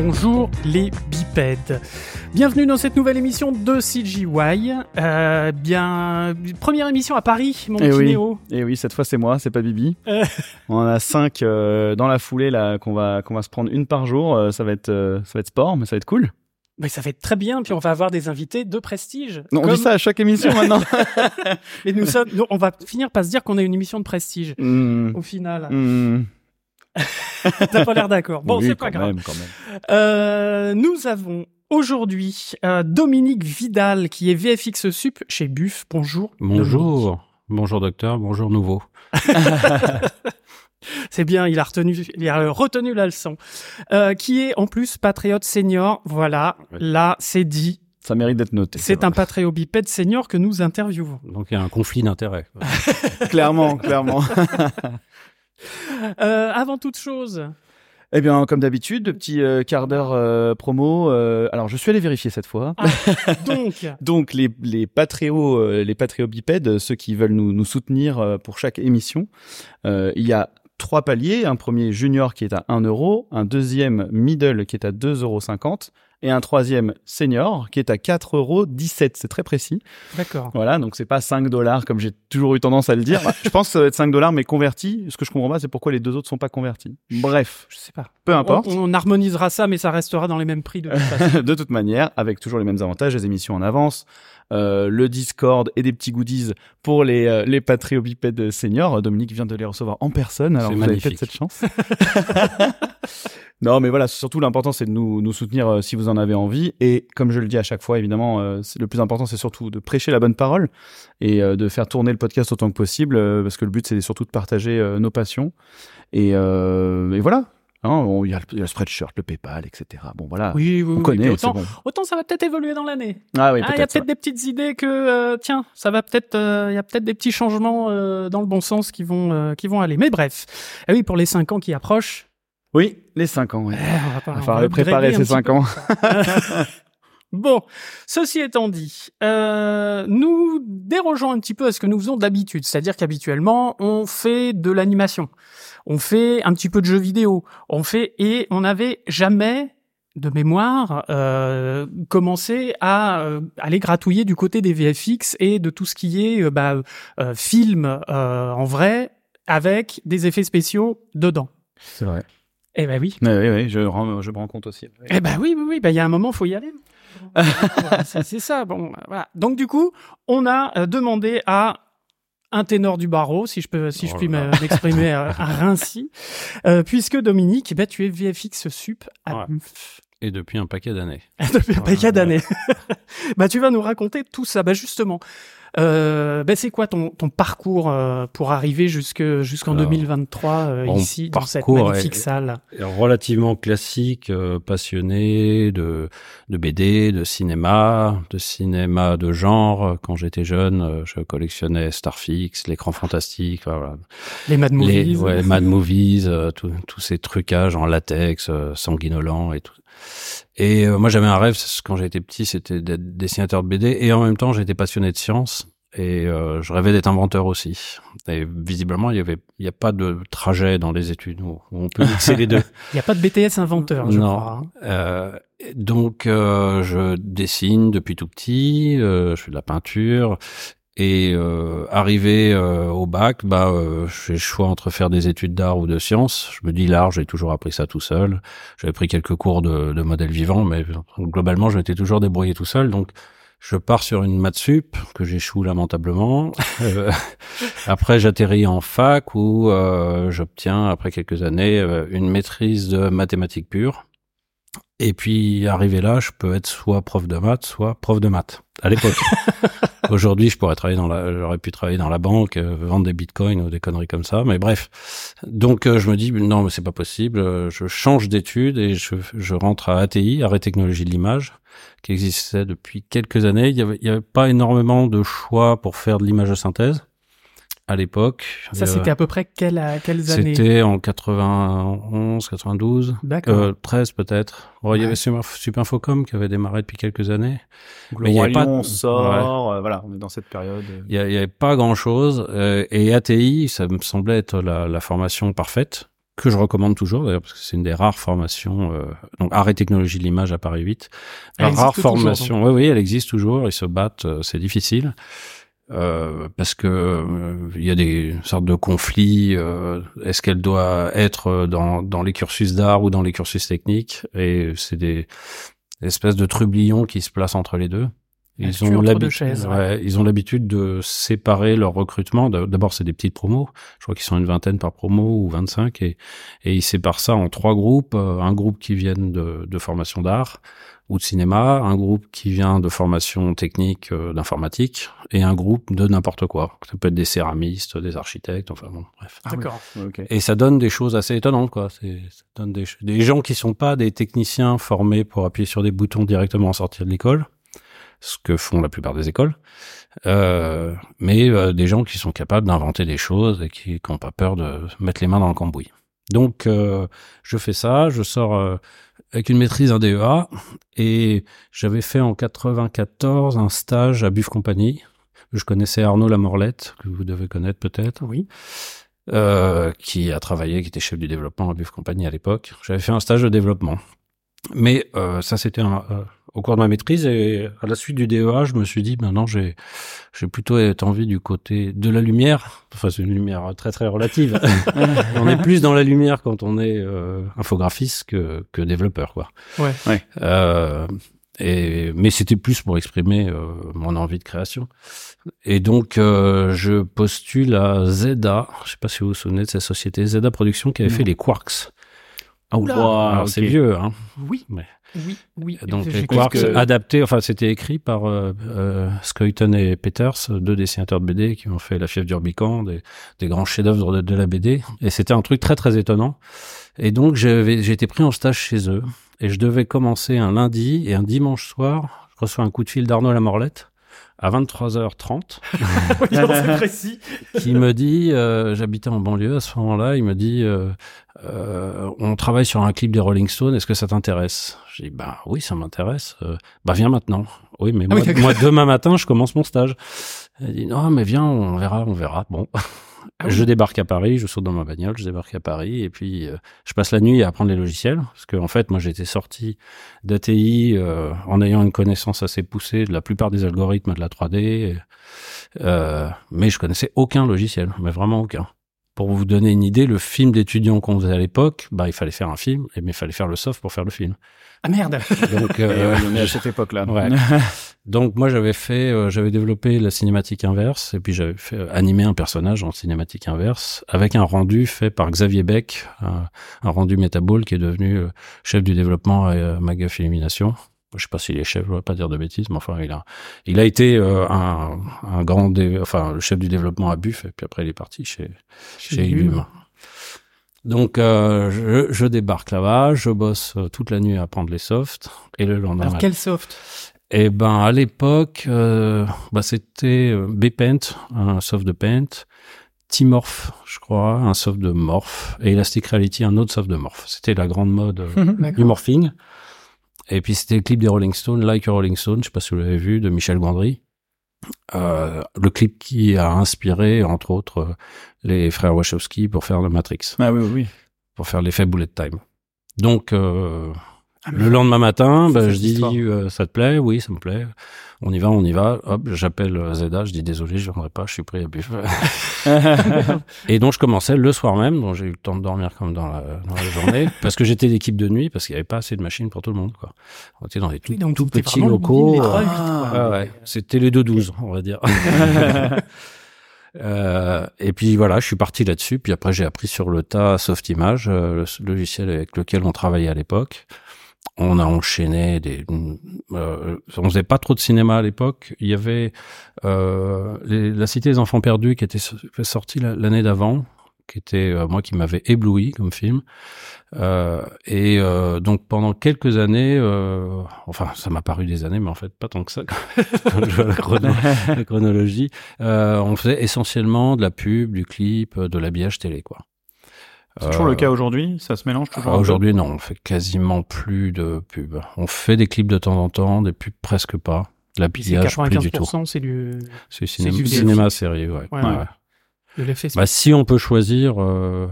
bonjour les bipèdes. Bienvenue dans cette nouvelle émission de CGY. Euh, bien, première émission à Paris, mon Et petit oui. Néo. Et oui, cette fois c'est moi, c'est pas Bibi. Euh. On en a cinq euh, dans la foulée là qu'on va qu'on va se prendre une par jour. Ça va être ça va être sport, mais ça va être cool. Mais ça va être très bien, puis on va avoir des invités de prestige. Non, on dit ça à chaque émission maintenant. Et nous sommes, on va finir par se dire qu'on a une émission de prestige. Hmm. Au final, Hmm. t'as pas l'air d'accord. Bon, Oui, c'est pas quand grave. même, quand même. Euh, nous avons aujourd'hui euh, Dominique Vidal qui est VFX Sup chez Buff. Bonjour. Dominique. Bonjour. Bonjour docteur, bonjour nouveau. C'est bien, il a retenu, il a retenu la leçon. Euh, qui est en plus patriote senior. Voilà, Oui. là c'est dit. Ça mérite d'être noté. C'est un patriote bipède senior que nous interviewons. Donc il y a un conflit d'intérêts. clairement, clairement. Euh, avant toute chose, Eh bien, comme d'habitude, petit euh, quart d'heure euh, promo. euh, alors, je suis allé vérifier cette fois. donc, Donc les les patréos euh, les bipèdes, ceux qui veulent nous nous soutenir pour chaque émission, il y a trois paliers, un premier junior qui est à 1 euro, un deuxième middle qui est à 2,50 euros et un troisième senior qui est à 4,17 euros. C'est très précis. d'accord. Voilà, donc c'est pas 5 dollars comme j'ai toujours eu tendance à le dire. je pense que ça va être 5 dollars mais converti. Ce que je comprends pas, c'est pourquoi les deux autres sont pas convertis. Bref, Je sais pas. peu importe. On, on harmonisera ça, mais ça restera dans les mêmes prix de toute façon. de toute manière, avec toujours les mêmes avantages, les émissions en avance, euh, le Discord et des petits goodies pour les euh, les Patreon bipèdes seniors. Dominique vient de les recevoir en personne, alors vous avez magnifique. peut-être cette chance. non, mais voilà, surtout l'important c'est de nous nous soutenir euh, si vous en avez envie et comme je le dis à chaque fois, évidemment, euh, le plus important c'est surtout de prêcher la bonne parole et de faire tourner le podcast autant que possible parce que le but c'est surtout de partager nos passions et, et voilà. Hein, on- Il y, a le- il y a le spreadshirt, le PayPal, etc. Bon voilà, Oui, oui, on oui. connaît, autant, bon. autant ça va peut-être évoluer dans l'année. Ah oui, Ah, il y a peut-être. peut-être des petites idées que euh, tiens, ça va peut-être euh, il y a peut-être des petits changements euh, dans le bon sens qui vont qui vont aller. Mais bref. Ah oui, pour les cinq ans qui approchent, Oui, les 5 ans, oui. eh, on va pas Il va falloir préparer ces petit 5 peu. ans. Bon, ceci étant dit, euh, nous dérogeons un petit peu à ce que nous faisons d'habitude, c'est-à-dire qu'habituellement, on fait de l'animation, on fait un petit peu de jeux vidéo, on fait et on n'avait jamais de mémoire euh, commencé à euh, aller gratouiller du côté des VFX et de tout ce qui est euh, bah, euh, film euh, en vrai avec des effets spéciaux dedans. C'est vrai. Eh ben oui. Oui, oui, oui, je, rends- je me rends compte aussi. Eh ben oui, oui, oui. Ben il y a un moment, faut y aller. c'est c'est ça. Bon, voilà. Donc du coup, on a euh, demandé à un ténor du barreau, si je peux, si je Oh puis m'exprimer à, à Rincy, euh, puisque Dominique, ben tu es VFX sup à Ouais. Et depuis un paquet d'années. depuis un paquet d'années. bah tu vas nous raconter tout ça. Bah justement, euh, ben c'est quoi ton, ton parcours euh, pour arriver jusque jusqu'en Alors, 2023 euh, ici dans cette magnifique est- salle? Relativement classique, euh, passionné de, de BD, de cinéma, de cinéma de genre. Quand j'étais jeune, euh, je collectionnais Starfix, l'écran fantastique, voilà. Les Mad Movies. les ouais, Mad Movies, tous ces trucages en latex, euh, sanguinolent et tout. Et euh, moi, j'avais un rêve quand j'étais petit, c'était d'être dessinateur de BD. Et en même temps, j'étais passionné de science. Et euh, je rêvais d'être inventeur aussi. Et visiblement, il y avait, il y a pas de trajet dans les études où où on peut mixer les deux. Il n'y a pas de BTS inventeur, je Non. crois. hein. Euh, donc, euh, je dessine depuis tout petit, euh, je fais de la peinture. Et euh, arrivé euh, au bac, bah, euh, j'ai le choix entre faire des études d'art ou de sciences. Je me dis l'art, j'ai toujours appris ça tout seul. J'avais pris quelques cours de, de modèle vivant, mais globalement, je m'étais toujours débrouillé tout seul. Donc, je pars sur une maths sup que j'échoue lamentablement. Euh, après, j'atterris en fac où euh, j'obtiens, après quelques années, euh, une maîtrise de mathématiques pures. Et puis, arrivé là, je peux être soit prof de maths, soit prof de maths. À l'époque. Aujourd'hui, je pourrais travailler dans la, j'aurais pu travailler dans la banque, euh, vendre des bitcoins ou des conneries comme ça. Mais bref. Donc, euh, je me dis, non, mais c'est pas possible. Euh, Je change d'études et je, je rentre à ATI, Arrêt Technologie de l'Image, qui existait depuis quelques années. Il y avait, il y avait pas énormément de choix pour faire de l'image de synthèse à l'époque. Ça, Euh, c'était à peu près quelle, à quelles années C'était en 91, 92. D'accord. Euh, 13 peut-être. Bon, Il y avait Super- Supinfocom qui avait démarré depuis quelques années. Le mais il y avait pas- Lion sort, euh, voilà, on est dans cette période. euh. Il y, a- il y avait pas grand chose. et ATI, ça me semblait être la, la formation parfaite. que je recommande toujours d'ailleurs parce que c'est une des rares formations euh, donc art et technologie de l'image à Paris 8 Elle la rare toujours, formation oui oui elle existe toujours ils se battent euh, c'est difficile euh, parce que euh, il y a des sortes de conflits euh, est-ce qu'elle doit être dans dans les cursus d'art ou dans les cursus techniques? Et c'est des espèces de trublions qui se placent entre les deux ont l'habitude, ouais. ouais, ils ont l'habitude de séparer leur recrutement. D'abord, c'est des petites promos. Je crois qu'ils sont une vingtaine par promo ou 25 et, et ils séparent ça en trois groupes. Euh, Un groupe qui viennent de, de formation d'art ou de cinéma, un groupe qui vient de formation technique euh, d'informatique et un groupe de n'importe quoi. Ça peut être des céramistes, des architectes, enfin bon, bref. Ah oui. D'accord. Ok. Et ça donne des choses assez étonnantes, quoi. C'est, ça donne des, des gens qui sont pas des techniciens formés pour appuyer sur des boutons directement en sortir de l'école, ce que font la plupart des écoles, euh, mais euh, des gens qui sont capables d'inventer des choses et qui n'ont pas peur de mettre les mains dans le cambouis. Donc, euh, je fais ça, je sors euh, avec une maîtrise un DEA et j'avais fait en 94 un stage à Buff Compagnie. Je connaissais Arnaud Lamorlette, que vous devez connaître peut-être Oui. euh, qui a travaillé, qui était chef du développement à Buff Company à l'époque. J'avais fait un stage de développement. Mais euh, ça, c'était un- euh, au cours de ma maîtrise. Et à la suite du DEA, je me suis dit, maintenant, j'ai j'ai plutôt été envie du côté de la lumière. Enfin, c'est une lumière très, très relative. on est plus dans la lumière quand on est euh, infographiste que, que développeur, quoi. Ouais. Euh, et, mais c'était plus pour exprimer euh, mon envie de création. Et donc, euh, je postule à Zeda. Je sais pas si vous vous souvenez de cette société, Zeda Production, qui avait Non. fait les Quarks. Ah, Oula. ouah, Alors, ok. c'est vieux, hein. Oui. Mais- Oui. Oui. Donc, les compris Quarks que- adaptés, enfin, c'était écrit par euh, euh, Scoyton et Peters, deux dessinateurs de BD qui ont fait La fièvre d'Urbican, des, des grands chefs-d'œuvre de, de la BD. Et c'était un truc très, très étonnant. Et donc, j'avais- j'ai été pris en stage chez eux. Et je devais commencer un lundi et un dimanche soir, je reçois un coup de fil d'Arnaud Lamorlette à 23h30 Oui, non, c'est précis. qui me dit, euh, j'habitais en banlieue à ce moment-là, il me dit, euh, euh, on travaille sur un clip des Rolling Stones, est-ce que ça t'intéresse? J'ai dit, bah oui, ça m'intéresse. Euh, bah viens maintenant. Oui, mais Ah moi, oui, d'accord. moi, demain matin, je commence mon stage. Elle dit, non, mais viens, on verra, on verra. Bon. Ah. Je débarque à Paris, je saute dans ma bagnole, je débarque à Paris et puis euh, je passe la nuit à apprendre les logiciels parce que en fait moi j'étais sorti d'ATI euh, en ayant une connaissance assez poussée de la plupart des algorithmes de la 3D, euh, mais je connaissais aucun logiciel, mais vraiment aucun. Pour vous donner une idée, le film d'étudiant qu'on faisait à l'époque, bah il fallait faire un film, et mais il fallait faire le soft pour faire le film. Ah merde. Donc Et euh, ouais, on est à cette époque-là. Ouais. Donc moi j'avais fait, euh, j'avais développé la cinématique inverse et puis j'avais fait euh, animer un personnage en cinématique inverse avec un rendu fait par Xavier Beck, un, un rendu métabole qui est devenu euh, chef du développement à euh, Magaf Illumination. Je sais pas s'il est chef, je ne vais pas dire de bêtises, mais enfin il a, il a été euh, un, un grand, dé- enfin le chef du développement à Buff et puis après il est parti chez chez Illum. Donc euh, je, je débarque là-bas, je bosse euh, toute la nuit à prendre les softs et le lendemain Alors matin- quel soft? Eh ben, à l'époque, euh, bah, c'était euh, Bpaint, un soft de Paint, Timorph, je crois, un soft de Morph, et Elastic Reality, un autre soft de Morph. C'était la grande mode euh, du morphing. Et puis c'était le clip des Rolling Stones, Like a Rolling Stone, je sais pas si vous l'avez vu, de Michel Gondry. Euh, le clip qui a inspiré, entre autres, les frères Wachowski pour faire le Matrix, Ah oui, oui, oui. pour faire l'effet bullet time. Donc, euh, Ah, le lendemain matin, bah, je dis euh, ça te plaît? Oui, ça me plaît. On y va, on y va. Hop, j'appelle euh, Zeda, je dis désolé, je viendrai pas, je suis pris à buff. et donc je commençais le soir même, donc j'ai eu le temps de dormir comme dans la, dans la journée, parce que j'étais d'équipe de nuit, parce qu'il y avait pas assez de machines pour tout le monde. Quoi. On était dans des tout, Oui, donc tout c'était petits locaux. euh, Ah, ouais, ouais. C'était les deux 12 on va dire. Euh, et puis voilà, je suis parti là-dessus. Puis après, j'ai appris sur le tas Softimage, euh, le logiciel avec lequel on travaillait à l'époque. On a enchaîné des. Euh, on faisait pas trop de cinéma à l'époque. Il y avait euh, les- la Cité des Enfants Perdus qui était so- sortie la- l'année d'avant, qui était euh, moi qui m'avait ébloui comme film. Euh, et euh, donc pendant quelques années, euh, enfin ça m'a paru des années, mais en fait pas tant que ça quand je vois la, chrono- la chronologie. Euh, on faisait essentiellement de la pub, du clip, de l'habillage télé, quoi. C'est toujours Euh, le cas aujourd'hui? Ça se mélange toujours Aujourd'hui, non, on fait quasiment plus de pubs. On fait des clips de temps en temps, des pubs presque pas. C'est L'habillage, plus du tout. 95%, c'est du C'est cinéma, du cinéma série, ouais. Ouais, Ouais. ouais. de l'effet Bah, si on peut choisir, euh,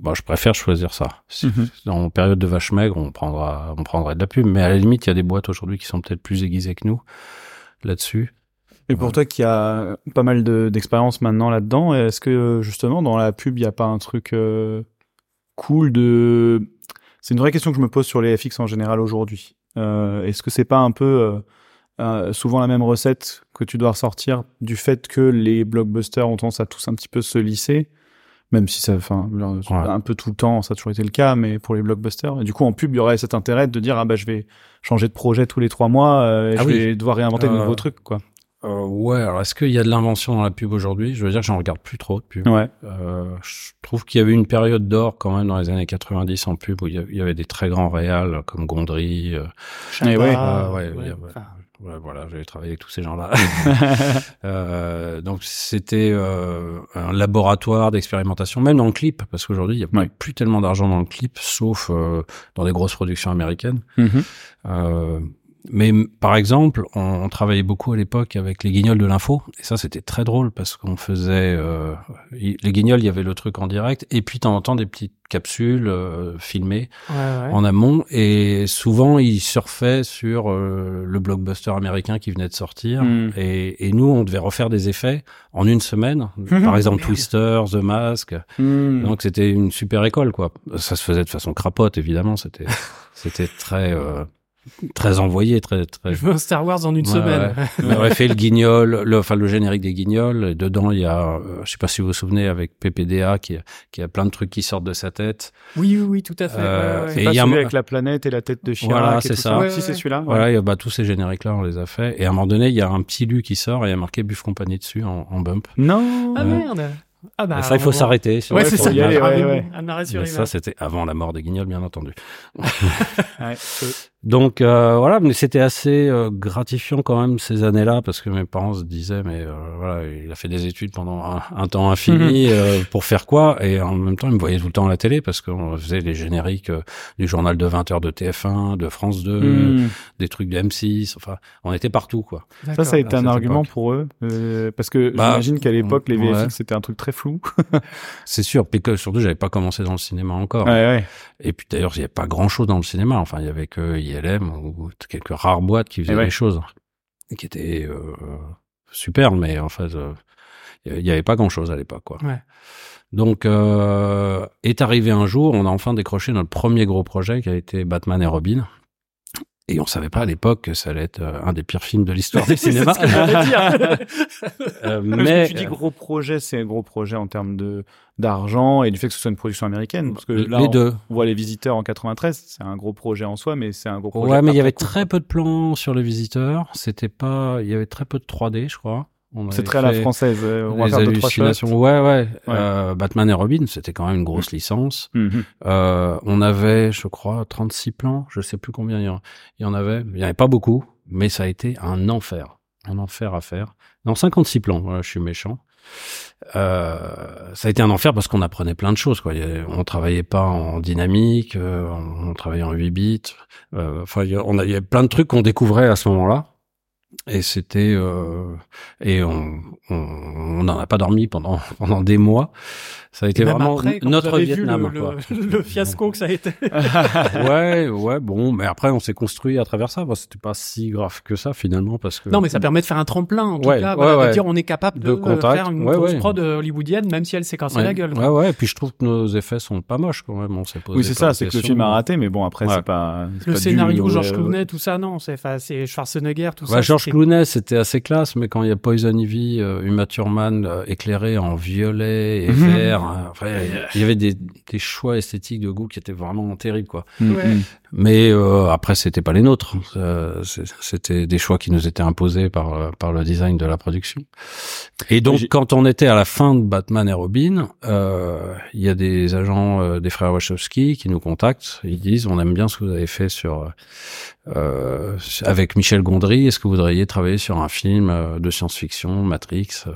bah, je préfère choisir ça. Si- Mhm. En période de vache maigre, on prendra, on prendrait de la pub. Mais à la limite, il y a des boîtes aujourd'hui qui sont peut-être plus aiguisées que nous là-dessus. Et pour toi qui a pas mal de- d'expérience maintenant là-dedans, est-ce que justement dans la pub, il n'y a pas un truc euh, cool de... C'est une vraie question que je me pose sur les FX en général aujourd'hui. Euh, est-ce que c'est pas un peu euh, euh, souvent la même recette que tu dois ressortir du fait que les blockbusters ont tendance à tous un petit peu se lisser? Même si ça, enfin, un peu tout le temps, ça a toujours été le cas, mais pour les blockbusters. Et du coup, en pub, il y aurait cet intérêt de dire, ah bah, je vais changer de projet tous les trois mois, euh, et Ah je oui. vais devoir réinventer de Euh, nouveaux trucs, quoi. Euh, ouais, alors est-ce qu'il y a de l'invention dans la pub aujourd'hui? Je veux dire que j'en regarde plus trop de pub. Ouais. Euh, je trouve qu'il y avait une période d'or quand même dans les années 90 en pub où il y avait- des très grands réals comme Gondry. euh, Et ouais. Chapa, Euh, ouais, ouais, ouais, ouais. enfin, ouais, voilà, j'avais travaillé avec tous ces gens-là. Euh, donc c'était euh, un laboratoire d'expérimentation, même dans le clip, parce qu'aujourd'hui il n'y a Ouais. plus tellement d'argent dans le clip, sauf euh, dans des grosses productions américaines. Mhm. Euh, mais par exemple, on, on travaillait beaucoup à l'époque avec les guignols de l'info, et ça c'était très drôle parce qu'on faisait euh, y- les guignols, il y avait le truc en direct, et puis de temps en temps des petites capsules euh, filmées ouais, ouais. en amont, et souvent ils surfaient sur euh, le blockbuster américain qui venait de sortir, Mm. et, et nous on devait refaire des effets en une semaine, par exemple. Twister, The Mask, Mhm. donc c'était une super école quoi. Ça se faisait de façon crapote évidemment, c'était c'était très euh, très envoyé, très très. Je veux un Star Wars en une Ouais, semaine. On aurait fait le guignol, le, enfin le générique des guignols. Et dedans il y a, euh, je sais pas si vous vous souvenez, avec PPDA qui qui a plein de trucs qui sortent de sa tête. Oui, oui, oui, tout à fait. Euh, ouais, ouais. C'est et pas il y a avec la planète et la tête de Chirac Voilà, et c'est ça. Ouais, si ouais. c'est celui-là. ouais. Voilà, il y a bah, tous ces génériques là, on les a fait. Et à un moment donné, il y a un petit lu qui sort et il y a marqué Buff Company dessus en, en bump. Non. Ah merde. Ah bah. Ça, il faut s'arrêter. Ouais, c'est ça. y aller, ouais, Ah, mais ouais. bon, un arrêt sur Mais ça, c'était avant la mort des guignols, bien entendu. Ouais. Donc euh, voilà, mais c'était assez euh, gratifiant quand même ces années-là parce que mes parents se disaient mais euh, voilà, il a fait des études pendant un, un temps infini euh, pour faire quoi? Et en même temps, ils me voyaient tout le temps à la télé parce qu'on faisait les génériques euh, du journal de 20 heures de TF1, de France 2, Mhm. des trucs de M6. Enfin, on était partout quoi. Ça, ça a été un argument époque. pour eux, euh, parce que Bah, j'imagine qu'à l'époque les VFX ouais. c'était un truc très flou. C'est sûr. Puis que surtout, j'avais pas commencé dans le cinéma encore. ouais, ouais. Et puis d'ailleurs, il n'y avait pas grand-chose dans le cinéma. Enfin, il y avait que ILM ou quelques rares boîtes qui faisaient Et ouais. des choses qui étaient euh, super, mais en fait, euh, il n'y avait pas grand-chose à l'époque. quoi. Ouais. Donc, euh, est arrivé un jour, on a enfin décroché notre premier gros projet qui a été Batman et Robin. Et on savait pas à l'époque que ça allait être euh, un des pires films de l'histoire du C'est cinéma. ce que dire. Euh, Mais tu dis gros projet, c'est un gros projet en termes de d'argent et du fait que ce soit une production américaine, parce que là les on, deux. on voit les visiteurs en 93, c'est un gros projet en soi, mais c'est un gros projet. Ouais, mais il y avait coup. très peu de plans sur les visiteurs. C'était pas, il y avait très peu de 3D, je crois. C'est très à la française. euh, On va faire deux trois shots. Ouais, ouais. Euh, Batman et Robin, c'était quand même une grosse licence. Mhm. Euh, on avait, je crois, 36 plans. Je sais plus combien il y en, il y en avait. Il y en avait pas beaucoup, mais ça a été un enfer. Un enfer à faire. Non, 56 plans. Voilà, je suis méchant. Euh, ça a été un enfer parce qu'on apprenait plein de choses. Quoi. On travaillait pas en dynamique, euh, on travaillait en 8 bits. Euh, Enfin, il y a- on a, il y avait plein de trucs qu'on découvrait à ce moment-là. Et c'était euh, et on on n'en a pas dormi pendant pendant des mois. Ça a été vraiment après, quand notre vous avez Vietnam. Vu le, quoi. le, le fiasco que ça a été. ouais, ouais, bon, mais après on s'est construit à travers ça. Bon, C'était pas si grave que ça finalement parce que Non, mais ça permet de faire un tremplin, en tout Ouais, cas, ouais, voilà, ouais. de dire on est capable de, De contact, faire une ouais, grosse ouais. prod hollywoodienne, même si elle s'est cassée ouais, la gueule. ouais, ouais. Et puis je trouve que nos effets sont pas moches quand même. On s'est posé Oui, c'est ça, c'est que le film a raté, mais bon, après, Ouais. c'est pas. Le pas scénario, Georges euh, Clooney, tout ça, non, c'est enfin, c'est Schwarzenegger, tout ça. C'était- Clooney, c'était assez classe, mais quand il y a Poison Ivy, euh, Uma Thurman euh, éclairée en violet et Mhm. vert, enfin, il y avait des, des choix esthétiques de goût qui étaient vraiment terribles, quoi. mm, Ouais. mm. Mais euh, après, c'était pas les nôtres. Euh, c'est- c'était des choix qui nous étaient imposés par euh, par le design de la production. Et donc, quand on était à la fin de Batman et Robin, euh, il y a des agents euh, des frères Wachowski qui nous contactent. Ils disent, on aime bien ce que vous avez fait sur euh, avec Michel Gondry, est-ce que vous voudriez travailler sur un film euh, de science-fiction, Matrix euh,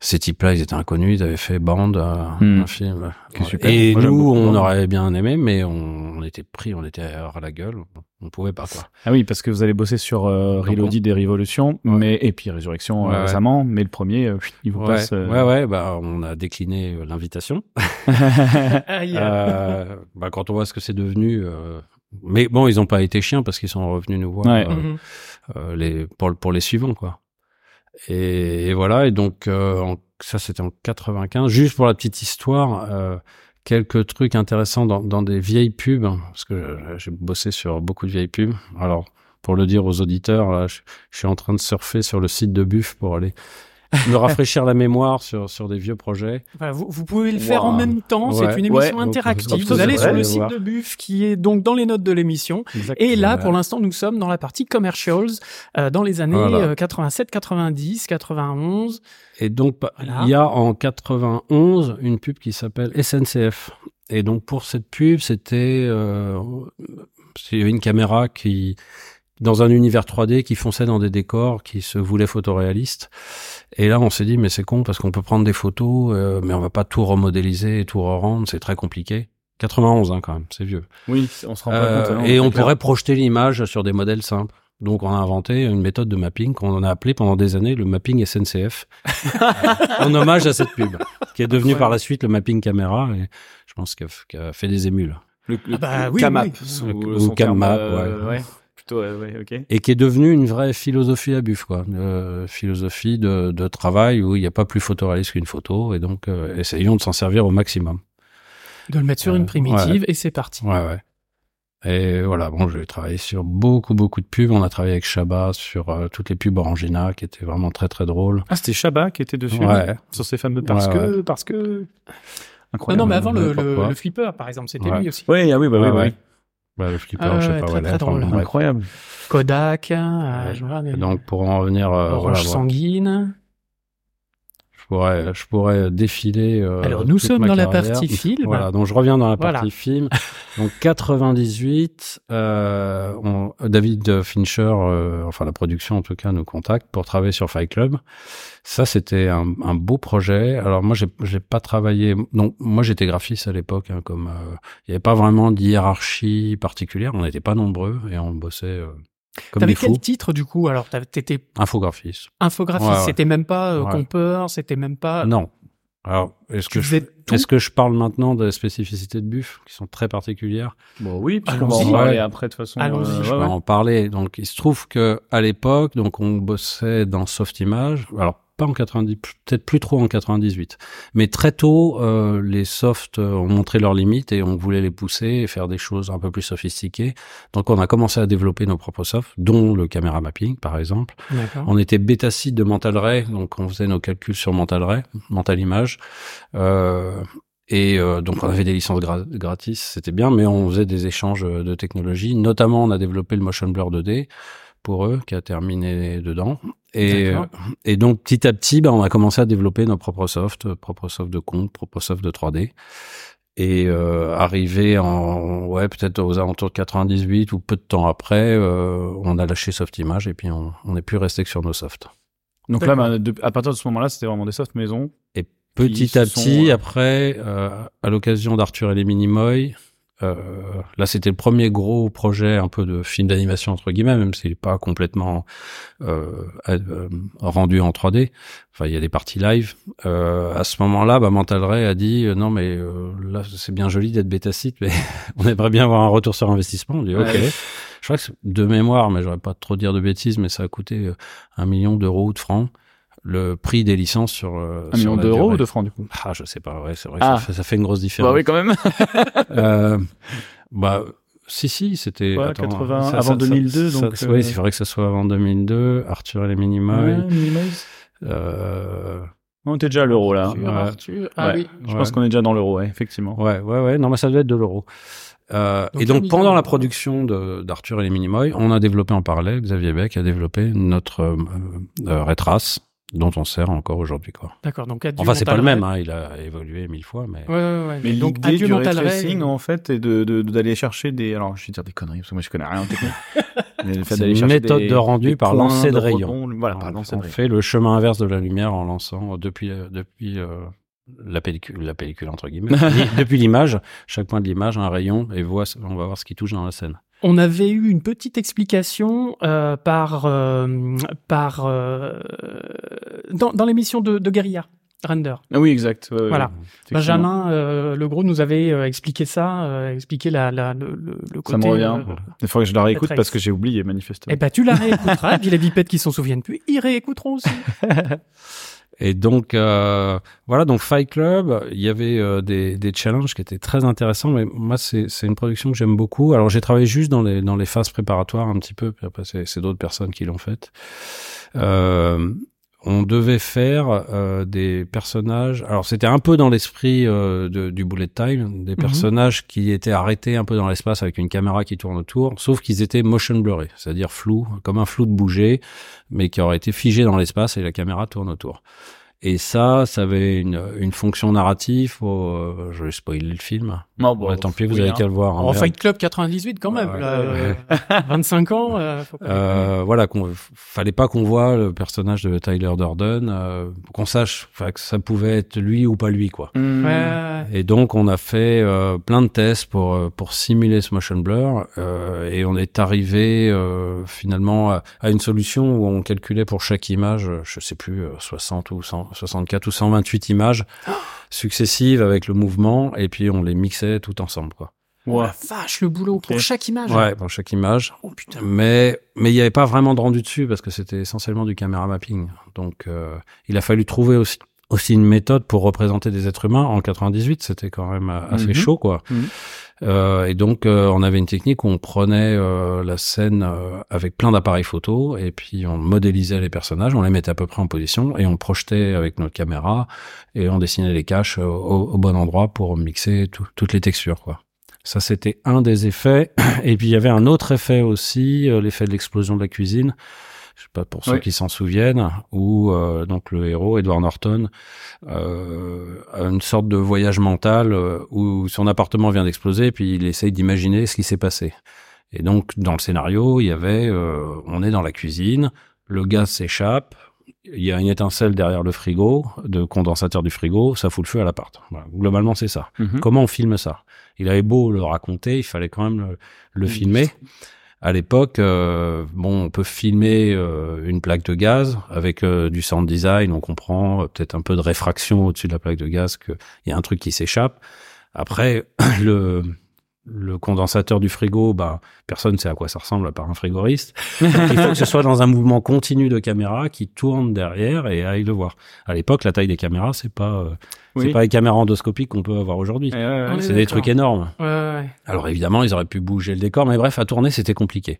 Ces types-là, ils étaient inconnus, ils avaient fait Band, euh, Hmm. un film. Super. Et Moi, nous, on aurait bien aimé, mais on, on était pris, on était à la gueule, on pouvait pas quoi. Ah oui, parce que vous allez bosser sur euh, Reloaded des Révolutions, mais et puis Résurrection Ouais, récemment, mais le premier, euh, il vous Ouais, passe. ouais, ouais, bah on a décliné l'invitation. Bah, quand on voit ce que c'est devenu. Mais bon, ils ont pas été chiens parce qu'ils sont revenus nous voir Ouais. euh, Mhm. euh, les, pour, pour les suivants, quoi. Et, et voilà, et donc euh, en- ça c'était en 95. Juste pour la petite histoire, euh, quelques trucs intéressants dans, dans des vieilles pubs, parce que j'ai bossé sur beaucoup de vieilles pubs. Alors, pour le dire aux auditeurs, là, je, je suis en train de surfer sur le site de Buff pour aller me rafraîchir la mémoire sur, sur des vieux projets. Voilà, vous, vous pouvez le faire Wow. en même temps. Ouais. C'est une émission Ouais. interactive. Donc, Vous allez sur le site voir. de Buff qui est donc dans les notes de l'émission. Et là, pour l'instant, nous sommes dans la partie commercials euh, dans les années Voilà. euh, 87, 90, 91. Et donc, Voilà. il y a en 91 une pub qui s'appelle SNCF. Et donc, pour cette pub, c'était euh, il y avait une caméra qui dans un univers 3D qui fonçait dans des décors qui se voulaient photoréalistes. Et là, on s'est dit, mais c'est con parce qu'on peut prendre des photos, euh, mais on va pas tout remodéliser et tout re-rendre, c'est très compliqué. 91, hein, quand même, c'est vieux. Oui, on se rend pas Euh, compte. hein, et c'est on clair. pourrait projeter l'image sur des modèles simples. Donc on a inventé une méthode de mapping qu'on a appelé pendant des années le mapping SNCF, en hommage à cette pub, qui est devenu par la suite le mapping caméra, et je pense qu'elle a fait des émules. Le, le Ah bah oui, Camap, oui. sous- Ou terme, Camap, euh, ouais. Plutôt, ouais, ouais, ok. Et qui est devenu une vraie philosophie à buff, quoi. Euh, philosophie de, de travail où il n'y a pas plus photoréaliste qu'une photo, et donc euh, essayons de s'en servir au maximum. De le mettre sur Euh, une primitive et c'est parti. Ouais, ouais. Et voilà, bon, j'ai travaillé sur beaucoup, beaucoup de pubs. On a travaillé avec Chabat sur euh, toutes les pubs Orangina, qui étaient vraiment très, très drôles. Ah, c'était Chabat qui était dessus. Ouais. Sur ces fameux parce Ouais, que, parce que. Non, Incroyable. non, mais avant le, le, flipper, par exemple, c'était Ouais. lui aussi. Oui, ah oui, bah oui, Ouais, bah ouais. oui. Bah, le flipper, Ah je sais pas très, très drôle. Incroyable. Kodak, euh, Ouais. je Et Donc, pour en revenir, euh, Orange voilà, sanguine. Je pourrais, je pourrais défiler. euh, Alors, nous sommes dans la partie film. Voilà, donc je reviens dans la Voilà. partie film. Donc 98, euh, on- David Fincher, euh, enfin la production en tout cas, nous contacte pour travailler sur Fight Club. Ça, c'était un, un beau projet. Alors moi, j'ai j'ai pas travaillé. Donc moi, j'étais graphiste à l'époque, hein, comme euh, il y avait pas vraiment de hiérarchie particulière. On n'était pas nombreux et on bossait euh, T'avais quel titre du coup Alors, t'étais Infographiste. infographiste, Ouais, ouais. c'était même pas euh, Ouais. c'était même pas. Non. Alors, est-ce que je, est-ce que je parle maintenant des spécificités de Buff qui sont très particulières? Bon, oui, puis on Allons-y. va en parler après, de toute façon. Allons-y. euh, Je ouais, vais ouais. en parler. Donc, il se trouve que à l'époque, donc on bossait dans Softimage. Alors pas en 90, peut-être plus trop en 98, mais très tôt, euh, les softs euh, ont montré leurs limites et on voulait les pousser et faire des choses un peu plus sophistiquées. Donc, on a commencé à développer nos propres softs, dont le camera mapping, par exemple. On était bêta site de Mental Ray, donc on faisait nos calculs sur Mental Ray, Mental Image. Euh, et euh, donc on avait des licences gra- gratis, c'était bien, mais on faisait des échanges de technologies. Notamment, on a développé le Motion Blur 2D pour eux, qui a terminé dedans. Et, euh, et donc petit à petit, bah, on a commencé à développer nos propres softs, euh, propres softs de compte, propres softs de 3D. Et euh, arrivé en ouais peut-être aux alentours de 98 ou peu de temps après, euh, on a lâché Softimage et puis on n'est plus resté que sur nos softs. Donc là, bah, de- à partir de ce moment-là, c'était vraiment des soft maison. Petit se à petit, après, euh, à l'occasion d'Arthur et les Minimoy, euh, là c'était le premier gros projet un peu de film d'animation entre guillemets, même s'il n'est pas complètement euh, euh, rendu en 3D. Enfin, il y a des parties live. Euh, à ce moment-là, bah, Mental Ray a dit non mais euh, là c'est bien joli d'être bêta site, mais on aimerait bien avoir un retour sur investissement. On dit ok. Ouais. Je crois que c'est de mémoire, mais j'aurais pas trop dire de bêtises, mais ça a coûté un million d'euros ou de francs le prix des licences sur euh, Un sur million d'euros ou de francs, du coup? Ah, je sais pas, ouais, c'est vrai, Ah. ça, fait, ça fait une grosse différence. Bah oui, quand même. Euh, bah, si, si, c'était. Ouais, attends, 80, avant 2002, ça- donc, ça- euh, Oui, il faudrait que ça soit avant 2002. Arthur et les. Ouais, Minimoys. Euh, On était déjà à l'euro, là. Arthur, Ouais. Arthur. Ah Ouais. oui. Je Ouais. pense qu'on est déjà dans l'euro, ouais, effectivement. ouais, ouais, ouais. Non, mais ça devait être de l'euro. Euh, Donc, et donc, pendant la production de- d'Arthur et les Minimoy, on a développé en parallèle, Xavier Beck a développé notre euh, euh, Retrace, dont on sert encore aujourd'hui, quoi. D'accord. Donc, adieu Enfin, c'est pas le même, hein, il a évolué mille fois, mais. Ouais, ouais, ouais. Mais donc, l'idée du Mental ray Ray. tracing, en fait, est de, de- d'aller chercher des, alors, je vais dire des conneries, parce que moi, je connais rien en technique. Le fait C'est d'aller une méthode des- de rendu par lancer de rayons. Voilà, par lancer on fait le chemin inverse de la lumière en lançant depuis euh, depuis euh, la pellicule, la pellicule entre guillemets, depuis l'image, chaque point de l'image un rayon et voit, on va voir ce qui touche dans la scène. On avait eu une petite explication euh, par euh, par euh, dans, dans l'émission de, de Guerilla Render. Ah oui, exact. ouais, Voilà. Benjamin euh, Legros nous avait euh, expliqué ça, euh, expliqué la, la, le, le, côté. Ça me revient. euh, Il faudrait que je la réécoute parce que j'ai oublié, manifestement. eh ben, tu la réécouteras, et puis les bipèdes qui s'en souviennent plus, ils réécouteront aussi. Et donc euh, voilà, donc Fight Club, il y avait euh, des, des challenges qui étaient très intéressants. Mais moi, c'est une production que j'aime beaucoup. Alors j'ai travaillé juste dans les dans les phases préparatoires un petit peu. Puis après, c'est d'autres personnes qui l'ont faite. Euh, on devait faire euh, des personnages. Alors c'était un peu dans l'esprit euh, de- du bullet time, des personnages qui étaient arrêtés un peu dans l'espace avec une caméra qui tourne autour, sauf qu'ils étaient motion blurrés, c'est-à-dire flou, comme un flou de bouger, mais qui aurait été figé dans l'espace et la caméra tourne autour. Et ça, ça avait une, une fonction narrative. Faut, euh, je vais spoiler le film. Non, bon, Ouais, tant pis, vous oui, avez hein. qu'à le voir. hein, En. Fight Club 98 quand même, Ouais, là, ouais, euh, 25 ans. euh, faut pas Euh, voilà, qu'on fallait pas qu'on voit le personnage de Tyler Durden, euh, qu'on sache enfin, que ça pouvait être lui ou pas lui, quoi. Mmh. Ouais, ouais, Et donc on a fait euh, plein de tests pour pour simuler ce motion blur euh, et on est arrivé euh, finalement à, à une solution où on calculait pour chaque image, je sais plus, euh, 60 ou 100, 64 ou 128 images successives avec le mouvement et puis on les mixait tout ensemble, quoi. Ouais. La vache, le boulot pour chaque image. Ouais, pour chaque image. Oh putain. Mais mais il n'y avait pas vraiment de rendu dessus parce que c'était essentiellement du caméra mapping. Donc euh, il a fallu trouver aussi aussi une méthode pour représenter des êtres humains. En 98, c'était quand même euh, assez Mhm. chaud, quoi. Mhm. Et donc euh, on avait une technique où on prenait euh, la scène euh, avec plein d'appareils photo et puis on modélisait les personnages, on les mettait à peu près en position et on projetait avec notre caméra et on dessinait les caches au, bon endroit pour mixer tout- toutes les textures, quoi. Ça, c'était un des effets. Et puis, il y avait un autre effet aussi, euh, l'effet de l'explosion de la cuisine. Je sais pas pour ceux Oui. qui s'en souviennent, où euh, donc le héros Edward Norton euh, a une sorte de voyage mental euh, où son appartement vient d'exploser, puis il essaye d'imaginer ce qui s'est passé. Et donc dans le scénario, il y avait, euh, on est dans la cuisine, le gaz s'échappe, il y a une étincelle derrière le frigo, de condensateur du frigo, ça fout le feu à l'appart. Voilà. Globalement, c'est ça. Mhm. Comment on filme ça? Il avait beau le raconter, il fallait quand même le, le filmer. À l'époque, euh, bon, on peut filmer euh, une plaque de gaz avec euh, du sound design. On comprend euh, peut-être un peu de réfraction au-dessus de la plaque de gaz, qu'il y a un truc qui s'échappe. Après, le le condensateur du frigo, bah, personne ne sait à quoi ça ressemble à part un frigoriste. Donc, il faut que ce soit dans un mouvement continu de caméra qui tourne derrière et aille le voir. À l'époque, la taille des caméras, c'est pas, euh, c'est pas les caméras endoscopiques qu'on peut avoir aujourd'hui. Ouais, ouais, ouais. On est C'est des trucs énormes. Ouais, ouais. Alors évidemment, ils auraient pu bouger le décor, mais bref, à tourner, c'était compliqué.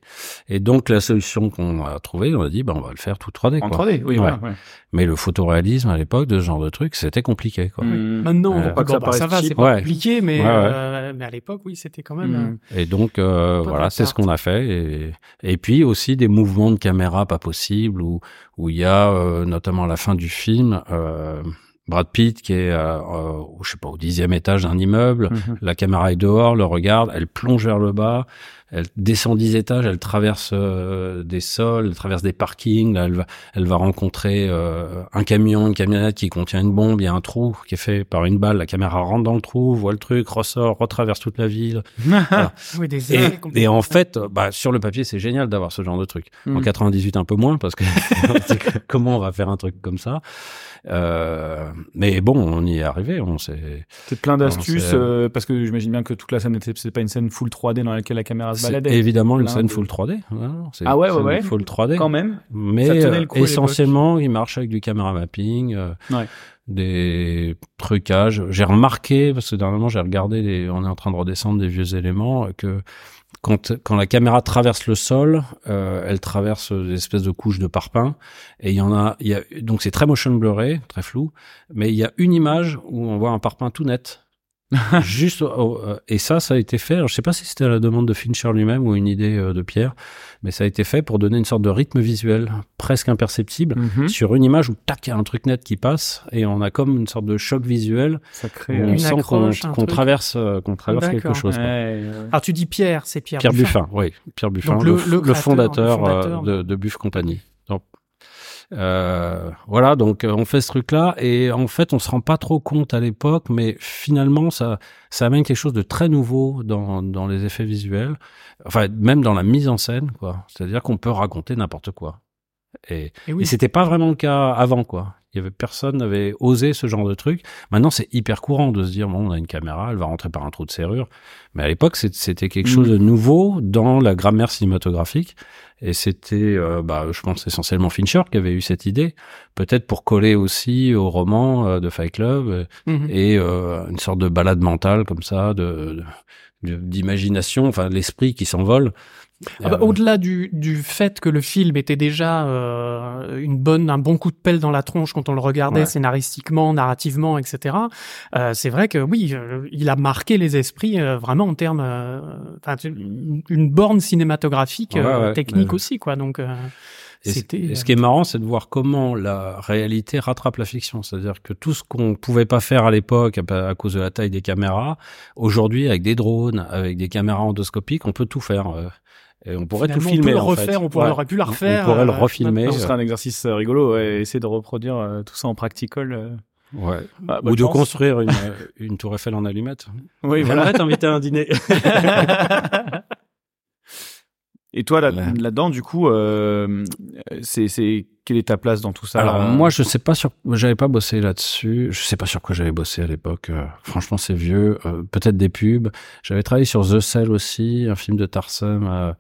Et donc la solution qu'on a trouvée, on a dit, bah, on va le faire tout 3D. En Quoi. 3D, oui, Ouais. voilà, ouais. Mais le photoréalisme à l'époque de ce genre de truc, c'était compliqué. Quoi. Maintenant, Euh, bon, pas que ça bah, ça va, c'est pas Ouais. compliqué, mais, Ouais, ouais. euh, mais à l'époque, oui, c'était quand même. Mhm. Et donc euh, voilà, c'est ce qu'on a fait. Et, et puis aussi des mouvements de caméra pas possibles où où il y a euh, notamment à la fin du film. Euh, Brad Pitt qui est, euh, euh, au- je sais pas, au dixième étage d'un immeuble, Mhm. La caméra est dehors, le regarde, elle plonge vers le bas, elle descend dix étages, elle traverse euh, des sols, elle traverse des parkings, là, elle va, elle va rencontrer euh, un camion, une camionnette qui contient une bombe, il y a un trou qui est fait par une balle, la caméra rentre dans le trou, voit le truc, ressort, retraverse toute la ville. Oui, des Et, en fait, euh, bah, sur le papier, c'est génial d'avoir ce genre de truc. En Mhm. 98, un peu moins, parce que comment on va faire un truc comme ça? Mais bon, on y est arrivé, on s'est... C'est plein d'astuces, euh, parce que j'imagine bien que toute la scène n'était c'est pas une scène full 3D dans laquelle la caméra se baladait. évidemment une scène de- full 3D. Non, non, c'est Ah ouais, ouais, ouais. Full 3D. Quand même. Mais Ça tenait euh, le coup essentiellement, il marche avec du caméra mapping, euh, Ouais. des trucages. J'ai remarqué, parce que dernièrement, j'ai regardé, les, on est en train de redescendre des vieux éléments, euh, que quand, quand la caméra traverse le sol, euh, elle traverse des espèces de couches de parpaing. Et il y en a, il y a donc c'est très motion blurré, très flou, mais il y a une image où on voit un parpaing tout net. Juste au- euh, et ça, ça a été fait. Alors, je sais pas si c'était à la demande de Fincher lui-même ou une idée euh, de Pierre, mais ça a été fait pour donner une sorte de rythme visuel presque imperceptible Mhm. sur une image où tac, il y a un truc net qui passe et on a comme une sorte de choc visuel. Ça où crée. on euh, Une sent qu'on traverse, euh, qu'on traverse quelque chose. ouais, Alors tu dis Pierre, c'est Pierre, Pierre Buffin, oui, Pierre Buffin, le, le- f- le le créateur, fondateur, le fondateur. euh, de, de Buff Company. Donc, euh, voilà, donc euh, on fait ce truc-là et en fait on se rend pas trop compte à l'époque, mais finalement ça ça amène quelque chose de très nouveau dans dans les effets visuels, enfin même dans la mise en scène, quoi. C'est-à-dire qu'on peut raconter n'importe quoi. Et, Et et c'était pas vraiment le cas avant, quoi. Il y avait personne n'avait osé ce genre de truc. Maintenant, c'est hyper courant de se dire bon, on a une caméra, elle va rentrer par un trou de serrure. Mais à l'époque, c'était quelque Mm. chose de nouveau dans la grammaire cinématographique. Et c'était, euh, bah, je pense essentiellement Fincher qui avait eu cette idée, peut-être pour coller aussi au roman euh, de Fight Club euh, Mhm. et euh, une sorte de balade mentale comme ça, de de- d'imagination, enfin l'esprit qui s'envole. Ah bah, Euh, Au-delà du, du fait que le film était déjà euh, une bonne, un bon coup de pelle dans la tronche quand on le regardait Ouais. scénaristiquement, narrativement, etc. euh, c'est vrai que oui, euh, il a marqué les esprits euh, vraiment en termes, euh, enfin, une borne cinématographique, euh, Ouais, ouais, technique aussi, quoi. Donc euh, Et, et ce qui est marrant, c'est de voir comment la réalité rattrape la fiction. C'est-à-dire que tout ce qu'on pouvait pas faire à l'époque à, à cause de la taille des caméras, aujourd'hui, avec des drones, avec des caméras endoscopiques, on peut tout faire. Euh, Et on pourrait Finalement, tout on filmer. peut le en refaire, fait. on pourrait- Ouais. aurait pu la On- refaire, On pourrait le euh, refilmer. Ce serait un exercice euh, rigolo, ouais, essayer de reproduire euh, tout ça en practical. euh. Ouais. Bah, Ou de chance. construire une, euh, une tour Eiffel en allumette. Oui, voilà. T'inviter à un dîner. Et toi, là- là-dedans, du coup, euh, c'est, c'est quelle est ta place dans tout ça Alors euh, moi je sais pas sur j'avais pas bossé là-dessus, je sais pas sur quoi j'avais bossé à l'époque. euh, franchement c'est vieux, euh, peut-être des pubs. J'avais travaillé sur The Cell aussi, un film de Tarsem euh,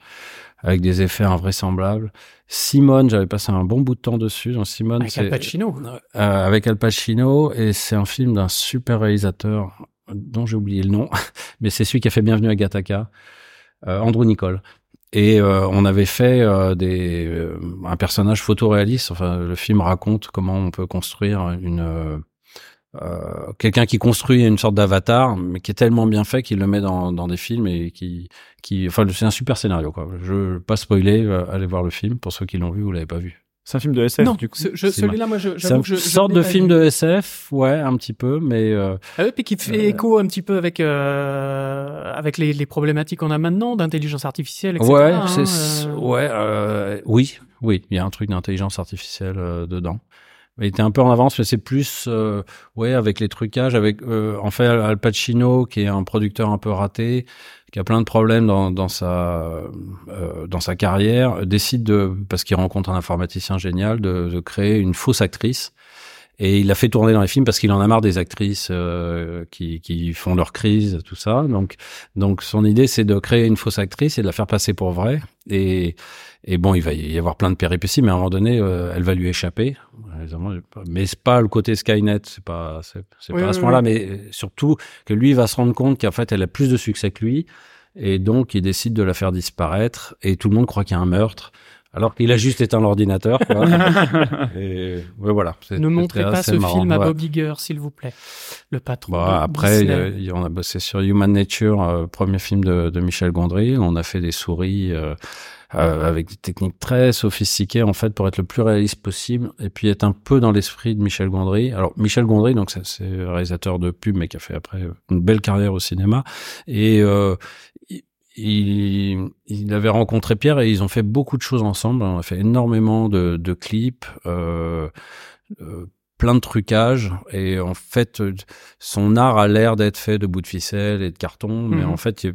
avec des effets invraisemblables. Simone, j'avais passé un bon bout de temps dessus. Dans Simone, Avec c'est- Al Pacino. euh, avec Al Pacino et c'est un film d'un super réalisateur dont j'ai oublié le nom, mais c'est celui qui a fait Bienvenue à Gattaca, euh, Andrew Nicole. Et euh, on avait fait euh, des, euh, un personnage photoréaliste. Enfin, le film raconte comment on peut construire une euh, euh, quelqu'un qui construit une sorte d'avatar, mais qui est tellement bien fait qu'il le met dans, des films et qui, qui, enfin, c'est un super scénario quoi. Je pas spoiler, allez voir le film pour ceux qui l'ont vu ou l'avez pas vu. C'est un film de SF, Non, du coup. celui-là, moi, je- C'est j'avoue une que je. sorte de film de SF, ouais, un petit peu, mais euh, Ah oui, puis qui fait écho un petit peu avec euh, avec les, les problématiques qu'on a maintenant d'intelligence artificielle, etc. ouais, hein, c'est euh. ouais, euh, oui, oui, il y a un truc d'intelligence artificielle euh, dedans. Il était un peu en avance, mais c'est plus, euh, ouais, avec les trucages, avec euh, en fait Al Pacino qui est un producteur un peu raté, qui a plein de problèmes dans, dans sa euh, dans sa carrière, décide de parce qu'il rencontre un informaticien génial de, de créer une fausse actrice. Et il l'a fait tourner dans les films parce qu'il en a marre des actrices euh, qui, qui font leur crise, tout ça. Donc, donc son idée, c'est de créer une fausse actrice et de la faire passer pour vraie. Et, et bon, il va y avoir plein de péripéties, mais à un moment donné, euh, elle va lui échapper. Mais c'est pas le côté Skynet, c'est pas, c'est, Oui, pas à oui, ce moment-là, oui. mais surtout que lui va se rendre compte qu'en fait, elle a plus de succès que lui. Et donc, il décide de la faire disparaître. Et tout le monde croit qu'il y a un meurtre. Alors qu'il a juste éteint l'ordinateur. quoi. et ouais, voilà. Ne montrez pas ce marrant, film à ouais. Bob Iger, s'il vous plaît. Le patron. Bon, de après, il on a bossé sur Human Nature, euh, premier film de, de Michel Gondry. On a fait des souris euh, euh, avec des techniques très sophistiquées en fait pour être le plus réaliste possible et puis être un peu dans l'esprit de Michel Gondry. Alors Michel Gondry, donc c'est- réalisateur de pub mais qui a fait après une belle carrière au cinéma et euh, il, il avait rencontré Pierre et ils ont fait beaucoup de choses ensemble. On a fait énormément de, de clips. Euh, euh, plein de trucages et en fait euh, son art a l'air d'être fait de bouts de ficelle et de carton mais Mhm. en fait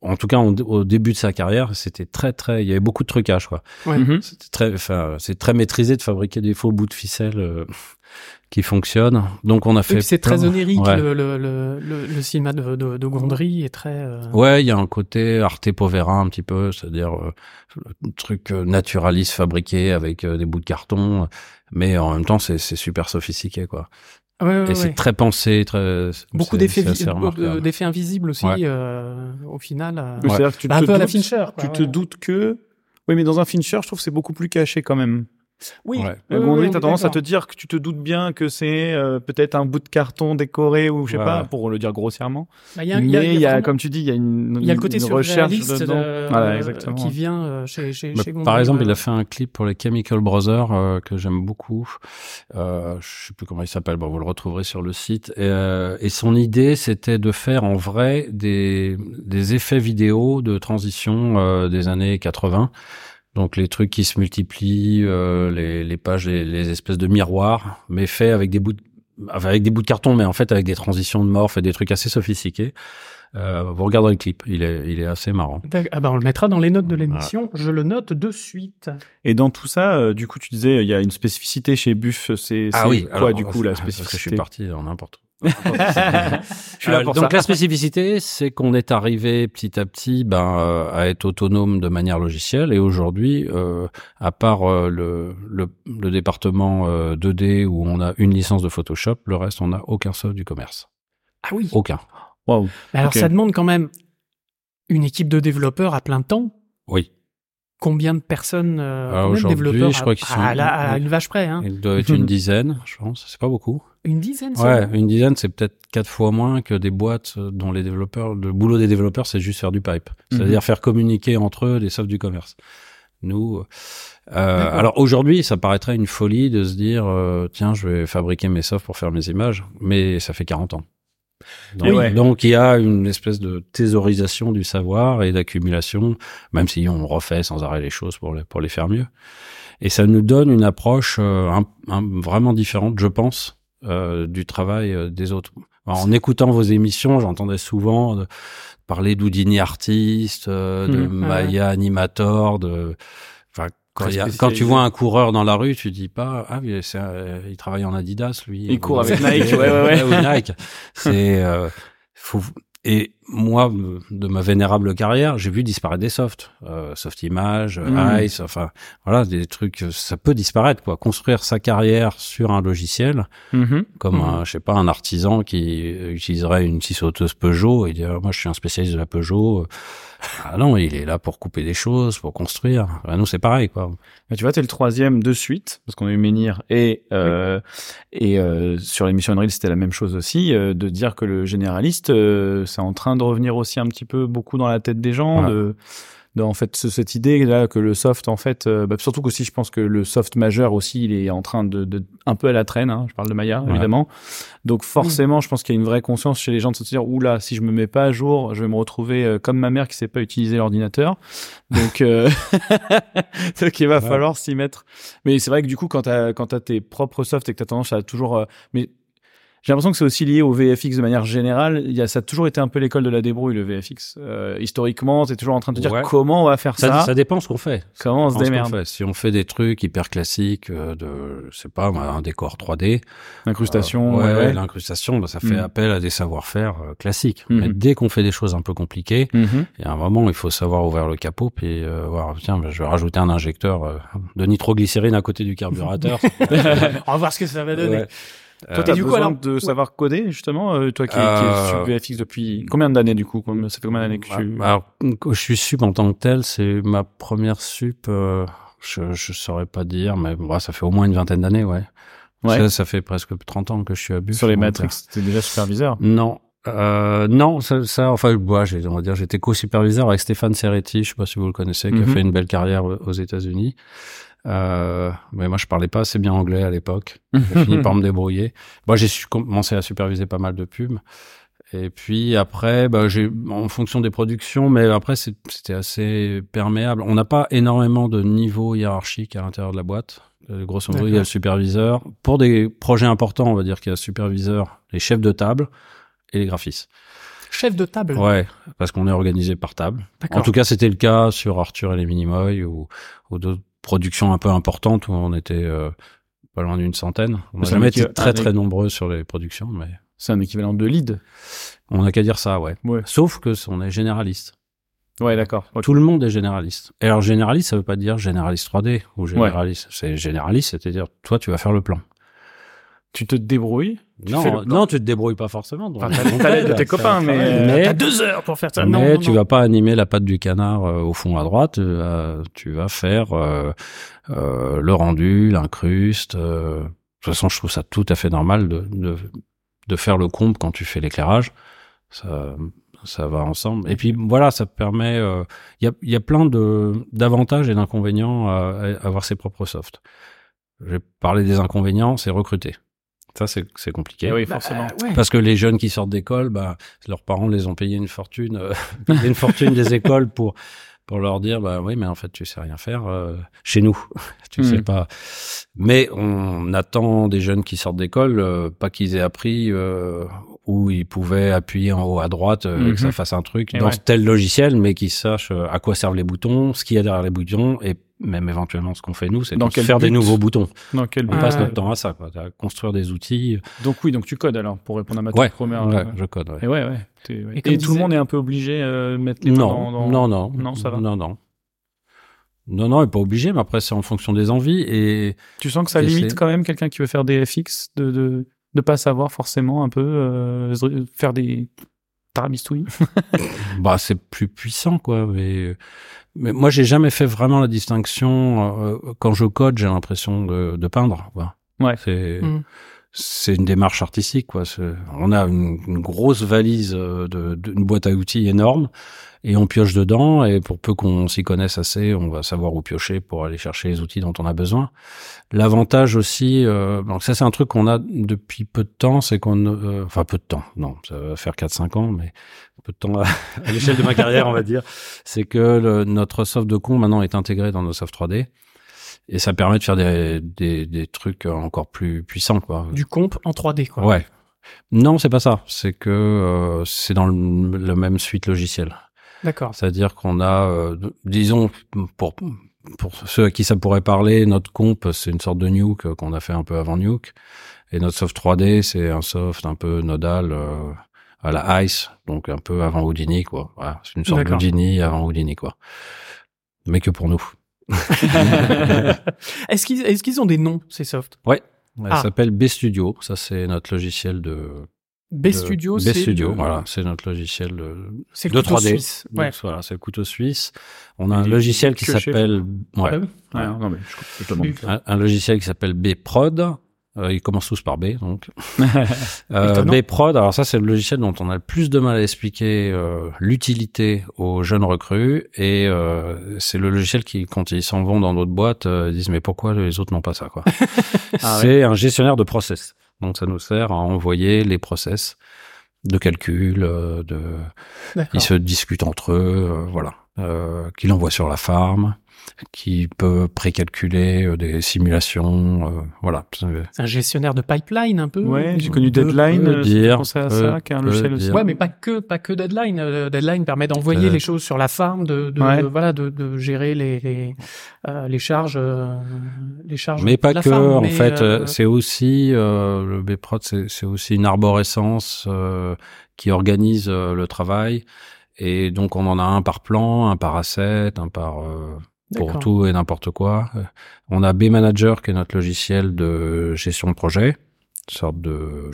en tout cas en- au début de sa carrière c'était très très il y avait beaucoup de trucages quoi Ouais. Mhm. c'était très enfin c'est très maîtrisé de fabriquer des faux bouts de ficelle euh, qui fonctionnent donc on a fait c'est très Ouais. le, le, le, le, le cinéma de, de, de Gondry est très... euh, Ouais, il y a un côté Arte Povera un petit peu, c'est-à-dire euh, un truc euh, naturaliste fabriqué avec euh, des bouts de carton, mais en même temps c'est c'est super sophistiqué quoi. ouais, ouais, Et c'est ouais. très pensé, très Beaucoup d'effets d'effets invisibles aussi, Ouais. euh, au final. euh. Oui, C'est-à-dire que tu Bah, un te peu à la doutes- Fincher. quoi, Tu te doutes que. Oui, mais dans un Fincher, je trouve que c'est beaucoup plus caché quand même. Oui. Ouais. oui, on t'as tendance à te dire que tu te doutes bien que c'est euh, peut-être un bout de carton décoré ou je sais Ouais, pas, pour le dire grossièrement. Bah, il y a- Mais il y a- y a vraiment- comme tu dis, il y a une, il y a le côté une recherche surréaliste dedans. de- Voilà, euh, exactement. qui vient euh, chez, chez, Bah, chez par Gondry, exemple, euh, il a fait un clip pour les Chemical Brothers euh, que j'aime beaucoup. Euh, je sais plus comment il s'appelle. Bon, vous le retrouverez sur le site. Et, euh, et son idée, c'était de faire en vrai des, des effets vidéo de transition euh, des années 80. Donc les trucs qui se multiplient, euh, les, les pages, les, les espèces de miroirs, mais faits avec des bouts de, enfin, avec des bouts de carton, mais en fait avec des transitions de morph et des trucs assez sophistiqués. Euh, vous regarderez le clip, il est, il est assez marrant. Ah bah on le mettra dans les notes de l'émission. Je le note de suite. Et dans tout ça, euh, du coup, tu disais, il y a une spécificité chez Buff. C'est Ah oui, quoi alors, du coup la parce que spécificité Je suis parti dans n'importe où. Je suis là Euh, pour donc ça. la spécificité, c'est qu'on est arrivé petit à petit ben, euh, à être autonome de manière logicielle et aujourd'hui, euh, à part euh, le, le, le département euh, 2D où on a une licence de Photoshop, le reste on n'a aucun soft du commerce, Ah oui. aucun. Alors ça demande quand même une équipe de développeurs à plein temps. Oui, Combien de personnes, euh, aujourd'hui, développeurs je crois qu'ils sont- à, la- à une vache près, hein. il doit être une dizaine, je pense. C'est pas beaucoup. Une dizaine. Ouais, une dizaine, c'est peut-être quatre fois moins que des boîtes dont les développeurs, le boulot des développeurs, c'est juste faire du pipe. C'est-à-dire faire communiquer entre eux des softs du commerce. Nous, euh, alors aujourd'hui, ça paraîtrait une folie de se dire, euh, tiens, je vais fabriquer mes softs pour faire mes images, mais ça fait 40 ans. Donc, ouais. il y a une espèce de thésaurisation du savoir et d'accumulation, même si on refait sans arrêt les choses pour les, pour les faire mieux. Et ça nous donne une approche euh, un- un- vraiment différente, je pense, euh, du travail euh, des autres. Alors, en écoutant vos émissions, j'entendais souvent de parler d'Houdini artiste, de Mhm. Maya animator, de quand, a- tu vois un coureur dans la rue, tu dis pas ah un- il travaille en Adidas lui. Il court Ou- avec Nike, ouais, ouais, ouais. ou Nike. C'est euh, faut et moi de ma vénérable carrière, j'ai vu disparaître des softs, euh, soft image, Mhm. Ice, enfin voilà des trucs ça peut disparaître quoi. Construire sa carrière sur un logiciel Mhm. comme Mhm. un, je sais pas un artisan qui utiliserait une scie sauteuse Peugeot et dire moi je suis un spécialiste de la Peugeot ah non il est là pour couper des choses pour construire Ah, nous c'est pareil quoi Mais tu vois, t'es le troisième de suite, parce qu'on a eu Menhir et euh, et euh, sur l'émission Unreal, c'était la même chose aussi, euh, de dire que le généraliste, euh, c'est en train de revenir aussi un petit peu beaucoup dans la tête des gens, de, de en fait ce- cette idée là que le soft en fait, euh, bah, surtout qu'aussi je pense que le soft majeur aussi, il est en train de, de un peu à la traîne. Hein, je parle de Maya évidemment. Donc forcément, je pense qu'il y a une vraie conscience chez les gens de se dire oula, si je me mets pas à jour, je vais me retrouver euh, comme ma mère qui sait pas utiliser l'ordinateur. Donc euh, donc il va Ouais. falloir s'y mettre. Mais c'est vrai que du coup, quand t'as quand t'as tes propres softs et que t'as tendance à toujours, euh, mais j'ai l'impression que c'est aussi lié au VFX de manière générale. Il y a ça a toujours été un peu l'école de la débrouille le VFX. Euh, historiquement, t'es toujours en train de te dire comment on va faire ça, ça, ça dépend ce qu'on fait comment on se démerde. fait. si on fait des trucs hyper classiques euh, de je sais pas un décor 3D Incrustation, euh, ouais, ouais, ouais. l'incrustation bah, ça fait Mhm. appel à des savoir-faire euh, classiques Mhm. mais dès qu'on fait des choses un peu compliquées Mhm. il y a un moment où il faut savoir ouvrir le capot puis euh, voir tiens bah, je vais rajouter un injecteur euh, de nitroglycérine à côté du carburateur On va voir ce que ça va donner. Ouais. Toi, Euh, t'as du coup, besoin alors- de savoir coder justement, euh, toi qui, qui Euh, es sur VFX depuis combien d'années du coup? Ça fait combien d'années que Bah, tu bah, alors, je suis sup en tant que tel, c'est ma première sup. euh, je je saurais pas dire, mais bah, ça fait au moins une vingtaine d'années, ouais. Ouais. Ça, ça fait presque 30 ans que je suis à Buff. sur les Matrix T'es déjà superviseur? euh, Non. Euh, non, ça, ça enfin, bah, j'ai- on va dire, j'étais co-superviseur avec Stéphane Serretti, je sais pas si vous le connaissez, qui Mhm. a fait une belle carrière aux États-Unis. Euh, mais moi, je parlais pas assez bien anglais à l'époque. J'ai fini par me débrouiller. Moi, j'ai su- commencé à superviser pas mal de pubs. Et puis après, bah, j'ai en fonction des productions, mais après c'était assez perméable. On n'a pas énormément de niveau hiérarchique à l'intérieur de la boîte. Euh, grosso modo, il y a le superviseur. Pour des projets importants, on va dire qu'il y a le superviseur, les chefs de table et les graphistes. Chef de table. Ouais, parce qu'on est organisé par table. En tout cas, c'était le cas sur Arthur et les Minimoy ou, ou d'autres productions un peu importantes où on était euh, pas loin d'une centaine. On n'a jamais été très très nombreux sur les productions, mais C'est un équivalent de lead. on n'a qu'à dire ça, ouais. Ouais. Sauf que on est généraliste. Ouais, d'accord. Tout le monde est généraliste. Et alors généraliste, ça veut pas dire généraliste 3D ou généraliste. C'est généraliste, c'est-à-dire toi, tu vas faire le plan. Tu te débrouilles. tu non, non, tu te débrouilles pas forcément. donc- Enfin, t'as l'aide de tes copains, mais, euh, Mais- T'as deux heures pour faire ça. mais Non, non, tu non. vas pas animer la patte du canard euh, au fond à droite. Tu vas, tu vas faire euh, euh, le rendu, l'incruste. euh. De toute façon, je trouve ça tout à fait normal de, de, de faire le comble quand tu fais l'éclairage. Ça, ça va ensemble. Et puis voilà, ça permet. euh, Il y, a, il y a plein de d'avantages et d'inconvénients à, à avoir ses propres softs. J'ai parlé des inconvénients, c'est recruter. Ça, c'est compliqué. Eh oui, Bah, forcément. ouais. Parce que les jeunes qui sortent d'école, bah, leurs parents les ont payé une fortune, euh, une fortune des écoles pour pour leur dire, bah oui, mais en fait, tu sais rien faire euh, chez nous, tu Hmm. sais pas. Mais on attend des jeunes qui sortent d'école, euh, pas qu'ils aient appris euh, où ils pouvaient appuyer en haut à droite euh, que ça Mhm. fasse un truc Et dans ouais. tel logiciel, mais qu'ils sachent euh, à quoi servent les boutons, ce qu'il y a derrière les boutons et même éventuellement ce qu'on fait nous, c'est de faire des nouveaux boutons. Dans quel On but Ah, passe notre temps à ça, quoi, à construire des outils. Donc oui, donc tu codes alors pour répondre à ma Ouais, première. ouais, euh, je code. ouais. Et ouais, ouais. Et tout le monde est un peu obligé euh, de mettre les mains Non, dans, dans- non, non, Non, ça va. Non, non. Non, non, il est pas obligé, mais après, c'est en fonction des envies. Et Tu sens que ça limite quand même quelqu'un qui veut faire des FX de de de pas savoir forcément un peu euh, faire des tarabistouilles. bah, c'est plus puissant, quoi. Mais, mais moi, j'ai jamais fait vraiment la distinction. euh, quand je code, j'ai l'impression de, de peindre, quoi. Ouais. C'est, Mm. C'est une démarche artistique, quoi. On a une, grosse valise euh, de, une boîte à outils énorme et on pioche dedans. Et pour peu qu'on s'y connaisse assez, on va savoir où piocher pour aller chercher les outils dont on a besoin. L'avantage aussi, euh, donc ça c'est un truc qu'on a depuis peu de temps, c'est qu'on, euh, enfin peu de temps, non, ça va faire 4-5 ans, mais peu de temps à, l'échelle de ma carrière, on va dire, c'est que notre soft de con maintenant est intégré dans nos soft 3D et ça permet de faire des, des, des trucs encore plus puissants, quoi. Du comp en 3D, quoi. Ouais. Non, c'est pas ça. C'est que euh, c'est dans le, le même suite logiciel. D'accord. C'est-à-dire qu'on a, euh, disons, pour pour ceux à qui ça pourrait parler, notre comp, c'est une sorte de Nuke qu'on a fait un peu avant Nuke. Et notre soft 3D, c'est un soft un peu nodal euh, à la Ice, donc un peu avant Houdini, quoi. Voilà, c'est une sorte d'Houdini avant Houdini, quoi. Mais que pour nous. est-ce qu'ils est-ce qu'ils ont des noms, ces softs? Elle Ah. s'appelle B Studio. Ça, c'est notre logiciel de... B de- Studio, B c'est Studio, le- voilà. C'est notre logiciel de, C'est de le couteau 3D. suisse. Donc, Ouais. voilà, c'est le couteau suisse. On a un logiciel qui s'appelle... Ouais. Ah. Ouais, non mais je, je te demande. un, un logiciel qui s'appelle Bprod. Euh, ils commencent tous par B, donc. Euh, Étonnant. Bprod, alors ça c'est le logiciel dont on a le plus de mal à expliquer euh, l'utilité aux jeunes recrues et euh, c'est le logiciel qui, quand ils s'en vont dans d'autres boîtes, euh, ils disent mais pourquoi les autres n'ont pas ça quoi? Ah c'est un gestionnaire de process, donc ça nous sert à envoyer les process de calcul, euh, de ils se discutent entre eux, euh, voilà, euh, qu'il envoie sur la farm, qui peut précalculer euh, des simulations, euh, voilà. C'est un gestionnaire de pipeline un peu. Ouais, j'ai connu Deadline. peut euh, ça dire, penser à ça, qui est un logiciel aussi. dire. Ouais, mais pas que pas que Deadline. Euh, Deadline permet d'envoyer les choses sur la farm, de, de, Ouais. de- voilà, de, de gérer les les, euh, les charges, euh, les charges. Mais pas de la que, farm, en mais, fait, c'est aussi euh, le Bprod, c'est c'est aussi une arborescence euh, qui organise euh, le travail. Et donc on en a un par plan, un par asset, un par euh, pour tout et n'importe quoi. Euh, On a B Manager qui est notre logiciel de gestion de projet, une sorte de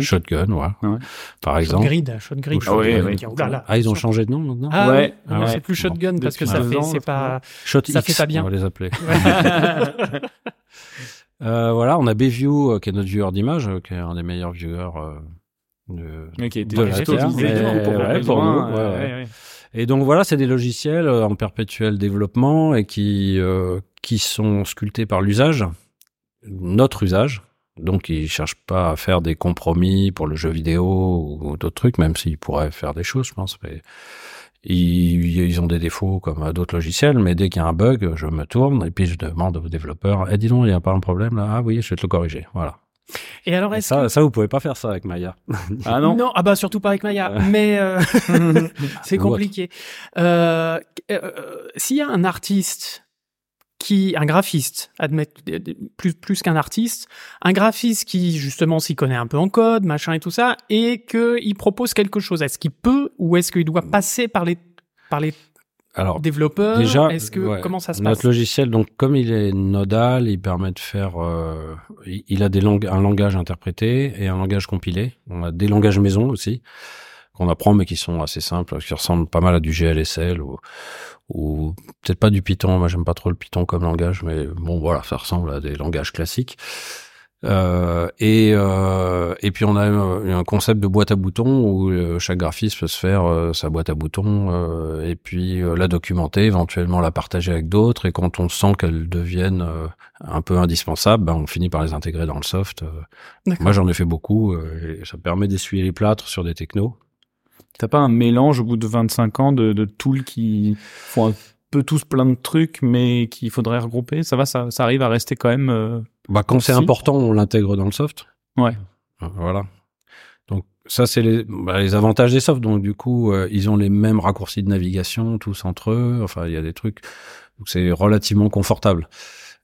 shotgun, voilà. Ouais. Par exemple. Shotgrid, Shotgrid. Ah Shotgun, qui- oulala. Ah, ils ont changé de nom maintenant. Ah Ouais. ouais, Ah ouais. c'est plus Shotgun parce que ça fait, ans, c'est pas. Shot ça X, fait pas bien. on va les appeler. Euh, voilà, on a Bview euh, qui est notre vieweur d'image, euh, qui est un des meilleurs viewers euh, de, Mais qui a été de la Terre. Euh. Et donc voilà, c'est des logiciels euh, en perpétuel développement et qui euh, qui sont sculptés par l'usage, notre usage. Donc ils cherchent pas à faire des compromis pour le jeu vidéo ou d'autres trucs, même s'ils pourraient faire des choses, je pense. Mais ils, ont des défauts comme à d'autres logiciels, mais dès qu'il y a un bug, je me tourne et puis je demande aux développeurs "Eh dis donc, il y a pas un problème là? Ah oui, je vais te le corriger." Voilà. Et alors est-ce ça, que... ça vous pouvez pas faire ça avec Maya. Ah non. Non, ah bah surtout pas avec Maya, mais euh, c'est compliqué. Euh, euh, S'il y a un artiste qui, un graphiste, admettre plus plus qu'un artiste, un graphiste qui justement s'y connaît un peu en code, machin et tout ça, et que il propose quelque chose, est-ce qu'il peut ou est-ce qu'il doit passer par les par les Alors, développeur déjà, Est-ce que ouais, comment ça se notre passe logiciel, donc comme il est nodal, il permet de faire, euh, il il a des langues, un langage interprété et un langage compilé. On a des langages maison aussi qu'on apprend, mais qui sont assez simples, qui ressemblent pas mal à du GLSL ou, ou peut-être pas du Python. Moi, j'aime pas trop le Python comme langage, mais bon, voilà, ça ressemble à des langages classiques. Euh, et, euh, et puis on a un, un concept de boîte à boutons où euh, chaque graphiste peut se faire euh, sa boîte à boutons euh, et puis euh, la documenter, éventuellement la partager avec d'autres. Et quand on sent qu'elles deviennent euh, un peu indispensables, ben, on finit par les intégrer dans le soft. Moi j'en ai fait beaucoup euh, et ça permet d'essuyer les plâtres sur des technos. T'as pas un mélange au bout de 25 ans de, de tools qui font un peu tous plein de trucs, mais qu'il faudrait regrouper? Ça va, ça, ça arrive à rester quand même. Bah, quand c'est important, on l'intègre dans le soft. Ouais. Euh, Voilà. Donc ça, c'est les, bah, les avantages des softs. Donc du coup, euh, ils ont les mêmes raccourcis de navigation tous entre eux. Enfin, il y a des trucs. Donc c'est relativement confortable.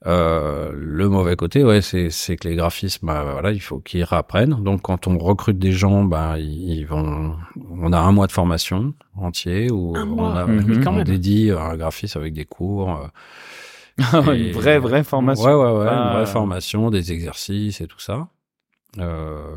Euh, le mauvais côté, ouais, c'est c'est que les graphismes, bah, voilà, il faut qu'ils réapprennent. Donc quand on recrute des gens, bah ils ils vont, on a un mois de formation entier où Un on, mois, a, Mhm. quand on même. dédie un graphiste avec des cours. euh, une et- vraie, vraie formation. Ouais, ouais, ouais, une vraie formation, des exercices et tout ça. Euh,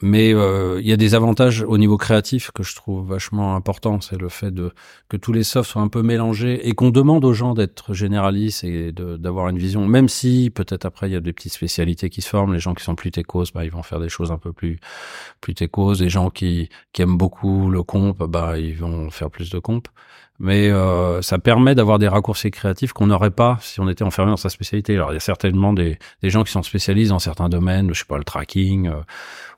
mais euh, il y a des avantages au niveau créatif que je trouve vachement important. C'est le fait de que tous les softs soient un peu mélangés et qu'on demande aux gens d'être généralistes et d'avoir une vision. Même si peut-être après il y a des petites spécialités qui se forment. Les gens qui sont plus techos, bah, ils vont faire des choses un peu plus plus techos. Les gens qui qui aiment beaucoup le comp, bah ils vont faire plus de comp mais euh, ça permet d'avoir des raccourcis créatifs qu'on n'aurait pas si on était enfermé dans sa spécialité. Alors il y a certainement des, des gens qui sont spécialisés dans certains domaines, je sais pas le tracking euh,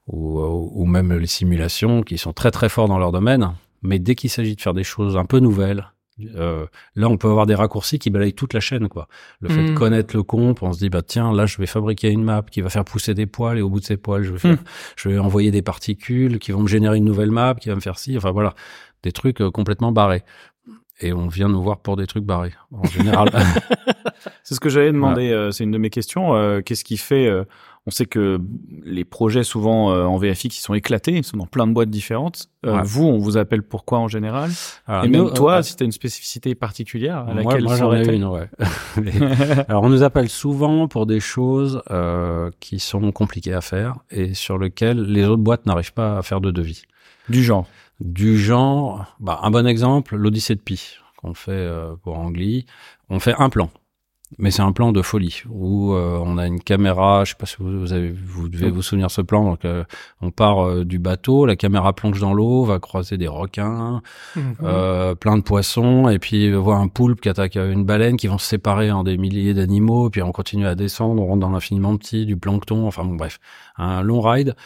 ou, ou ou même les simulations, qui sont très très forts dans leur domaine. Mais dès qu'il s'agit de faire des choses un peu nouvelles, euh, là on peut avoir des raccourcis qui balayent toute la chaîne quoi. Le fait de Mm. connaître le comp, on se dit bah tiens là je vais fabriquer une map qui va faire pousser des poils et au bout de ces poils je vais faire, Mm. je vais envoyer des particules qui vont me générer une nouvelle map qui va me faire ci. Enfin voilà des trucs euh, complètement barrés. Et on vient nous voir pour des trucs barrés, en général. C'est ce que j'allais demander. euh, c'est une de mes questions. euh, Qu'est-ce qui fait euh, On sait que les projets souvent en VFX ils sont éclatés, ils sont dans plein de boîtes différentes. Ouais. Vous, on vous appelle pourquoi en général? Alors, Et nous, même toi, si tu as une spécificité particulière à moi, laquelle moi, j'en ai une, ouais. Alors, on nous appelle souvent pour des choses qui sont compliquées à faire et sur lesquelles les autres boîtes n'arrivent pas à faire de devis. du genre. Du genre, bah, un bon exemple, l'Odyssée de Pi qu'on fait euh, pour Angly. On fait un plan, mais c'est un plan de folie où euh, on a une caméra. Je sais pas si vous, vous avez, vous devez vous souvenir de ce plan. Donc, euh, on part euh, du bateau, la caméra plonge dans l'eau, va croiser des requins, euh, plein de poissons, et puis voir un poulpe qui attaque une baleine, qui vont se séparer en des milliers d'animaux, puis on continue à descendre, on rentre dans l'infiniment petit, du plancton, enfin bon bref, un long ride.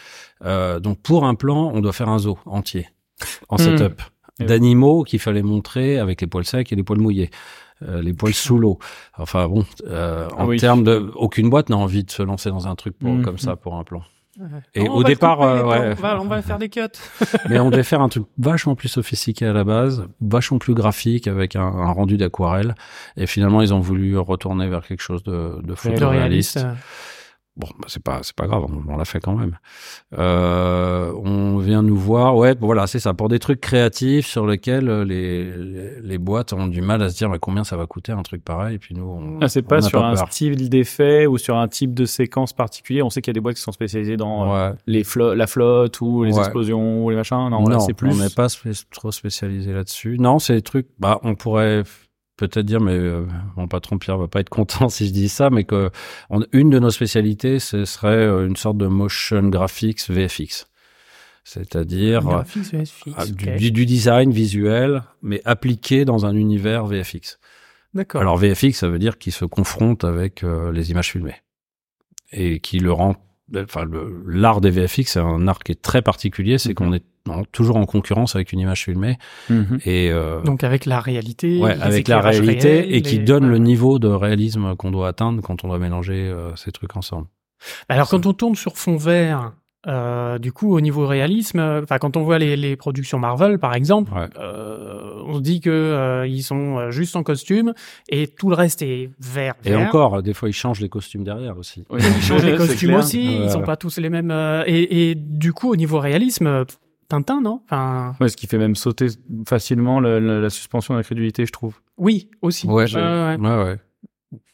Euh, donc pour un plan, on doit faire un zoo entier en Hmm. setup Et oui. d'animaux qu'il fallait montrer avec les poils secs et les poils mouillés. Euh, les poils sous l'eau. Enfin bon, euh, en oui. termes de, aucune boîte n'a envie de se lancer dans un truc pour, Mhm. comme ça pour un plan. Ouais. Et on au départ, couper euh, ouais. on, va, on va faire des cuts. Mais on devait faire un truc vachement plus sophistiqué à la base, vachement plus graphique avec un, un rendu d'aquarelle. Et finalement, ils ont voulu retourner vers quelque chose de, de photoréaliste. Bon, bah, c'est pas c'est pas grave, on, on l'a fait quand même. Euh, on vient nous voir, ouais, voilà, c'est ça, pour des trucs créatifs sur lesquels euh, les, les, les boîtes ont du mal à se dire mais combien ça va coûter un truc pareil. Et puis nous, on, Ah, c'est pas sur un peur. style d'effet ou sur un type de séquence particulier. On sait qu'il y a des boîtes qui sont spécialisées dans euh, les flo- la flotte ou les Ouais. explosions ou les machins. Non, là, c'est plus. on n'est pas trop spécialisé là-dessus. Non, c'est des trucs. Bah, on pourrait peut-être dire, mais euh, mon patron Pierre va pas être content si je dis ça, mais que on- une de nos spécialités, ce serait euh, une sorte de motion graphics VFX, c'est-à-dire euh, VFX, ah, du, design visuel, mais appliqué dans un univers VFX. D'accord. Alors VFX, ça veut dire qu'il se confronte avec euh, les images filmées et qui le rend. Enfin, l'art des VFX, c'est un art qui est très particulier, c'est Mhm. qu'on est en- toujours en concurrence avec une image filmée Mhm. et euh, Donc avec la réalité. ouais, avec la réalité réels, et qui les- donne le niveau de réalisme qu'on doit atteindre quand on doit mélanger euh, ces trucs ensemble. Alors quand on tourne sur fond vert, euh, du coup au niveau réalisme, euh, enfin quand on voit les, les productions Marvel par exemple, Ouais. euh, on se dit que euh, ils sont euh, juste en costume et tout le reste est vert. Et vert. encore, des fois, ils changent les costumes derrière aussi. Oui, Ils changent les costumes clair. aussi, ils sont pas tous les mêmes. euh, et, et du coup au niveau réalisme, Tintin, non? Enfin, Ouais, ce qui fait même sauter facilement le- le- la suspension d'incrédulité, je trouve. oui, aussi. Ouais, Ouais, ouais.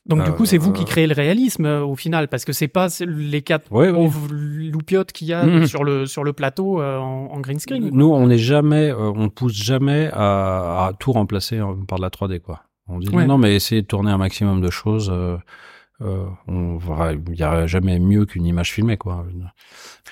Donc du coup, c'est vous qui créez le réalisme euh, au final, parce que c'est pas les quatre Ouais, loupiotes qu'il y a sur le sur le plateau euh, en, en green screen. Nous, on n'est jamais, euh, on pousse jamais à, à tout remplacer euh, par de la 3D, quoi. On dit Ouais. non, mais essayez de tourner un maximum de choses. Euh, on verra, il y a jamais mieux qu'une image filmée, quoi.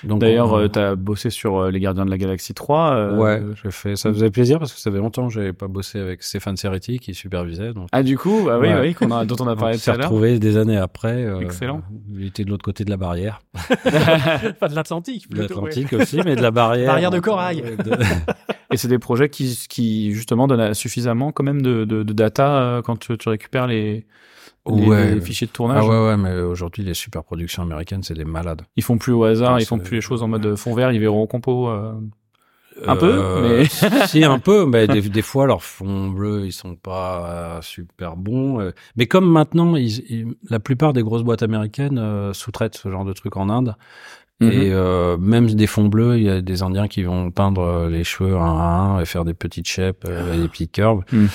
Donc, D'ailleurs, on- euh, t'as bossé sur euh, Les Gardiens de la Galaxie 3. euh, ouais, j'ai fait. Ça faisait plaisir parce que ça fait longtemps que j'avais pas bossé avec Stéphane Serretti qui supervisait. Donc, Ah, du coup, bah oui, Ouais. oui, qu'on a, dont on a on parlé tout s'est à l'heure. retrouvé des années après. euh, Excellent. Il était de l'autre côté de la barrière, Pas de l'Atlantique. de ouais. l'Atlantique aussi, mais de la barrière. Barrière de corail. De- Et c'est des projets qui, qui justement donnent suffisamment quand même de, de, de data euh, quand tu, tu récupères les, les, Ouais. les fichiers de tournage. Ah ouais, ouais, mais aujourd'hui, les super productions américaines, c'est des malades. Ils font plus au hasard, Ah, ils font plus les choses en mode fond vert, ils verront au compo. euh. Un peu, Euh, mais- si un peu, mais des, des fois leurs fonds bleus ils sont pas euh, super bons. Mais comme maintenant, ils, ils- la plupart des grosses boîtes américaines euh, sous-traitent ce genre de trucs en Inde. Mhm. Et euh, même des fonds bleus, il y a des Indiens qui vont peindre euh, les cheveux un à un et faire des petites shapes, euh, et des petites curves. Mhm.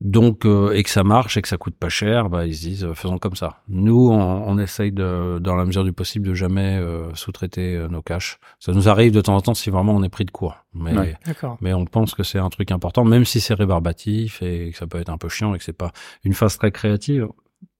Donc, euh, et que ça marche et que ça coûte pas cher, bah, ils se disent, euh, faisons comme ça. Nous, on, on essaye de, dans la mesure du possible, de jamais euh, sous-traiter nos caches. Ça nous arrive de temps en temps si vraiment on est pris de court. Mais, Ouais. Mais on pense que c'est un truc important, même si c'est rébarbatif et que ça peut être un peu chiant et que c'est pas une phase très créative.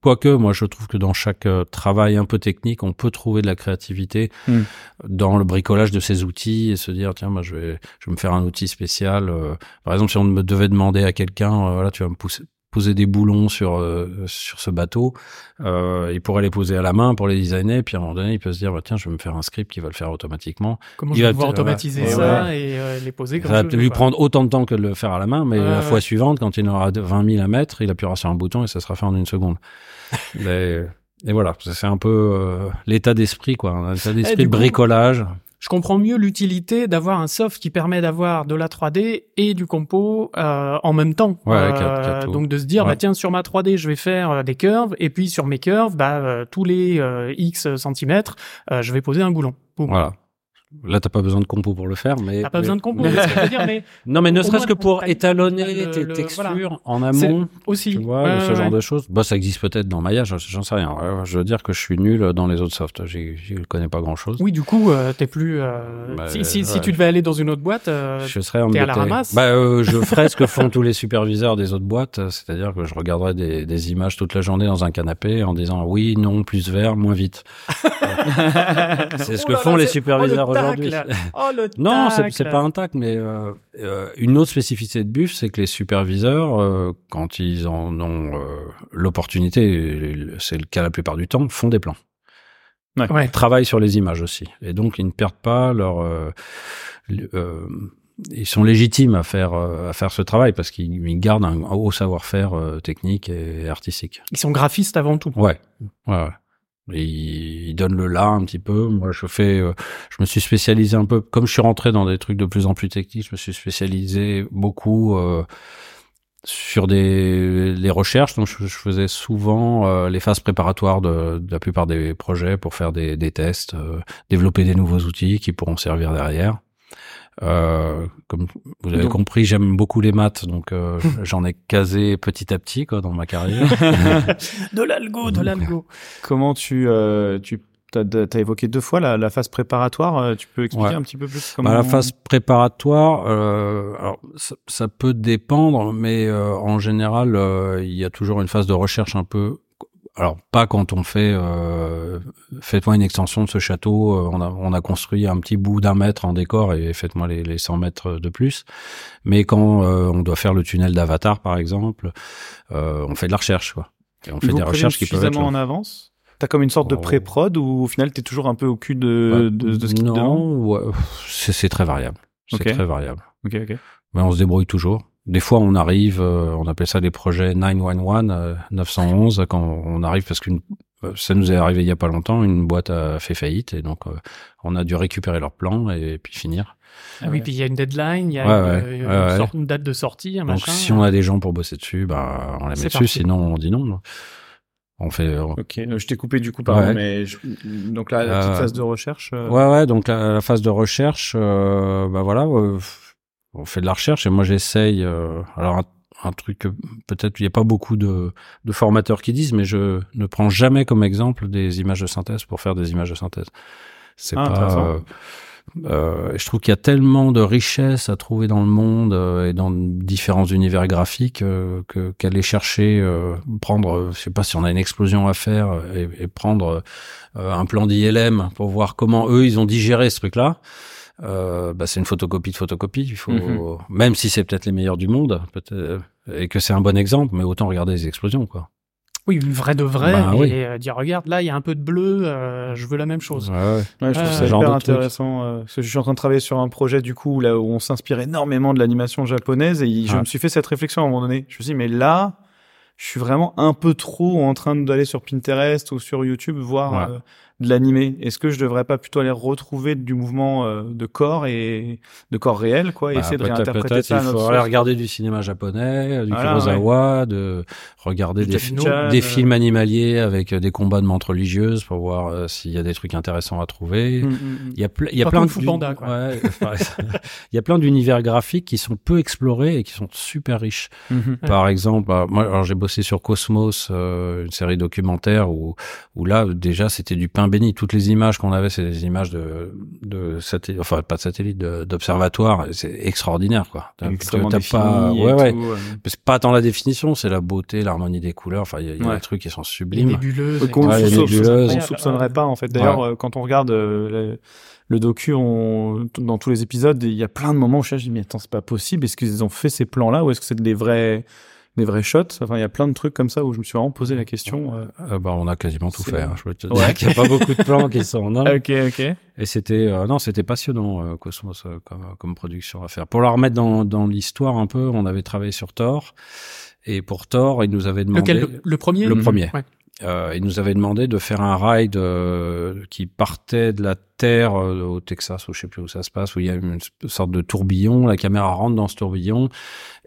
Quoique, moi, je trouve que dans chaque euh, travail un peu technique, on peut trouver de la créativité Mm. dans le bricolage de ces outils et se dire, tiens, moi, je vais, je vais me faire un outil spécial. euh, par exemple, si on me devait demander à quelqu'un, euh, voilà, tu vas me pousser, poser des boulons sur euh, sur ce bateau, euh, il pourrait les poser à la main pour les designer, puis à un moment donné, il peut se dire, bah, tiens, je vais me faire un script qui va le faire automatiquement. Comment Il je vais va pouvoir automatiser ouais. ça et euh, les poser comme Ça va lui prendre autant de temps que de le faire à la main, mais la fois suivante, quand il aura 20 000 à mettre, il appuiera sur un bouton et ça sera fait en une seconde. Mais- et voilà, c'est un peu euh, l'état d'esprit, quoi. Un état d'esprit du de coup- bricolage. Je comprends mieux l'utilité d'avoir un soft qui permet d'avoir de la 3D et du compo euh, en même temps. Ouais, Euh, donc de se dire, Ouais. bah tiens, sur ma 3D, je vais faire euh, des curves, et puis sur mes curves, bah euh, tous les X centimètres, je vais poser un boulon. Boum. Voilà. Là, t'as pas besoin de compo pour le faire, mais. T'as pas mais- besoin de compo, c'est ce que je veux dire, mais Non, mais ne serait-ce que pour étalonner le- tes le- textures voilà. en amont. aussi. Tu vois, Ouais, ce ouais, genre ouais. de choses. Bah, ça existe peut-être dans Maya, j'en- sais rien. Je veux dire que je suis nul dans les autres softs. J'y connais pas grand chose. Oui, du coup, euh, t'es plus. euh, Bah, si, si, tu devais aller dans une autre boîte, euh, je serais t'es à la ramasse Bah, euh, je ferais ce que font tous les superviseurs des autres boîtes, c'est-à-dire que je regarderais des, des images toute la journée dans un canapé en disant oui, non, plus vert, moins vite. c'est ce que font les superviseurs oh, aujourd'hui. Oh, le Non, c'est pas un tac, mais euh, euh, une autre spécificité de Buff, c'est que les superviseurs, euh, quand ils en ont euh, l'opportunité, c'est le cas la plupart du temps, font des plans. Ouais. Ils travaillent sur les images aussi, et donc ils ne perdent pas leur. euh, le- euh, ils sont légitimes à faire euh, à faire ce travail parce qu'ils ils gardent un haut savoir-faire euh, technique et artistique. Ils sont graphistes avant tout. Ouais, ouais. ouais. Et ils donnent le là un petit peu. Moi, je fais, euh, je me suis spécialisé un peu, comme je suis rentré dans des trucs de plus en plus techniques, je me suis spécialisé beaucoup euh, sur des les recherches. Donc, je, faisais souvent euh, les phases préparatoires de, de la plupart des projets pour faire des, des tests, développer des nouveaux outils qui pourront servir derrière. Euh, comme vous avez Donc- compris, j'aime beaucoup les maths, donc euh, j'en ai casé petit à petit quoi dans ma carrière. De l'algo, de l'algo. Comment tu, euh, tu t'as, t'as évoqué deux fois la, la phase préparatoire. euh, Tu peux expliquer Ouais. un petit peu plus comment Bah, la phase préparatoire, euh, alors ça, ça peut dépendre, mais euh, en général, euh, il y a toujours une phase de recherche un peu. Alors pas quand on fait, euh, faites-moi une extension de ce château. euh, on a on a construit un petit bout d'un mètre en décor et faites-moi les, les 100 mètres de plus. Mais quand euh, on doit faire le tunnel d'Avatar par exemple, euh, on fait de la recherche quoi. Et on fait vous des recherches qui peuvent être suffisamment en avance? T'as comme une sorte de Oh. pré-prod ou au final t'es toujours un peu au cul de, Ouais. de, de ce qui non, ouais, c'est très variable. C'est très variable. Ok, ok. Mais on se débrouille toujours. Des fois, on arrive, euh, on appelle ça des projets 911, euh, 911, quand on arrive parce qu'une, euh, ça nous est arrivé il y a pas longtemps, une boîte a fait faillite et donc euh, on a dû récupérer leur plan et, puis finir. Ah oui, puis il y a une deadline, il y a Ouais, une, ouais, une ouais, ouais. sorte- une date de sortie, un Donc machin. si on a des gens pour bosser dessus, bah on les met dessus, parti. sinon on dit non. On fait. euh, Ok, euh, je t'ai coupé du coup, pardon, Ouais. mais je- donc là, la petite Euh, phase de recherche. euh, Ouais, ouais. Donc la, la phase de recherche, euh, bah voilà, euh, on fait de la recherche et moi j'essaye. euh, alors un, un truc peut-être il n'y a pas beaucoup de, de formateurs qui disent, mais je ne prends jamais comme exemple des images de synthèse pour faire des images de synthèse. C'est Ah, pas. euh, euh, je trouve qu'il y a tellement de richesses à trouver dans le monde euh, et dans différents univers graphiques euh, que qu'aller chercher, euh, prendre, je sais pas si on a une explosion à faire et, et prendre euh, un plan d'ILM pour voir comment eux ils ont digéré ce truc-là. Euh, bah, c'est une photocopie de photocopie. Il faut, Mhm. même si c'est peut-être les meilleurs du monde, peut-être, euh, et que c'est un bon exemple, mais autant regarder les explosions, quoi. Oui, une vraie de vrai, Bah et oui. euh, dire regarde là, il y a un peu de bleu, euh, je veux la même chose. Ouais, ouais. Ouais, je trouve Euh, ça hyper intéressant. euh, parce que je suis en train de travailler sur un projet du coup là où on s'inspire énormément de l'animation japonaise et je Ouais. me suis fait cette réflexion à un moment donné. Je me suis dit mais là, je suis vraiment un peu trop en train d'aller sur Pinterest ou sur YouTube voir Ouais. euh, de l'animé. Est-ce que je devrais pas plutôt aller retrouver du mouvement euh, de corps et de corps réel quoi, et Bah, essayer de peut-être- réinterpréter ça à il faudrait sauce. regarder du cinéma japonais, du Voilà, Kurosawa, de regarder Du des, Jackie fi- Chan, des euh. films animaliers avec euh, des combats de montres religieuses pour voir euh, s'il y a des trucs intéressants à trouver. Mm, mm, mm. Il y a, ple- il y a Pas plein Kung de Fu Panda, quoi. Ouais, par exemple. il y a plein d'univers graphiques qui sont peu explorés et qui sont super riches. Mhm. Par exemple, bah, moi, j'ai bossé sur Cosmos, euh, une série documentaire où, où là déjà c'était du pain béni. Toutes les images qu'on avait, c'est des images de, de satellite, enfin pas de satellite, d'observatoire. C'est extraordinaire, quoi. T'as- Extrêmement t'as défini pas, ouais, ouais. tout, euh. C'est pas tant la définition, c'est la beauté, l'harmonie des couleurs. Enfin, il y a, il y a Ouais. des trucs qui sont Les sublimes. nébuleuses. Euh, et qu'on. Ouais, les nébuleuses. on soupçonnerait pas en fait. D'ailleurs, euh, quand on regarde euh, le, le docu, on, dans tous les épisodes, il y a plein de moments où je dis mais attends c'est pas possible. Est-ce qu'ils ont fait ces plans-là ou est-ce que c'est des vrais des vrais shots Enfin, il y a plein de trucs comme ça où je me suis vraiment posé la question. euh. Euh, bah, on a quasiment tout fait. hein. Je peux te Ouais. dire qu'il n'y a pas beaucoup de plans qui sont. Non. Ok, ok. Et c'était euh, non, c'était passionnant euh, Cosmos euh, comme, comme production à faire. Pour la remettre dans, dans l'histoire un peu, on avait travaillé sur Thor et pour Thor, il nous avait demandé Lequel le, le premier? Le premier. Ouais. euh, il nous avait demandé de faire un ride euh, qui partait de la Terre euh, au Texas ou je sais plus où ça se passe où il y a une sorte de tourbillon, la caméra rentre dans ce tourbillon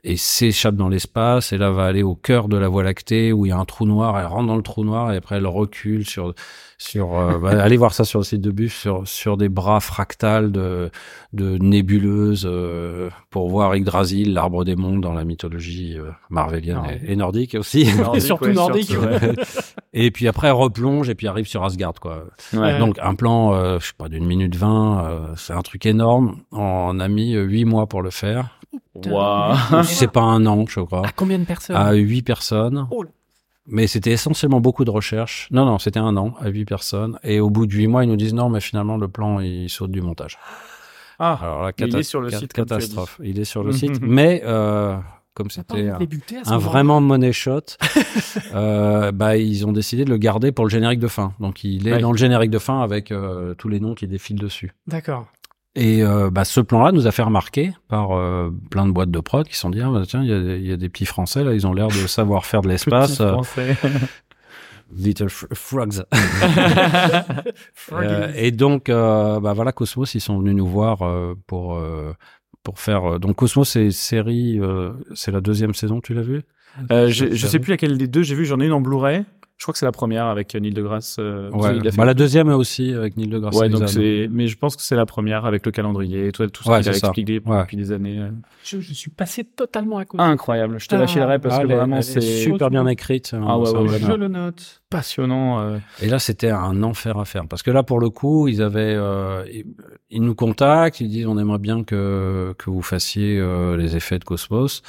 et s'échappe dans l'espace et là va aller au cœur de la Voie lactée où il y a un trou noir, elle rentre dans le trou noir et après elle recule sur sur euh, bah, allez voir ça sur le site de Buff sur sur des bras fractals de de nébuleuses euh, pour voir Yggdrasil, l'arbre des mondes dans la mythologie euh, marvelienne Ah. et, et nordique aussi. Et surtout nordique. surtout, ouais. et puis après elle replonge et puis arrive sur Asgard quoi. Ouais. Donc un plan je sais pas d'une minute vingt, euh, c'est un truc énorme. On a mis euh, huit mois pour le faire. Waouh. c'est pas un an, je crois. À combien de personnes À huit personnes. Oh. Mais c'était essentiellement beaucoup de recherche. Non, non, c'était un an à huit personnes. Et au bout de huit mois, ils nous disent non, mais finalement, le plan, il saute du montage. Ah, Alors Mais il est sur le site, catastrophe. Il est sur le site. Mais, euh, comme c'était un, un vraiment money shot, euh, bah, ils ont décidé de le garder pour le générique de fin. Donc, il est Ouais. dans le générique de fin avec euh, tous les noms qui défilent dessus. D'accord. Et euh, bah, ce plan-là nous a fait remarquer par euh, plein de boîtes de prod qui se sont dit ah, bah, tiens il y y a des petits Français là ils ont l'air de savoir faire de l'espace little fr- frogs. Euh, et donc euh, bah voilà Cosmos ils sont venus nous voir euh, pour euh, pour faire euh, donc Cosmos c'est série euh, c'est la deuxième saison tu l'as vu? Euh, je, je sais plus laquelle des deux j'ai vu, j'en ai une en Blu-ray. Je crois que c'est la première avec Neil deGrasse. Euh, ouais il a fait- bah, la deuxième aussi avec Neil deGrasse Ouais, donc Tyson. c'est, mais je pense que c'est la première avec le calendrier et tout, tout ce Ouais, qu'il a ça. expliqué Ouais. depuis des années. euh. Je, je suis passé totalement à côté. Incroyable. Je te la Ah. filerai parce Ah, que vraiment c'est super bien écrite hein, Ah ouais, je le note. passionnant. euh. Et là, c'était un enfer à faire parce que là, pour le coup, ils avaient, euh, ils, ils nous contactent, ils disent on aimerait bien que que vous fassiez euh, les effets de Cosmos.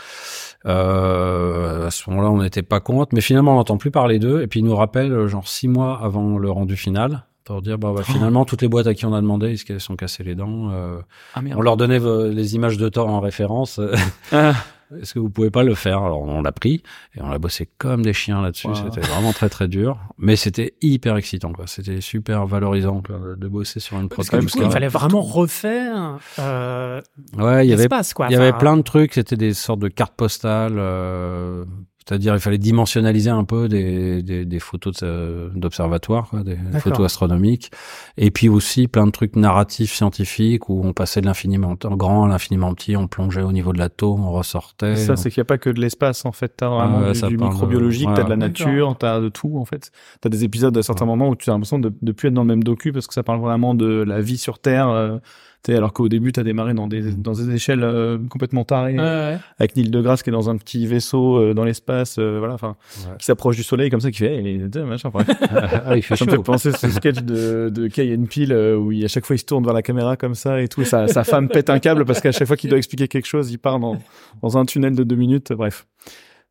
Euh, à ce moment-là, on n'était pas contre, mais finalement, on n'entend plus parler d'eux. Et puis nous rappellent euh, genre six mois avant le rendu final pour dire bah, bah, finalement toutes les boîtes à qui on a demandé, ils se sont cassés les dents. euh, Ah on leur donnait les images de Thor en référence. Ah. Est-ce que vous pouvez pas le faire? Alors on l'a pris et on l'a bossé comme des chiens là-dessus. Wow. C'était vraiment très très dur, mais c'était hyper excitant. quoi. C'était super valorisant quoi, de- bosser sur une Parce prod que comme du coup, ça. il fallait vraiment refaire euh, Ouais, il y avait l'espace, quoi. il y avait Enfin, plein de trucs. C'était des sortes de cartes postales. euh, C'est-à-dire, il fallait dimensionnaliser un peu des, des, des photos de- d'observatoire, quoi, des photos astronomiques, et puis aussi plein de trucs narratifs scientifiques où on passait de l'infiniment grand à l'infiniment petit, on plongeait au niveau de l'atome, on ressortait. Ça, c'est qu'il n'y a pas que de l'espace, en fait. T'as vraiment Ah ouais, du, parle de- microbiologique, t'as de la nature, t'as de tout, en fait. T'as des épisodes à certains moments où tu as l'impression de, de plus être dans le même docu parce que ça parle vraiment de la vie sur Terre. euh, t'sais, alors qu'au début, t'as démarré dans des, dans des échelles euh, complètement tarées. Ouais, Avec Neil deGrasse qui est dans un petit vaisseau euh, dans l'espace, euh, voilà, enfin, Ouais. qui s'approche du soleil comme ça, qui fait, hey, il est, machin, bref. ah, il fait Ça me fait penser à ce sketch de, de Kay and Peele euh, où il, à chaque fois il se tourne vers la caméra comme ça et tout. Et sa, sa femme pète un câble parce qu'à chaque fois qu'il doit expliquer quelque chose, il part dans, dans un tunnel de deux minutes. Bref.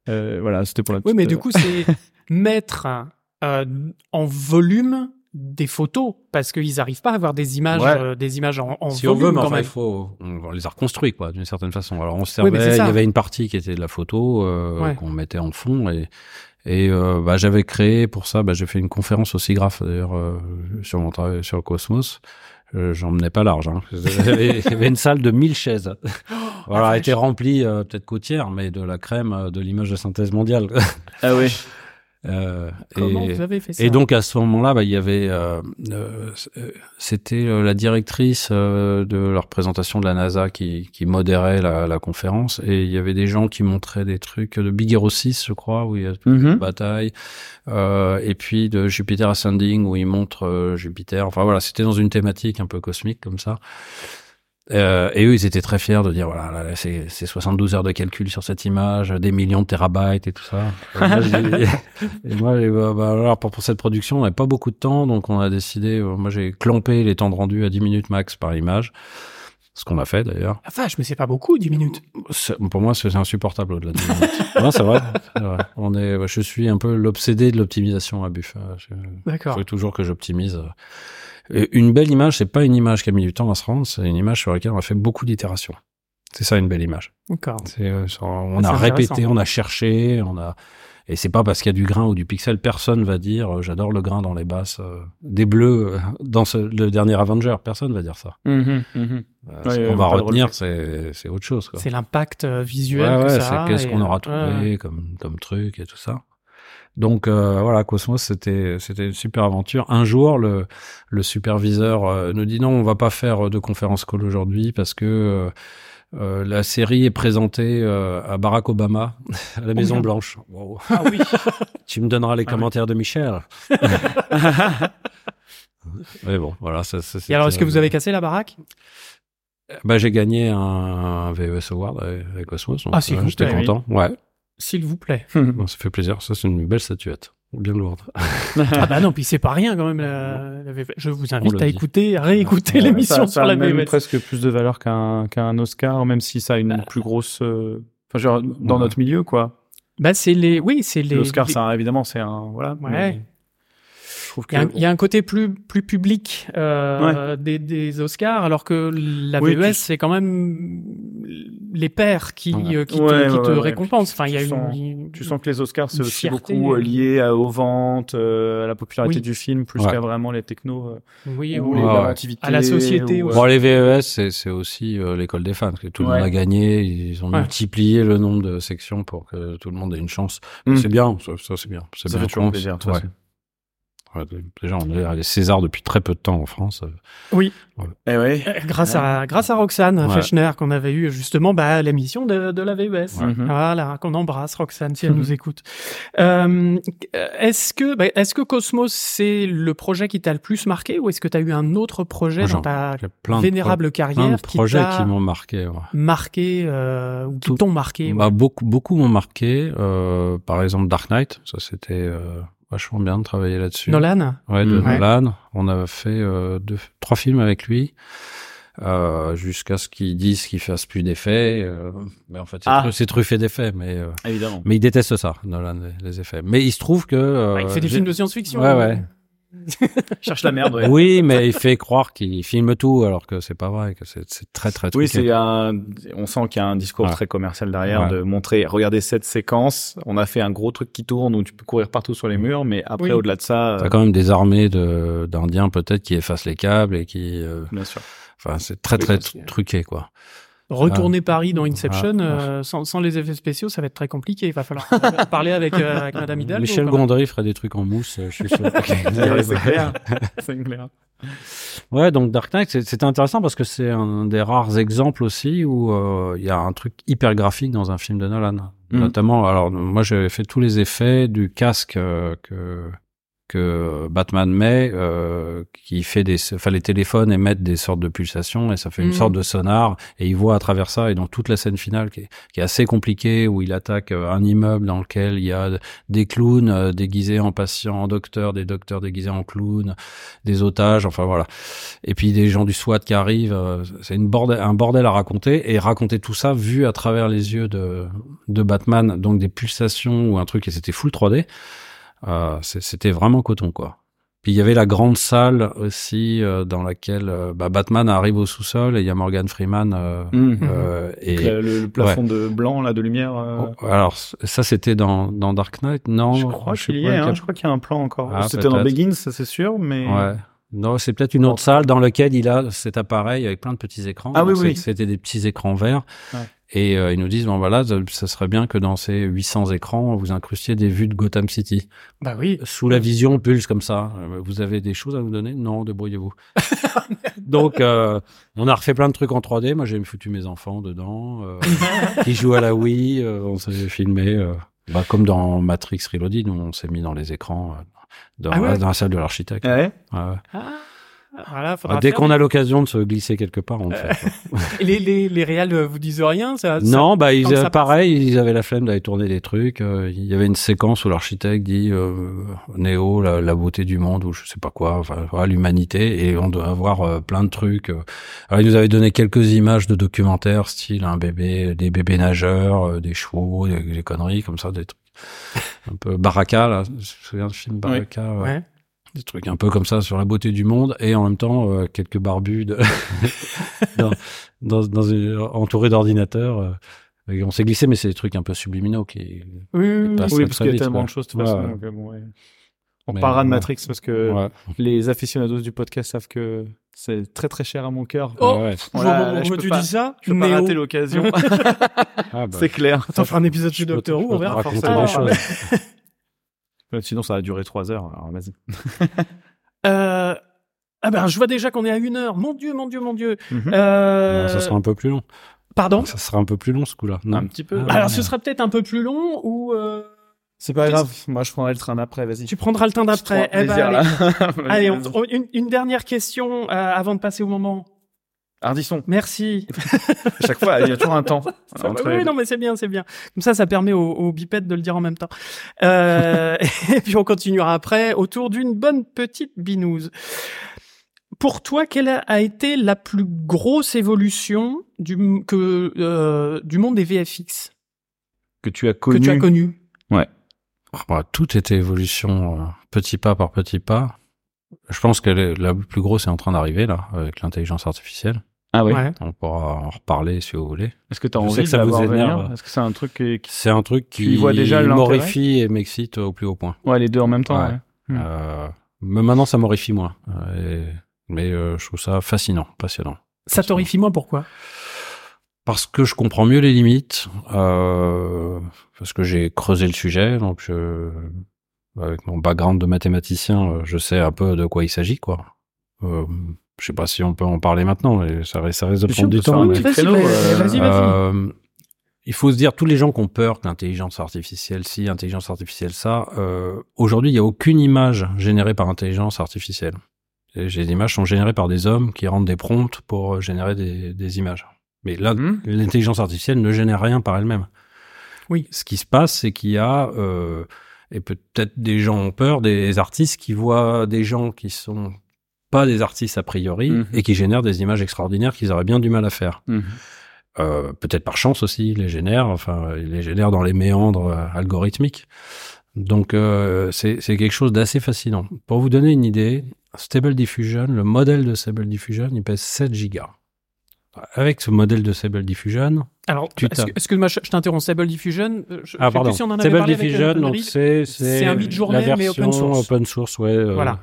Euh, voilà, c'était pour la Oui, petite, mais du coup, c'est mettre euh, en volume des photos parce qu'ils n'arrivent pas à avoir des images, Ouais. euh, des images en, en si on volume veut, mais quand enfin, même. il faut, on les a reconstruits, quoi, d'une certaine façon. Alors, on Oui, mais servait, il y avait une partie qui était de la photo, euh, Ouais. qu'on mettait en fond et, et, euh, bah, j'avais créé pour ça, bah, j'ai fait une conférence au SIGRAPH, d'ailleurs, euh, sur mon travail sur le cosmos. Euh, J'en menais pas large. Hein. Il y avait- une salle de 1000 chaises. voilà, la elle était remplie, euh, peut-être côtière, mais de la crème euh, de l'image de synthèse mondiale. Ah oui. Euh, Comment et- vous avez fait ça et donc à ce moment-là, bah, il y avait, euh, euh, c'était euh, la directrice euh, de la représentation de la NASA qui, qui modérait la, la conférence, et il y avait des gens qui montraient des trucs de Big Hero 6, je crois, où il y a Mhm. une bataille, euh, et puis de Jupiter Ascending où ils montrent euh, Jupiter. Enfin voilà, c'était dans une thématique un peu cosmique comme ça. Euh, et eux, ils étaient très fiers de dire voilà, là, là, c'est c'est 72 heures de calcul sur cette image, des millions de terabytes et tout ça. Et moi, j'ai- et moi, j'ai- bah, bah, alors pour, pour cette production, on n'avait pas beaucoup de temps, donc on a décidé. euh, moi, j'ai clampé les temps de rendu à 10 minutes max par image, ce qu'on a fait d'ailleurs. Ah vache, mais c'est pas beaucoup, 10 minutes. C'est- Pour moi, c'est insupportable au-delà de 10 minutes. non, c'est vrai. c'est vrai. On est, je suis un peu l'obsédé de l'optimisation à Buff. Je, D'accord. faut toujours que j'optimise. Et Une belle image, c'est pas une image qui a mis du temps à se rendre, c'est une image sur laquelle on a fait beaucoup d'itérations. C'est ça une belle image. D'accord. Euh, on C'est a répété, on a cherché, on a. Et c'est pas parce qu'il y a du grain ou du pixel, personne va dire euh, j'adore le grain dans les basses, euh, des bleus euh, dans ce, le dernier Avenger, personne va dire ça. Mhm, mhm. Euh, Ouais, ce ouais, qu'on on va retenir, c'est, c'est autre chose. Quoi. C'est l'impact euh, visuel Ouais, que ouais, ça a. qu'est-ce qu'on aura euh, trouvé ouais. comme, comme truc et tout ça. Donc euh, voilà, Cosmos, c'était c'était une super aventure. Un jour, le, le superviseur euh, nous dit non, on va pas faire de conférence call aujourd'hui parce que euh, euh, la série est présentée euh, à Barack Obama à la Maison bien. Blanche. Wow. Ah oui. Tu me donneras les Ah oui. commentaires de Michel. Mais bon, voilà. Ça, ça, Et alors, est-ce que vous avez cassé la baraque? Bah, j'ai gagné un, un VES Award avec, Cosmos. donc, Ah, s'il euh, J'étais content. Ouais. S'il vous plaît. Bon, ça fait plaisir. Ça, c'est une belle statuette. Bien lourde. Ah bah non, puis c'est pas rien quand même. La, la VV. Je vous invite à dit. écouter, à réécouter Ouais, l'émission sur ça a la même presque plus de valeur qu'un qu'un Oscar, même si ça a une plus grosse. euh, Enfin, genre, dans Ouais. notre milieu, quoi. Bah c'est les, oui, c'est les. L'Oscar, les- ça, évidemment, c'est un. Voilà. Ouais. mais Il y, a un, que. il y a un côté plus plus public euh, des, des Oscars, alors que la Oui, VES tu- c'est quand même les pairs qui Ouais. euh, qui te, Ouais, qui ouais, te ouais, récompensent. Enfin, il y a Tu une, sens- une- Tu sens que les Oscars, c'est aussi beaucoup euh, euh. lié à- aux ventes, euh, à la popularité Oui. du film, plus Ouais. qu'à vraiment les technos euh, oui, ou ou les les- Ouais, ouais. l'inventivité, À la société ou, aussi. Bon, les VES, c'est, c'est aussi euh, l'école des fans, parce que tout le monde a gagné, ils ont Ouais. multiplié le nombre de sections pour que tout le monde ait une chance. Mm. C'est bien, ça, ça, c'est bien. C'est Ça bien fait toujours qu'on- plaisir, toute ouais. façon. Ouais, déjà, on est à les Césars depuis très peu de temps en France. oui, Eh ouais. euh, grâce à grâce à Roxane Ouais. Fechner qu'on avait eu justement bah, à l'émission de, de la VES. Ouais. Mhm. Voilà, qu'on embrasse Roxane si elle Mhm. nous écoute. Euh, est-ce que bah, est-ce que Cosmos c'est le projet qui t'a le plus marqué ou est-ce que tu as eu un autre projet dans ta Il y a plein de, vénérable pro- plein carrière de projets qui t'a qui m'ont marqué. ouais. marqué euh, ou qui Tout- t'ont marqué Bah, ouais. beaucoup, beaucoup m'ont marqué. Euh, par exemple, Dark Knight, ça c'était euh, vachement bien de travailler là-dessus. Nolan Ouais, de. Ouais. Nolan. On a fait euh, deux, trois films avec lui. Euh, jusqu'à ce qu'ils disent qu'il fasse plus d'effets. euh, mais en fait, c'est Ah. tru- c'est truffé d'effets. Mais, euh, Évidemment. mais il déteste ça, Nolan, les, les effets. Mais il se trouve que... euh, Ouais, Il fait des films de science-fiction. Ouais, ouais. Cherche la merde, ouais. Oui, mais il fait croire qu'il filme tout, alors que c'est pas vrai, que c'est très, très Oui, truqué. c'est un, on sent qu'il y a un discours Ouais. très commercial derrière Ouais. de montrer, regardez cette séquence, on a fait un gros truc qui tourne où tu peux courir partout sur les murs, mais après, Oui. au-delà de ça, T'as euh, quand même des armées de d'Indiens peut-être qui effacent les câbles et qui... euh, bien sûr. Enfin, c'est très, Oui, très truqué, quoi. Retourner Paris dans Inception Ah, euh, sans, sans les effets spéciaux, ça va être très compliqué. Il va falloir parler avec, euh, avec Madame Hidalgo. Michel. Gondry ferait des trucs en mousse, euh, je suis sûr. c'est clair. c'est clair. Ouais, donc Dark Knight, c'est- c'était intéressant parce que c'est un des rares exemples aussi où euh, il y a un truc hyper graphique dans un film de Nolan. Mhm. Notamment, alors moi j'avais fait tous les effets du casque euh, que que Batman met, euh, qui fait des, enfin les téléphones émettent des sortes de pulsations et ça fait une Mhm. sorte de sonar et il voit à travers ça et dans toute la scène finale qui est, qui est assez compliquée où il attaque euh, un immeuble dans lequel il y a des clowns euh, déguisés en patients, en docteurs, des docteurs déguisés en clowns, des otages, enfin voilà. Et puis des gens du SWAT qui arrivent, euh, c'est une bordel, un bordel à raconter et raconter tout ça vu à travers les yeux de, de Batman, donc des pulsations ou un truc et c'était full 3D. Euh, c'était vraiment coton quoi. Puis il y avait la grande salle aussi euh, dans laquelle euh, bah, Batman arrive au sous-sol et il y a Morgan Freeman euh, euh, et Le, le plafond de blanc là de lumière. Oh, alors ça c'était dans, dans Dark Knight non? Je crois qu'il y est. Hein, je crois qu'il y a un plan encore. Ah, C'était dans. Begins, ça c'est sûr, mais. Ouais. Non, c'est peut-être une autre salle dans laquelle il a cet appareil avec plein de petits écrans. Ah oui, oui. C'était des petits écrans verts. Ouais. Et euh, ils nous disent, bon voilà, ça, ça serait bien que dans ces 800 écrans, vous incrustiez des vues de Gotham City. Bah oui. Sous la vision pulse comme ça. Euh, Vous avez des choses à nous donner? Non, débrouillez-vous. Donc, euh, on a refait plein de trucs en 3D. Moi, j'ai foutu mes enfants dedans, euh, qui jouent à la Wii. euh, on s'est filmé, euh, bah, comme dans Matrix Reloaded, où on s'est mis dans les écrans, euh, dans, Ah ouais? dans la salle de l'architecte. Ouais? Ouais, ouais. Ah, voilà, faudra Ah, dès qu'on a l'occasion de se glisser quelque part, on le fait. Et les, les, les réals euh, vous disent rien ça, ça- non, bah ils avaient ça passe. pareil, ils avaient la flemme d'aller tourner des trucs. euh, il y avait une séquence où l'architecte dit euh, Néo, la, la beauté du monde ou je sais pas quoi, enfin voilà, l'humanité, et on doit avoir euh, plein de trucs. euh. Alors il nous avait donné quelques images de documentaires, style un bébé, des bébés nageurs, euh, des chevaux, des, des conneries comme ça, des trucs un peu Baraka là. Je me souviens du film Baraka. ouais. Ouais. Des trucs un peu comme ça sur la beauté du monde et en même temps euh, quelques barbus de... dans, dans, dans une- entourés d'ordinateurs. euh, on s'est glissé, mais c'est des trucs un peu subliminaux qui. Oui, oui, parce qu'il y a vite, tellement quoi. de choses de toute Ouais, façon. ouais. donc, euh, bon, ouais. On Mais, parlera de ouais. Matrix parce que Ouais. les aficionados du podcast savent que c'est très très cher à mon cœur. Oh, Ouais. Voilà, Bon, là, je tu pas- dis ça Je peux pas Néo. rater l'occasion. Ah, bah, c'est clair. Attends, on fera un épisode te- Doctor Who, on verra. raconter forcément. des choses. Euh, Sinon, ça va durer trois heures. Alors, vas-y. Euh, ah ben, je vois déjà qu'on est à une heure. Mon Dieu, mon Dieu, mon Dieu. Mhm. Euh, Non, ça sera un peu plus long. Pardon? Ça sera un peu plus long ce coup-là. Non. Un petit peu. Ah, Alors, ouais. ce sera peut-être un peu plus long ou euh, C'est pas grave. Moi, je prendrai le train d'après. Vas-y. tu prendras le temps d'après. Eh ben, plaisir, allez, on- une, une dernière question euh, avant de passer au moment. Ardisson. Merci. À chaque fois, il y a toujours un temps. entre oui, les- non, mais c'est bien, c'est bien. Comme ça, ça permet au, au bipède de le dire en même temps. Euh, et puis on continuera après autour d'une bonne petite binouse. Pour toi, quelle a été la plus grosse évolution du, que, euh, du monde des VFX que tu as que connu. tu as connu Bah, tout était évolution, euh, petit pas par petit pas. Je pense que la plus grosse est en train d'arriver là, avec l'intelligence artificielle. Ah oui. Ouais. On pourra en reparler si vous voulez. Est-ce que tu as Je envie que ça de vous énerve. Est-ce que c'est un truc qui, qui- C'est un truc qui y vois déjà m'horrifie et m'excite au plus haut point. Ouais, les deux en même temps. Ouais. ouais. Hmm. Euh, mais maintenant, ça m'horrifie moins. Euh, et- mais euh, je trouve ça fascinant, passionnant. Ça t'horrifie moi pourquoi? Parce que je comprends mieux les limites, euh, parce que j'ai creusé le sujet, donc je, avec mon background de mathématicien, je sais un peu de quoi il s'agit, quoi. Euh, je sais pas si on peut en parler maintenant, mais ça, risque- ça risque de prendre du temps. mais- Vas-y, vas-y, euh, vas-y. Euh, il faut se dire, tous les gens qui ont peur que l'intelligence artificielle, si, intelligence artificielle, ça, euh, aujourd'hui, il n'y a aucune image générée par intelligence artificielle. Et Les images sont générées par des hommes qui rendent des prompts pour euh, générer des, des images. Mais là, Mhm. l'intelligence artificielle ne génère rien par elle-même. Oui. Ce qui se passe, c'est qu'il y a, euh, et peut-être des gens ont peur, des artistes qui voient des gens qui sont pas des artistes a priori Mhm. et qui génèrent des images extraordinaires qu'ils auraient bien du mal à faire. Mhm. Euh, peut-être par chance aussi, ils les génèrent, enfin, ils les génèrent dans les méandres euh, algorithmiques. Donc, euh, c'est c'est quelque chose d'assez fascinant. Pour vous donner une idée, Stable Diffusion, le modèle de Stable Diffusion, il pèse 7 gigas. Avec ce modèle de Stable Diffusion, Alors, excuse-moi, je, t'interromps. Stable Diffusion. euh, Je, ah pardon, si on en avait Stable parlé avec, Diffusion, euh, donc c'est C'est un mid-journée, la mais open source. open source, ouais. euh, Voilà,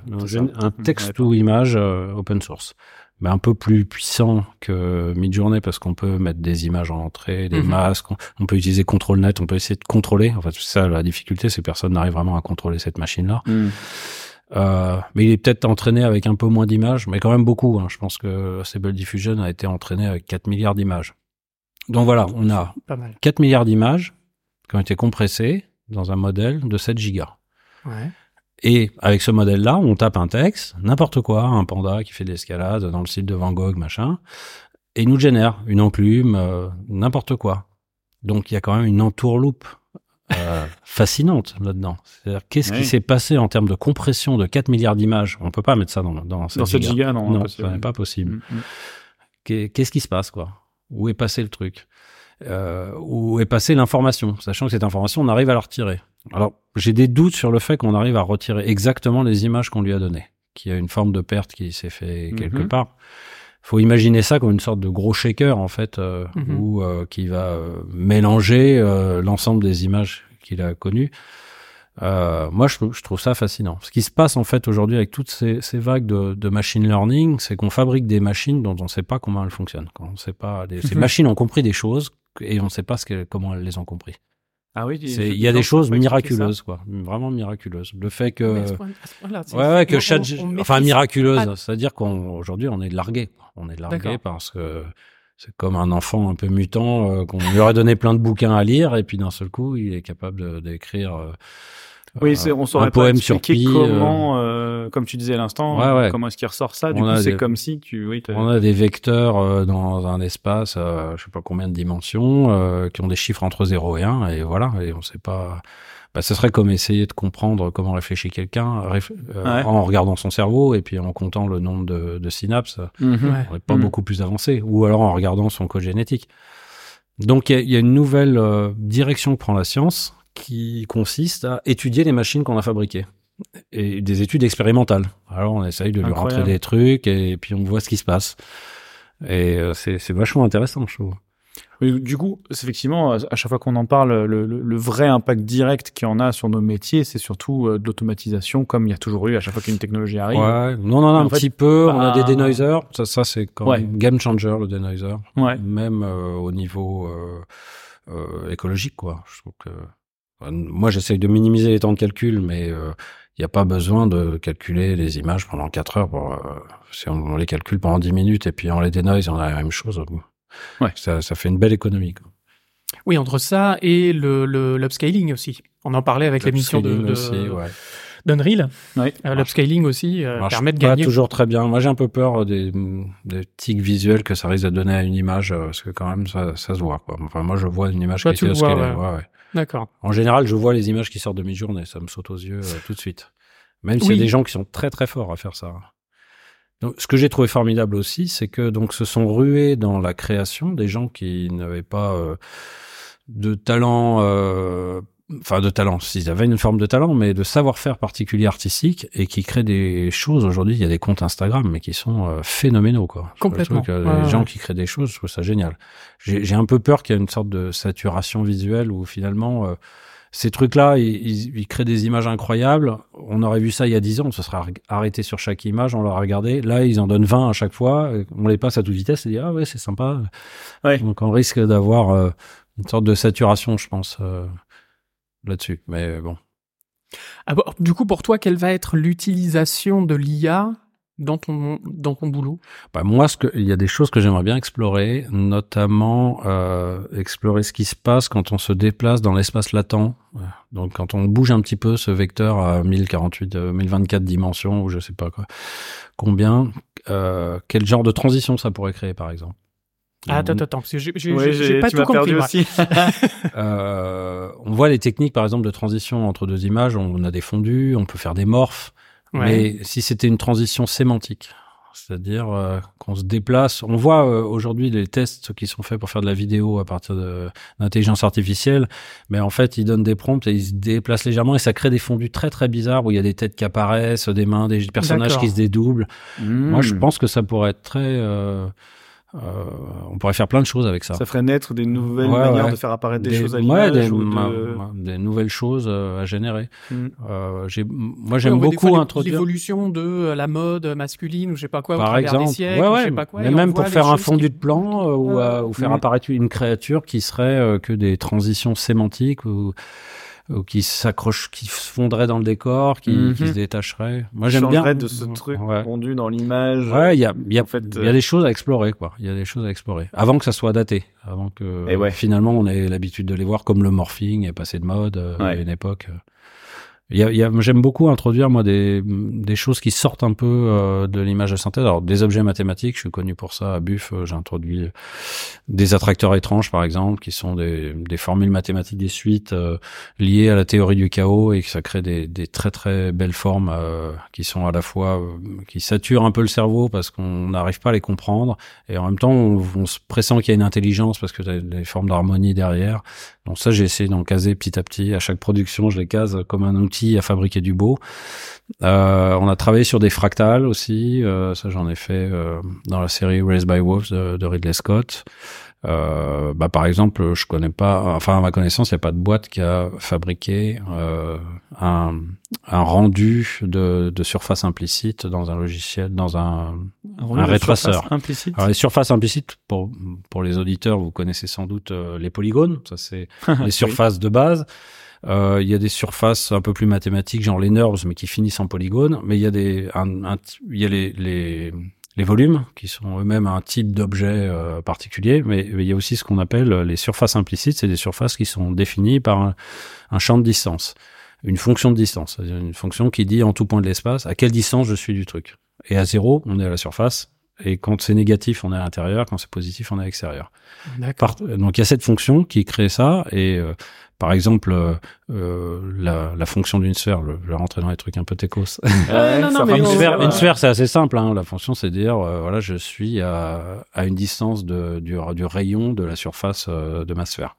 un, texte ou image euh, open source. mais un peu plus puissant que Midjourney parce qu'on peut mettre des images en entrée, des Mhm. masques, on, on peut utiliser ControlNet, on peut essayer de contrôler. En fait, c'est ça la difficulté, c'est que personne n'arrive vraiment à contrôler cette machine-là. Hmm. Euh, mais il est peut-être entraîné avec un peu moins d'images, mais quand même beaucoup. hein. Je pense que Stable Diffusion a été entraîné avec 4 milliards d'images. Donc voilà, on a Pas mal. 4 milliards d'images qui ont été compressées dans un modèle de 7 gigas. Ouais. Et avec ce modèle-là, on tape un texte, n'importe quoi, un panda qui fait de l'escalade dans le site de Van Gogh, machin, et il nous génère une enclume, euh, n'importe quoi. Donc il y a quand même une entourloupe euh, fascinante là-dedans. C'est-à-dire qu'est-ce Oui. qui s'est passé en termes de compression de 4 milliards d'images? On peut pas mettre ça dans, dans, cette Dans non. Non, ça n'est pas possible. Hmm. Qu'est- Qu'est-ce qui se passe, quoi? Où est passé le truc? Euh, Où est passée l'information? Sachant que cette information, on arrive à la retirer. Alors, j'ai des doutes sur le fait qu'on arrive à retirer exactement les images qu'on lui a données, qu'il y a une forme de perte qui s'est fait quelque Mhm. part. Faut imaginer ça comme une sorte de gros shaker en fait, euh, Mhm. où euh, qui va euh, mélanger euh, l'ensemble des images qu'il a connues. Euh, moi, je, trouve- je trouve ça fascinant. Ce qui se passe en fait aujourd'hui avec toutes ces, ces vagues de, de machine learning, c'est qu'on fabrique des machines dont on ne sait pas comment elles fonctionnent. Quand on sait pas, des- ces Mhm. machines ont compris des choses et on ne sait pas ce que, comment elles les ont compris. Ah oui, C'est- Il y a des choses miraculeuses, quoi, vraiment miraculeuses. Le fait que Ouais, que on- chat, on- on enfin miraculeuse, pas- c'est-à-dire qu'aujourd'hui on, est largué, on est largué parce que c'est comme un enfant un peu mutant euh, qu'on lui aurait donné plein de bouquins à lire et puis d'un seul coup il est capable de- d'écrire euh, Oui, c'est, on saurait un pas poème sur expliquer euh, comment, euh, comme tu disais à l'instant, Ouais, ouais. comment est-ce qu'il ressort ça. Du On coup, a c'est des- comme si tu, oui, on a des vecteurs euh, dans un espace, euh, je sais pas combien de dimensions, euh, qui ont des chiffres entre 0 et 1 et voilà, et on sait pas. Bah, ce serait comme essayer de comprendre comment réfléchit quelqu'un réf- euh, Ouais. en regardant son cerveau et puis en comptant le nombre de, de synapses. Mhm. Ouais. on n'est pas Mm. beaucoup plus avancé, ou alors en regardant son code génétique. Donc il y a- il y, a une nouvelle euh, direction que prend la science qui consiste à étudier les machines qu'on a fabriquées. Et des études expérimentales. Alors on essaye de lui rentrer des trucs et puis on voit ce qui se passe. Et euh, c'est vachement intéressant, je trouve. Oui, du coup, effectivement, à chaque fois qu'on en parle, le, le- le vrai impact direct qu'il y en a sur nos métiers, c'est surtout euh, de l'automatisation, comme il y a toujours eu à chaque fois qu'une technologie arrive. Ouais, non, non, non, un fait, petit peu. On a bah- des denoisers. Ça, ça c'est quand Ouais. même game changer, le denoiser. Ouais. même euh, au niveau euh, écologique quoi je trouve que moi j'essaye de minimiser les temps de calcul mais il n'y a pas besoin de calculer les images pendant 4 heures pour, euh, si on, on les calcule pendant 10 minutes et puis on les dénoise on a la même chose. Ouais. ça, ça fait une belle économie quoi. Oui, entre ça et le, le l'upscaling aussi. On en parlait avec l'émission de, Upscaling de aussi, ouais. d'Unreal. Ouais. Euh, l'upscaling aussi euh, marche permet de pas gagner. toujours très bien moi j'ai un peu peur des, des tics visuels que ça risque de donner à une image euh, parce que quand même ça, ça se voit quoi. enfin moi je vois une image Toi, qui est le upscalée, ouais. ouais, ouais. D'accord. En général, je vois les images qui sortent de mi-journée, ça me saute aux yeux euh, tout de suite. Même s'il y a des gens qui sont très très forts à faire ça. Donc, ce que j'ai trouvé formidable aussi, c'est que donc se sont rués dans la création des gens qui n'avaient pas euh, de talent, euh, enfin de talent, s'ils avaient une forme de talent, mais de savoir-faire particulier artistique et qui créent des choses. Aujourd'hui, il y a des comptes Instagram, mais qui sont euh, phénoménaux quoi. Complètement. Ouais, les ouais. gens qui créent des choses, je trouve ça génial. J'ai un peu peur qu'il y ait une sorte de saturation visuelle où finalement euh, ces trucs-là, ils, ils- ils créent des images incroyables. On aurait vu ça il y a 10 ans, on se serait ar- arrêté sur chaque image, on l'aurait regardé. Là, ils en donnent 20 à chaque fois. On les passe à toute vitesse et dit ah ouais c'est sympa. Ouais. Donc on risque d'avoir euh, une sorte de saturation, je pense, euh, là-dessus. Mais bon. Ah bon, du coup, pour toi, quelle va être l'utilisation de l'IA dans ton dans ton boulot? Bah, moi, ce que, il y a des choses que j'aimerais bien explorer, notamment euh, explorer ce qui se passe quand on se déplace dans l'espace latent. Donc, quand on bouge un petit peu ce vecteur à 1048, euh, 1024 dimensions ou je sais pas quoi, combien, euh, quel genre de transition ça pourrait créer, par exemple? Ah, attends, attends, parce que j'ai j'ai- Ouais, j'ai- j'ai pas tu tout m'as compris. perdu aussi. Euh, on voit les techniques, par exemple, de transition entre deux images. On a des fondus, on peut faire des morphes. Ouais. Mais si c'était une transition sémantique, c'est-à-dire euh, qu'on se déplace, on voit euh, aujourd'hui les tests qui sont faits pour faire de la vidéo à partir de d'intelligence artificielle, mais en fait ils donnent des prompts et ils se déplacent légèrement et ça crée des fondus très très bizarres où il y a des têtes qui apparaissent, des mains, des personnages D'accord. qui se dédoublent. Moi je Hmm. pense que ça pourrait être très on pourrait faire plein de choses avec ça. Ça ferait naître des nouvelles Ouais, manières ouais. de faire apparaître des, Des- choses à ouais, l'image des, ou ma- de... ma- des nouvelles choses euh, à générer. Hmm. Euh, j'ai, moi, Ouais, j'aime beaucoup introduire. l'évolution de euh, la mode masculine ou je sais pas quoi au Par travers exemple, des siècles, ouais, ou ouais, je sais pas quoi. mais même pour faire un fondu qui- de plan euh, ou, Ouais. euh, ou faire Mhm. apparaître une créature qui serait euh, que des transitions sémantiques ou, ou qui s'accroche, qui se fondrait dans le décor, qui, Mhm. qui se détacherait. Moi, j'aime bien. de ce truc Ouais. fondu dans l'image. Ouais, il y a, il y a, En fait, il y a euh, des choses à explorer, quoi. Il y a des choses à explorer. Avant que ça soit daté. Avant que, Et ouais. finalement, on ait l'habitude de les voir comme le morphing est passé de mode euh, Ouais. à une époque. euh. J'aime beaucoup introduire, moi, des, des choses qui sortent un peu euh, de l'image de synthèse. Alors, des objets mathématiques, je suis connu pour ça. À Buff, euh, j'ai introduit des attracteurs étranges, par exemple, qui sont des, des formules mathématiques des suites euh, liées à la théorie du chaos et que ça crée des, des très très belles formes euh, qui sont à la fois euh, qui saturent un peu le cerveau parce qu'on n'arrive pas à les comprendre et en même temps on, se pressent qu'il y a une intelligence parce que t'as des formes d'harmonie derrière. Ça j'ai essayé d'en caser petit à petit. À chaque production je les case comme un outil à fabriquer du beau. Euh, on a travaillé sur des fractales aussi. Euh, ça j'en ai fait euh, dans la série Raised by Wolves de Ridley Scott. Euh, bah, par exemple, je connais pas, enfin à ma connaissance, il n'y a pas de boîte qui a fabriqué euh, un, un rendu de, de surface implicite dans un logiciel, dans un, un de rétraceur. surface implicite? alors les surfaces implicites, pour, pour les auditeurs, vous connaissez sans doute euh, les polygones, ça c'est les surfaces de base. Euh, Il y a des surfaces un peu plus mathématiques, genre les nerves, mais qui finissent en polygones. Mais il y a des, un, un- il y a les, les, les volumes qui sont eux-mêmes un type d'objet euh, particulier. Mais, il y a aussi ce qu'on appelle les surfaces implicites. C'est des surfaces qui sont définies par un, champ de distance, une fonction de distance, une fonction qui dit en tout point de l'espace à quelle distance je suis du truc. Et à zéro, on est à la surface. Et quand c'est négatif, on est à l'intérieur. Quand c'est positif, on est à l'extérieur. Donc il y a cette fonction qui crée ça et euh, par exemple euh, euh, la, la fonction d'une sphère, je vais rentrer dans les trucs un peu techos. Ouais, non, non, mais une, on- sphère, une sphère, c'est assez simple. Hein. La fonction, c'est dire euh, voilà, je suis à, à une distance de, du, du rayon de la surface euh, de ma sphère.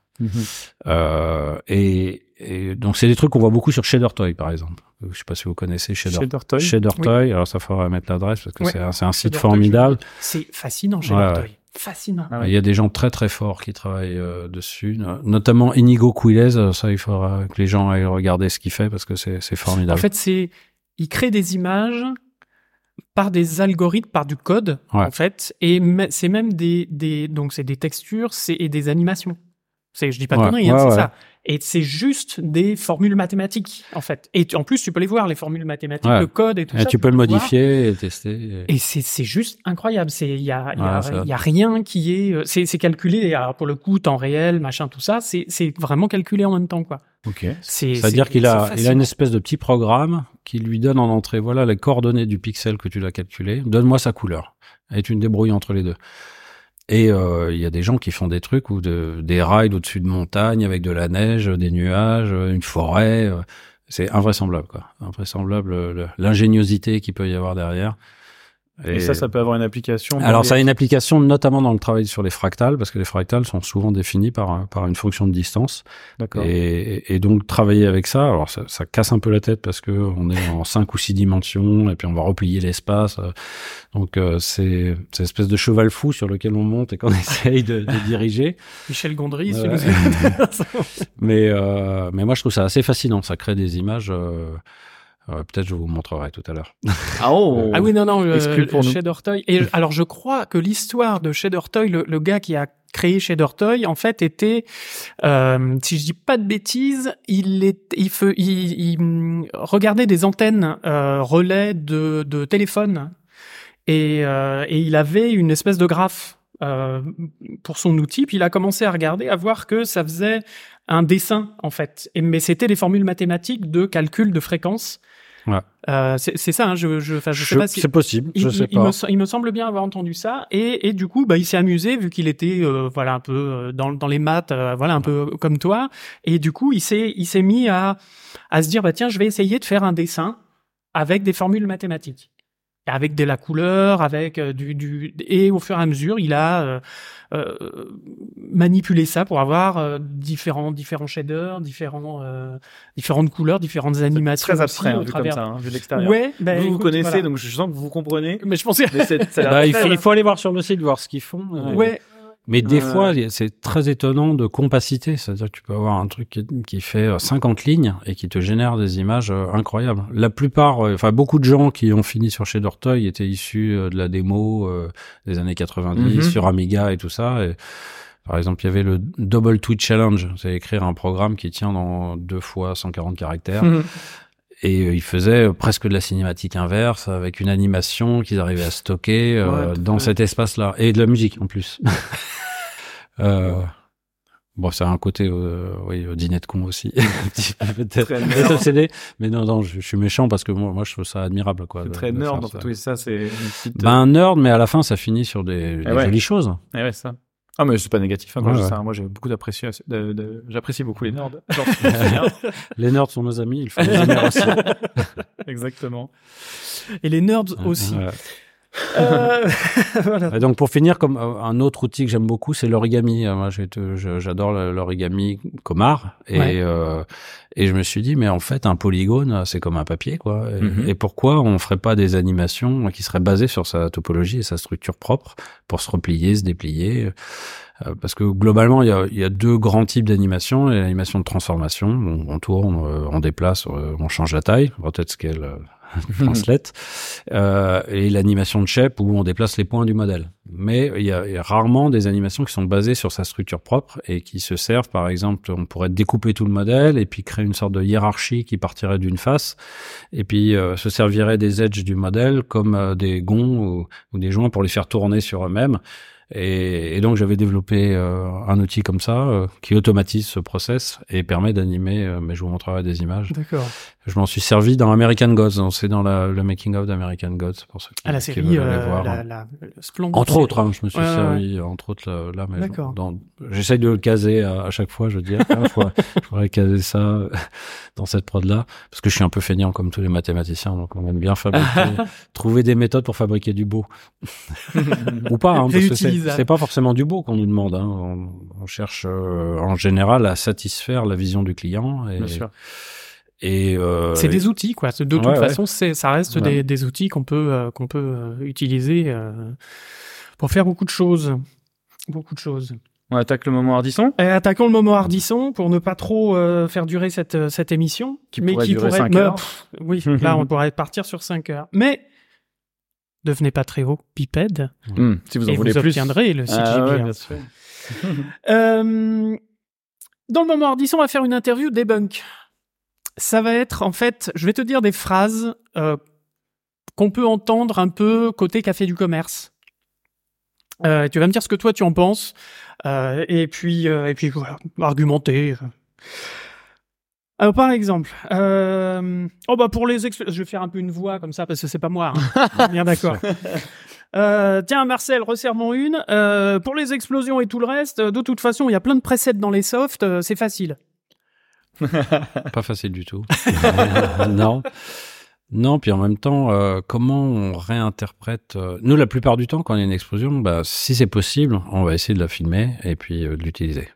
Euh, et, et donc c'est des trucs qu'on voit beaucoup sur Shader Toy par exemple. Je sais pas si vous connaissez Shader, Shader Toy? Shader Toy. Alors ça faudra mettre l'adresse parce que Ouais. c'est un, site Shader Toy, formidable. C'est fascinant Ouais, Dortoy. Fascinant. Ah ouais. Il y a des gens très très forts qui travaillent euh, dessus, no- notamment Inigo Quiles. euh, Ça, il faudra que les gens aillent regarder ce qu'il fait parce que c'est c'est En formidable. fait, c'est il crée des images par des algorithmes, par du code, Ouais. en fait, et c'est même des, des donc c'est des textures, c'est et des animations. C'est, je dis pas de Ouais, conneries, hein, ouais, c'est ouais. ça. Et c'est juste des formules mathématiques, en fait. Et tu- en plus, tu peux les voir, les formules mathématiques, le code et tout Et ça. tu peux le le voir. modifier et tester. et- Et c'est c'est juste incroyable. C'est il y a il y, a- y a rien qui est euh, c'est c'est calculé. Alors pour le coup, temps réel, machin, tout ça, c'est c'est vraiment calculé en même temps, quoi. Ok. C'est C'est-à-dire c'est- qu'il a, il a une espèce de petit programme qui lui donne en entrée, voilà les coordonnées du pixel que tu l'as calculé, donne-moi sa couleur. Et tu te débrouilles entre les deux. Et euh, il y a des gens qui font des trucs ou de, des rides au-dessus de montagnes avec de la neige, des nuages, une forêt. euh, C'est invraisemblable, quoi. Invraisemblable euh, le- l'ingéniosité qu'il peut y avoir derrière. Et, ça, ça peut avoir une application. Alors, ça a une application notamment dans le travail sur les fractals, parce que les fractals sont souvent définis par, par une fonction de distance. D'accord. Et, et donc travailler avec ça, alors ça, ça casse un peu la tête parce que on est en cinq ou six dimensions et puis on va replier l'espace. euh, Donc euh, c'est c'est une espèce de cheval fou sur lequel on monte et qu'on essaye de, de diriger. Michel Gondry, si Ouais. vous Mais euh, mais moi je trouve ça assez fascinant. Ça crée des images. Euh, euh, Peut-être je vous montrerai tout à l'heure. Ah, oh. Ah oui, non, non, euh, pour Toy. Et alors, je crois que l'histoire de Shader Toy, le, le gars qui a créé Shader Toy, en fait, était, euh, si je dis pas de bêtises, il est, il, fe- il, il, hum, regardait des antennes euh, relais de, de téléphone et, euh, et il avait une espèce de graphe euh, pour son outil. Puis il a commencé à regarder, à voir que ça faisait un dessin en fait. Et, mais c'était des formules mathématiques de calcul de fréquence. Ouais. Euh, c'est ça. Hein, je, je, je sais pas si C'est possible. il, Je sais il- il pas. me, il me semble bien avoir entendu ça et, et du coup bah il s'est amusé vu qu'il était euh, voilà un peu euh, dans, dans les maths euh, voilà un peu comme toi et du coup il s'est il s'est mis à à se dire bah tiens je vais essayer de faire un dessin avec des formules mathématiques avec de la couleur, avec euh, du, du et au fur et à mesure, il a euh, euh, manipulé ça pour avoir euh, différents différents shaders, différents euh, différentes couleurs, différentes animations. Très aussi abstrait, hein, vu comme ça, hein, vu de l'extérieur. Ouais, ben, vous vous connaissez, voilà. donc je sens que vous comprenez. Mais je pensais. Mais c'est- ça a l'air Bah, il, faut, il faut aller voir sur le site, voir ce qu'ils font. euh, Ouais, Mais des fois, c'est très étonnant de compacité. C'est-à-dire que tu peux avoir un truc qui, qui fait euh, 50 lignes et qui te génère des images euh, incroyables. La plupart, euh, enfin beaucoup de gens qui ont fini sur Shader Toy étaient issus euh, de la démo euh, des années 90 Mhm. sur Amiga et tout ça. Et, par exemple, il y avait le Double Tweet Challenge. C'est écrire un programme qui tient dans deux fois 140 caractères. Mhm. Et euh, ils faisaient euh, presque de la cinématique inverse avec une animation qu'ils arrivaient à stocker euh, Ouais, dans fait. cet espace-là et de la musique en plus. euh, bon, ça a un côté, euh, oui, euh, dîner de con aussi, peut-être obsédé. Mais non, non, je, je suis méchant parce que moi, moi, je trouve ça admirable, quoi. De- très de nerd, donc ça. oui, ça, c'est petite. Ben nerd, mais à la fin, ça finit sur des, des Eh ouais. jolies choses. Eh ouais, ça. Ah, mais c'est pas négatif, hein, quand Ouais, je dis ouais. ça. Moi, j'ai beaucoup d'appréciation, de- de- j'apprécie beaucoup les nerds. Les nerds sont nos amis, il faut les aimer aussi. Exactement. et les nerds aussi. Ouais. Euh, voilà. Et donc pour finir, comme euh, un autre outil que j'aime beaucoup, c'est l'origami. Euh, Moi, j'adore l'origami Comar et Ouais. euh, et je me suis dit, mais en fait, un polygone, c'est comme un papier, quoi. Et, Mhm. et pourquoi on ferait pas des animations qui seraient basées sur sa topologie et sa structure propre pour se replier, se déplier Parce que globalement, il y a, il y a deux grands types a l'animation de transformation, on, on tourne, on déplace, on change la taille, peut-être scale euh, translate, euh, et l'animation de shape où on déplace les points du modèle. Mais il y, a, rarement des animations qui sont basées sur sa structure propre et qui se servent, par exemple, on pourrait découper tout le modèle et puis créer une sorte de hiérarchie qui partirait d'une face et puis euh, se servirait des edges du modèle comme euh, des gonds ou des joints pour les faire tourner sur eux-mêmes. Et, et donc j'avais développé euh, un outil comme ça euh, qui automatise ce process et permet d'animer, euh, mais je vous montrerai des images. D'accord. Je m'en suis servi dans American Gods, donc c'est dans la, le making of d'American Gods pour ceux qui, À la qui série, veulent aller euh, voir. la, la, le splendide Entre série. autres, hein, je me suis Ouais, ouais, servi, entre autres là, là, mais j'essaye de le caser à, à chaque fois, je veux dire, Ah, je pourrais caser ça dans cette prod là, parce que je suis un peu feignant comme tous les mathématiciens, donc on aime bien fabriquer, trouver des méthodes pour fabriquer du beau, ou pas, hein, parce que c'est Réutilisable. c'est pas forcément du beau qu'on nous demande, hein. on, on cherche euh, en général à satisfaire la vision du client et, Bien sûr. et euh, C'est des outils, quoi. De toute Ouais, ouais. façon, c'est, ça reste Ouais. des, des outils qu'on peut, euh, qu'on peut euh, utiliser euh, pour faire beaucoup de choses. Beaucoup de choses. On attaque le moment Ardisson. Et attaquons le moment hardisson pour ne pas trop euh, faire durer cette, cette émission. Qui pourrait durer cinq mais, heures. pff, oui, là, on pourrait partir sur 5 heures. Mais devenez pas très haut, pipède, Hmm, si vous en et voulez vous plus. obtiendrez le site Ah, ouais, bien sûr. Euh, dans le moment hardisson, on va faire une interview debunk. Ça va être, en fait, je vais te dire des phrases euh, qu'on peut entendre un peu côté café du commerce. Euh, tu vas me dire ce que toi tu en penses, euh, et puis euh, et puis voilà, argumenter. Alors par exemple, euh, oh bah pour les expl- je vais faire un peu une voix comme ça parce que c'est pas moi. hein. Bien d'accord. Euh, tiens Marcel, resserre-moi une. Euh, pour les explosions et tout le reste, de toute façon, il y a plein de presets dans les softs, euh, c'est facile. Pas facile du tout. non. Non, puis en même temps, euh, comment on réinterprète euh, Nous, la plupart du temps, quand il y a une explosion, bah, si c'est possible, on va essayer de la filmer et puis euh, de l'utiliser.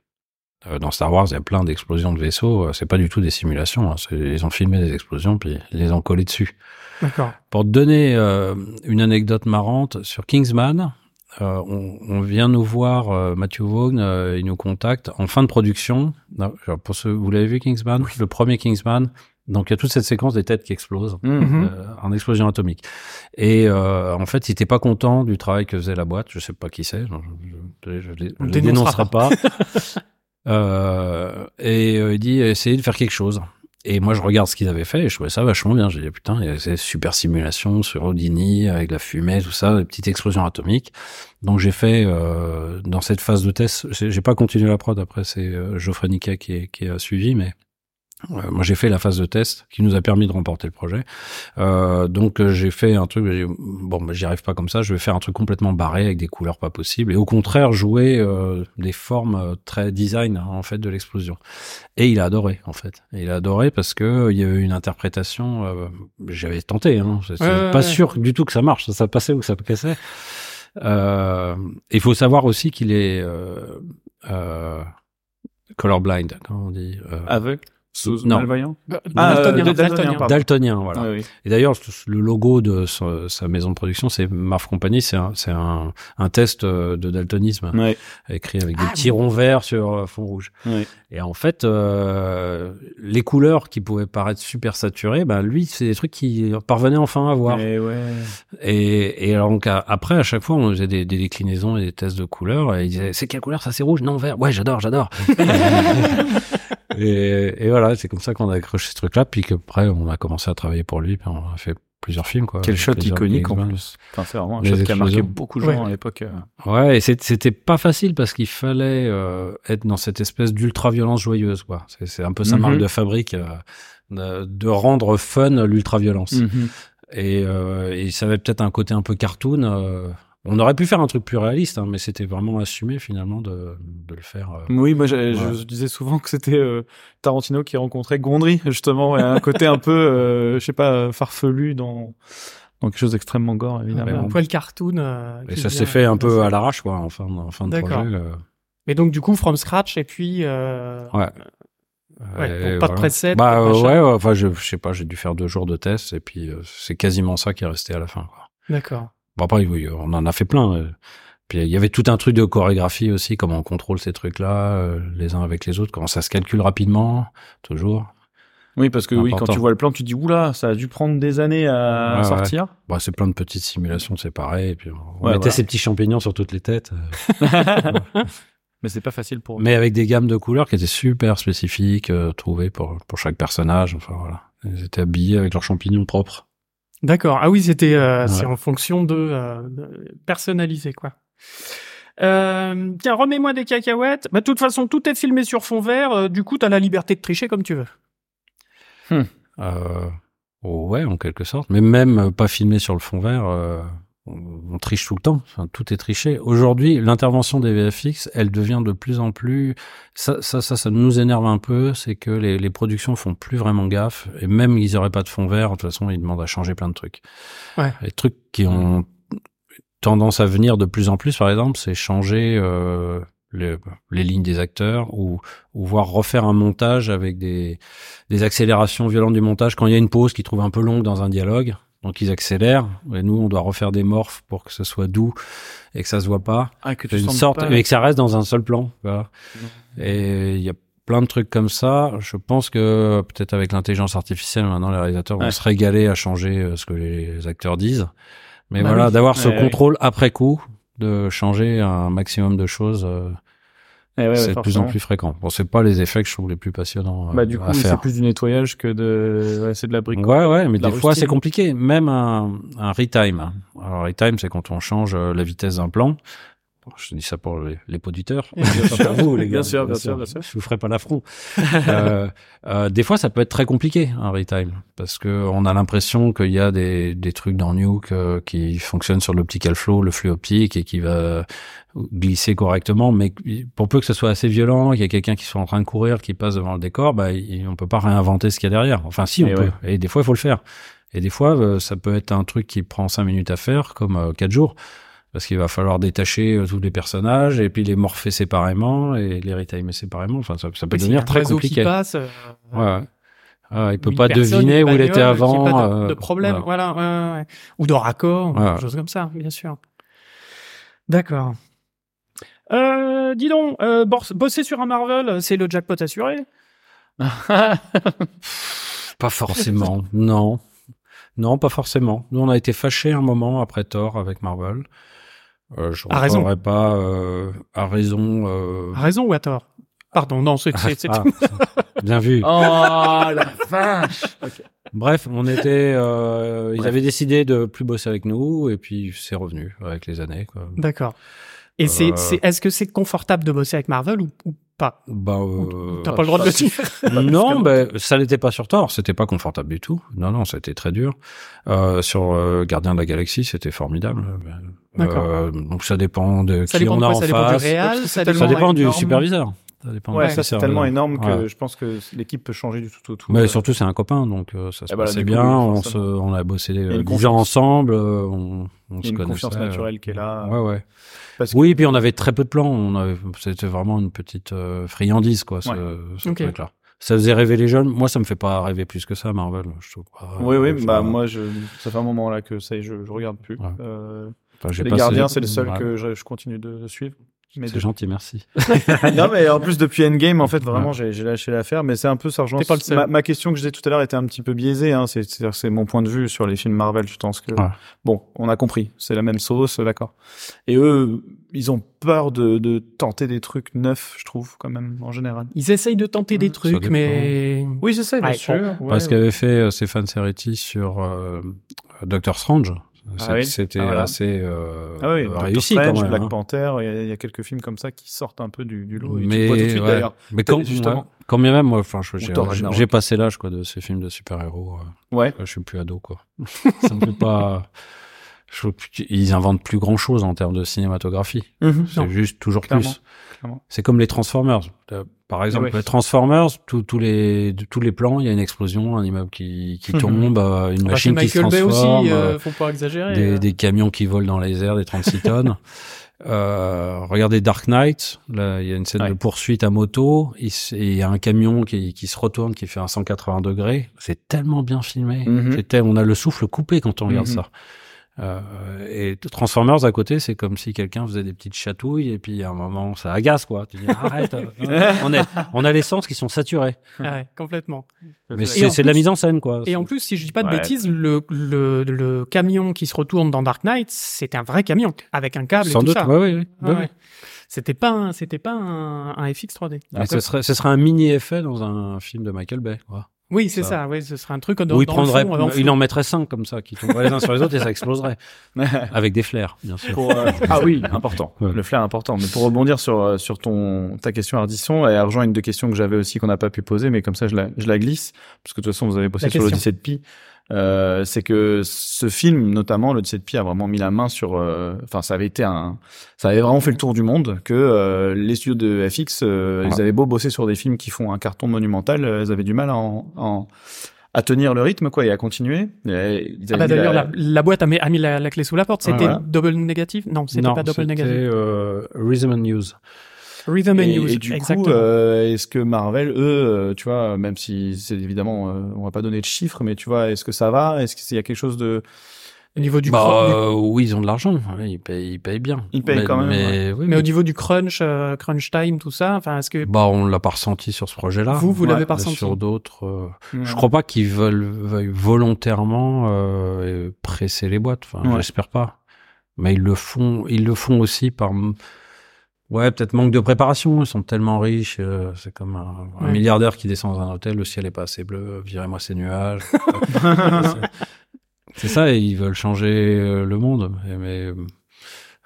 Euh, dans Star Wars, il y a plein d'explosions de vaisseaux. euh, c'est pas du tout des simulations. hein, c'est- ils ont filmé des explosions puis ils les ont collées dessus. D'accord. Pour te donner euh, une anecdote marrante sur Kingsman, euh, on, on vient nous voir, euh, Matthew Vaughn, euh, il nous contacte en fin de production. Non, genre, pour ceux, vous l'avez vu Kingsman, le premier Kingsman. Donc il y a toute cette séquence des têtes qui explosent Hmm. Mhm. euh, en explosion atomique. Et euh, en fait, il était pas content du travail que faisait la boîte. Je sais pas qui c'est. Je, dénoncera dénoncerai pas. Euh, et euh, il dit essayez de faire quelque chose. Et moi, je regarde ce qu'ils avaient fait et je trouvais ça vachement bien. J'ai dit putain, il y a ces super simulations sur Houdini avec la fumée, tout ça, des petites explosions atomiques. Donc j'ai fait euh, dans cette phase de test. J'ai pas continué la prod après. C'est euh, Geoffrey Niquet qui, a suivi, mais moi, j'ai fait la phase de test qui nous a permis de remporter le projet. Euh, donc, euh, j'ai fait un truc. Bon, bah, j'y arrive pas comme ça. Je vais faire un truc complètement barré avec des couleurs pas possibles. Et au contraire, jouer euh, des formes euh, très design hein, en fait de l'explosion. Et il a adoré en fait. Et il a adoré parce que euh, il y a eu une interprétation. euh, J'avais tenté. Hein, Ouais, pas ouais. sûr du tout que ça marche. Ça, ça passait ou ça cassait. Euh, Il faut savoir aussi qu'il est colorblind, comment on dit. euh, Aveugle Non. Malvoyant? Daltonien, Ah, euh, daltonien. daltonien, voilà. Oui. Et d'ailleurs, le logo de sa, sa maison de production, c'est Marv Company, c'est un, c'est un, un test euh, de daltonisme Ouais, écrit avec des Ah, petits ronds verts sur euh, fond rouge. ouais. Et en fait, euh, les couleurs qui pouvaient paraître super saturées, bah lui, c'est des trucs qu'il parvenait enfin à voir. Et ouais. Et, et alors donc à- après, à chaque fois, on faisait des, des déclinaisons et des tests de couleurs. Et il disait, c'est quelle couleur? Ça C'est rouge Non, vert. Ouais, j'adore, j'adore. et, et voilà, c'est comme ça qu'on a accroché ce truc-là. Puis qu'après, on a commencé à travailler pour lui. Puis on a fait plusieurs films. Quoi, Quel shot iconique en plus. Enfin, c'est vraiment un Les shot qui a marqué beaucoup de gens Ouais. à l'époque. euh. Ouais, et c'était pas facile parce qu'il fallait euh, être dans cette espèce d'ultra-violence joyeuse. quoi. C'est un peu sa Mhm. marque de fabrique. euh, de, de rendre fun l'ultra-violence. Mhm. Et, euh, et ça avait peut-être un côté un peu cartoon. On aurait pu faire un truc plus réaliste, hein, mais c'était vraiment assumé finalement de, de le faire. euh. Oui, moi je, Ouais. je disais souvent que c'était euh, Tarantino qui rencontrait Gondry justement, et un côté un peu, euh, je sais pas, farfelu dans, dans quelque chose d'extrêmement gore évidemment. Ouais, Un poil cartoon. euh, Et ça s'est fait un peu à l'arrache, quoi, en fin, de- en fin de D'accord. projet. Mais donc du coup, from scratch et puis. euh, Ouais. Ouais, pas de preset, Bah pas de machin. ouais, ouais, enfin je, je sais pas, j'ai dû faire deux jours de tests et puis euh, c'est quasiment ça qui est resté à la fin. Quoi. D'accord. Bon après, oui, on en a fait plein. euh. Puis il y avait tout un truc de chorégraphie aussi, comment on contrôle ces trucs-là, euh, les uns avec les autres, comment ça se calcule rapidement, toujours. Oui, parce que oui, quand tu vois le plan, tu te dis oula, ça a dû prendre des années à Ouais, sortir. Bah, c'est plein de petites simulations, c'est pareil. Et puis on Ouais, mettait voilà. ces petits champignons sur toutes les têtes, euh, Mais c'est pas facile pour. mais avec des gammes de couleurs qui étaient super spécifiques, euh, trouvées pour pour chaque personnage. Enfin voilà, ils étaient habillés avec leurs champignons propres. D'accord. Ah oui, c'était euh, Ouais. c'est en fonction de, euh, de personnaliser quoi. Euh, tiens, remets-moi des cacahuètes. Bah, de toute façon, tout est filmé sur fond vert. euh, du coup, t'as la liberté de tricher comme tu veux. Euh, ouais, en quelque sorte. Mais même euh, pas filmé sur le fond vert, on, triche tout le temps. Enfin, tout est triché. Aujourd'hui, l'intervention des VFX, elle devient de plus en plus. Ça, ça, ça, ça nous énerve un peu. C'est que les, les productions font plus vraiment gaffe. Et même ils auraient pas de fond vert, de toute façon, ils demandent à changer plein de trucs. Ouais. Les trucs qui ont tendance à venir de plus en plus, par exemple, c'est changer euh, les, les lignes des acteurs ou, ou voir refaire un montage avec des, des accélérations violentes du montage quand il y a une pause qu'ils trouvent un peu longue dans un dialogue. Donc ils accélèrent et nous on doit refaire des morphes pour que ce soit doux et que ça se voit pas. Ah, que une sorte pas- et que ça reste dans un seul plan. Voilà. Et il y a plein de trucs comme ça. Je pense que peut-être avec l'intelligence artificielle maintenant les réalisateurs vont Ouais. se régaler à changer euh, ce que les acteurs disent. Mais Bah voilà, oui. d'avoir ce Ouais, ouais. contrôle après coup, de changer un maximum de choses, euh, Eh ouais, ouais, c'est de plus en plus fréquent. Bon, c'est pas les effets que je trouve les plus passionnants euh, Bah du à coup, c'est plus du nettoyage que de, ouais, c'est de la brique. Ouais, ouais, mais de des fois c'est compliqué. Même un, un retime. Alors retime, c'est quand on change euh, la vitesse d'un plan. Je dis ça pour les, les auditeurs. Bien sûr. Pas pour vous, les gars. Bien sûr, bien sûr, bien sûr. Je vous ferai pas l'affront. euh, euh, des fois, ça peut être très compliqué un retime parce que on a l'impression qu'il y a des, des trucs dans Nuke euh, qui fonctionnent sur l'optical flow, le flux optique et qui va glisser correctement. Mais pour peu que ce soit assez violent, qu'il y ait quelqu'un qui soit en train de courir, qui passe devant le décor, bah, il- on peut pas réinventer ce qu'il y a derrière. Enfin, si, on Et peut. ouais. Et des fois, il faut le faire. Et des fois, euh, ça peut être un truc qui prend cinq minutes à faire, comme quatre jours. Parce qu'il va falloir détacher euh, tous les personnages et puis les morpher séparément et les retimer séparément. Enfin, ça, ça peut devenir très compliqué. Qui passe, euh, Ouais. Ah, il peut pas deviner où il était avant. pas de, euh, de problème, voilà. voilà, ouais, ouais, ouais. ou de raccord, Voilà. des choses comme ça, bien sûr. D'accord. Euh, dis donc, bosser sur un Marvel, c'est le jackpot assuré? Pas forcément, non. Non, pas forcément. Nous, on a été fâchés un moment après Thor avec Marvel. Euh, je À raison. pas euh, à raison. euh, A raison ou à tort? Pardon, non, c'est ah, tout. bien vu. Oh la vache. Bref, on était. Euh, ils avaient décidé de plus bosser avec nous et puis c'est revenu avec les années. Quoi. D'accord. Et c'est, Euh. c'est, est-ce que c'est confortable de bosser avec Marvel ou, ou pas? Bah, euh, T'as pas le droit de le dire? non, ben ça n'était pas sur Thor, c'était pas confortable du tout. Non, non, ça a été très dur. Euh, sur euh, Gardien de la Galaxie, c'était formidable. D'accord. Euh, donc ça dépend de Ça qui dépend on a quoi en Ça dépend du face. réal C'est Ça dépend... dépend du superviseur. Ça dépend Ouais, du ça c'est tellement énorme que Ouais. je pense que l'équipe peut changer du tout au tout. Mais Euh, surtout, c'est un copain, donc euh, ça se bah là, passait du coup, bien. on, se, on a bossé y a une 10 confiance. ans ensemble. euh, on, il y se a une connaissait. confiance naturelle qui est là. Ouais, ouais. Parce que- Oui, et puis on avait très peu de plans. On avait, c'était vraiment une petite euh, friandise, quoi, ce, Ouais. ce Ok. truc-là. Ça faisait rêver les jeunes. Moi, ça me fait pas rêver plus que ça, Marvel. Je trouve pas. Oui, oui, bah moi, je, ça fait un moment là que ça, y est, je, je regarde plus. Ouais. Euh, enfin, les Gardiens, c'est le seul Ouais. que je, je continue de suivre. C'est de- gentil, merci. non, mais en plus depuis Endgame, en fait, vraiment, j'ai j'ai lâché l'affaire. Mais c'est un peu ça rejoint. Pas le seul. Ma, ma question que je disais tout à l'heure était un petit peu biaisée. Hein, c'est mon point de vue sur les films Marvel. Je pense que Ouais. bon, on a compris. C'est la même sauce, d'accord. Et eux, ils ont peur de, de tenter des trucs neufs, je trouve, quand même, en général. Ils essayent de tenter des trucs, mais... Oui, j'essaie, bien Ouais, sûr. Ouais, Parce qu'avait fait euh, Stéphane Serretti sur euh, Doctor Strange. Ah C'est- oui. C'était Ah, voilà. assez euh, Ah oui, euh, réussi Strange, quand même. Black hein. Panther, il y, y a quelques films comme ça qui sortent un peu du, du lot. et tu Mais, vois tout de suite, ouais. d'ailleurs. mais quand, Justement. ouais. quand bien même, moi, enfin, j'ai, passé l'âge quoi de ces films de super-héros. euh. Ouais. Je suis plus ado, quoi. ça me fait pas. Je ils inventent plus grand chose en termes de cinématographie. C'est Non. juste toujours Clairement, plus. C'est comme les Transformers. Par exemple, ouais. Transformers, tous les tous les plans, il y a une explosion, un immeuble qui qui Mhm. tombe, euh, une Bah, machine qui se Michael Bay transforme, aussi, euh, euh, faut pas exagérer. des, euh. des camions qui volent dans les airs, des 36 tonnes. Euh, regardez Dark Knight, là il y a une scène Ouais. de poursuite à moto, il s- et il y a un camion qui, qui se retourne, qui fait un 180 degrés. C'est tellement bien filmé. C'était, on a le souffle coupé quand on regarde Mhm. ça. Euh, et Transformers à côté, c'est comme si quelqu'un faisait des petites chatouilles et puis à un moment ça agace quoi. Tu dis arrête, euh, on, est, on a les sens qui sont saturés. Ah ouais, complètement. Mais c'est c'est de la mise en scène quoi. Et en plus, si je dis pas de Ouais. bêtises, le, le, le camion qui se retourne dans Dark Knight, c'était un vrai camion avec un câble Sans et tout doute, ça. ouais, ouais, ouais. C'était pas un, c'était pas un, un FX 3D. Mais ce serait, ce serait un mini effet dans un film de Michael Bay. Quoi. Oui, c'est Ça. ça. Oui, ce serait un truc dans, Où il dans prendrait, le fond, dans le il en mettrait cinq comme ça, qui tomberaient les uns sur les autres et ça exploserait. Avec des flares, bien sûr. Pour, euh, ah oui, important. Ouais. Le flair important. Mais pour rebondir sur euh, sur ton ta question Ardisson, elle rejoint une des questions que j'avais aussi qu'on n'a pas pu poser, mais comme ça je la je la glisse parce que de toute façon vous avez bossé La sur l'Odyssée de Pi. Euh, c'est que ce film, notamment l'Odyssée de Pi, a vraiment mis la main sur. euh, Enfin, ça avait été un, ça avait vraiment fait le tour du monde. Que euh, les studios de FX, euh, ils avaient beau bosser sur des films qui font un carton monumental, euh, ils avaient du mal à en, en- à tenir le rythme quoi et à continuer. Et Ah bah d'ailleurs, la- la, la boîte a mis, a mis la, la clé sous la porte. C'était voilà. double négatif? Non, c'était non, pas double c'était négatif. euh, Rhythm and News. Rhythm and Et, News, et du exactement. coup, euh, est-ce que Marvel, eux, euh, tu vois, même si c'est évidemment, euh, on va pas donner de chiffres, mais tu vois, est-ce que ça va? Est-ce qu'il y a quelque chose de Au niveau du, Bah, du- euh, oui, ils ont de l'argent. Ils payent, ils payent bien. Ils payent mais, quand même, Mais, oui, mais mais- au niveau du crunch, euh, crunch time, tout ça, enfin, est-ce que bah, on l'a pas ressenti sur ce projet-là. vous, vous ouais, l'avez pas ressenti Sur d'autres, euh, Ouais. je crois pas qu'ils veulent veuillent volontairement euh, presser les boîtes. Enfin, Ouais. j'espère pas. Mais ils le font, ils le font aussi par, ouais, peut-être manque de préparation. Ils sont tellement riches. euh, c'est comme un, un Ouais. milliardaire qui descend dans un hôtel, le ciel est pas assez bleu, virez-moi ces nuages. C'est- ça, et ils veulent changer euh, le monde. Mais, mais,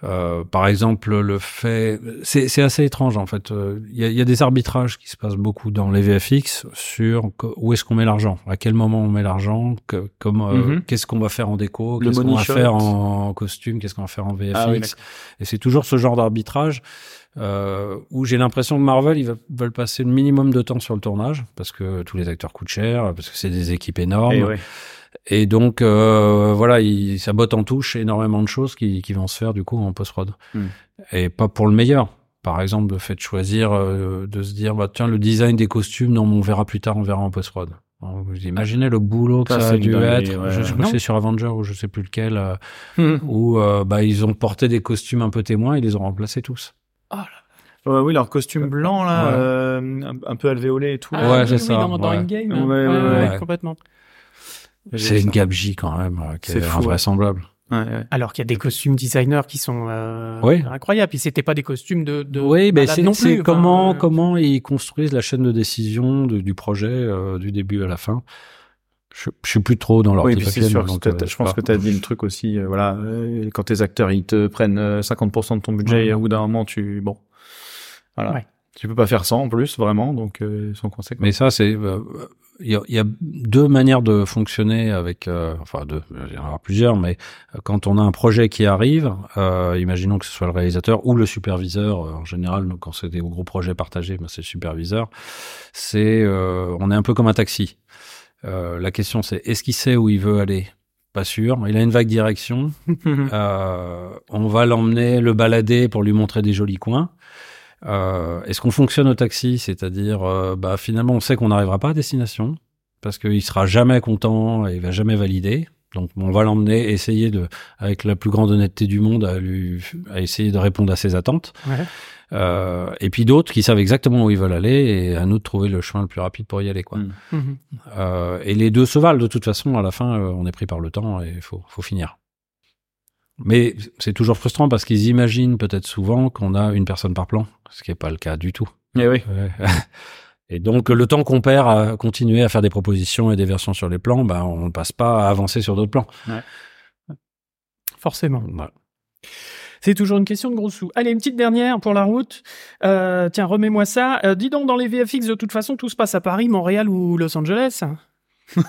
euh, par exemple, le fait, c'est c'est assez étrange en fait. Euh, Il y, a, il y a des arbitrages qui se passent beaucoup dans les VFX sur où est-ce qu'on met l'argent, à quel moment on met l'argent, que, comme euh, Mhm. qu'est-ce qu'on va faire en déco, qu'est-ce qu'on va faire en costume, qu'est-ce qu'on va faire en VFX. Ah oui, et c'est toujours ce genre d'arbitrage. Euh, où j'ai l'impression que Marvel ils veulent- veulent passer le minimum de temps sur le tournage parce que tous les acteurs coûtent cher parce que c'est des équipes énormes Et ouais. Et donc, euh, voilà, il, ça botte en touche énormément de choses qui, qui vont se faire du coup en post-prod. Hmm. Et pas pour le meilleur. Par exemple, le fait de choisir, euh, de se dire, bah, tiens, le design des costumes, non, on verra plus tard, on verra en post-prod. Vous imaginez le boulot que Ça, a dû être. ouais. Je, je c'est sur Avenger ou je sais plus lequel, euh, Mhm. où euh, bah, ils ont porté des costumes un peu témoins, ils les ont remplacés tous. Ouais, oui, leur costume blanc là, Ouais. euh, un, un peu alvéolé et tout. Ah, Ouais, oui, c'est oui, ça, Dans, dans ouais. Endgame, Ouais, hein. ouais, Ouais, ouais. complètement. C'est une gabegie quand même, euh, qui C'est est, fou, ouais. invraisemblable. Ouais, ouais. Alors qu'il y a des costumes designers qui sont euh, Oui. incroyables. Puis c'était pas des costumes de, de Oui, mais c'est plus. comment Enfin, euh, comment ils construisent la chaîne de décision de- du projet euh, du début à la fin? Je, je suis plus trop dans leur Oui, c'est sûr. donc, que euh, t'as- je pense que tu as dit le truc aussi. euh, voilà, euh, quand tes acteurs ils te prennent euh, 50% de ton budget, Ouais. et au bout d'un moment tu bon, voilà. Ouais. Tu peux pas faire sans en plus, vraiment, donc euh, ils sont conséquents. Mais ça, c'est euh, il y, y a deux manières de fonctionner avec, euh, enfin deux, il y en aura plusieurs, mais euh, quand on a un projet qui arrive, euh, imaginons que ce soit le réalisateur ou le superviseur, euh, en général, quand c'est des gros projets partagés, ben, c'est le superviseur. C'est, euh, on est un peu comme un taxi. Euh, la question c'est, est-ce qu'il sait où il veut aller? Pas sûr. Il a une vague direction. Euh, on va l'emmener, le balader pour lui montrer des jolis coins. Euh, Est-ce qu'on fonctionne au taxi? C'est-à-dire, euh, bah, finalement, on sait qu'on n'arrivera pas à destination parce qu'il sera jamais content et il va jamais valider. Donc, on va l'emmener, essayer de, avec la plus grande honnêteté du monde, à lui, à essayer de répondre à ses attentes. Ouais. Euh, et puis d'autres qui savent exactement où ils veulent aller et à nous de trouver le chemin le plus rapide pour y aller, quoi. Mm. Mhm. Euh, et les deux se valent de toute façon. À la fin, euh, on est pris par le temps et il faut, faut finir. Mais c'est toujours frustrant parce qu'ils imaginent peut-être souvent qu'on a une personne par plan, ce qui n'est pas le cas du tout. Eh oui. Et donc le temps qu'on perd à continuer à faire des propositions et des versions sur les plans, ben on ne passe pas à avancer sur d'autres plans. Forcément. C'est toujours une question de gros sous. Allez, une petite dernière pour la route. Euh, tiens, remets-moi ça. Euh, dis donc, dans les VFX, de toute façon, tout se passe à Paris, Montréal ou Los Angeles.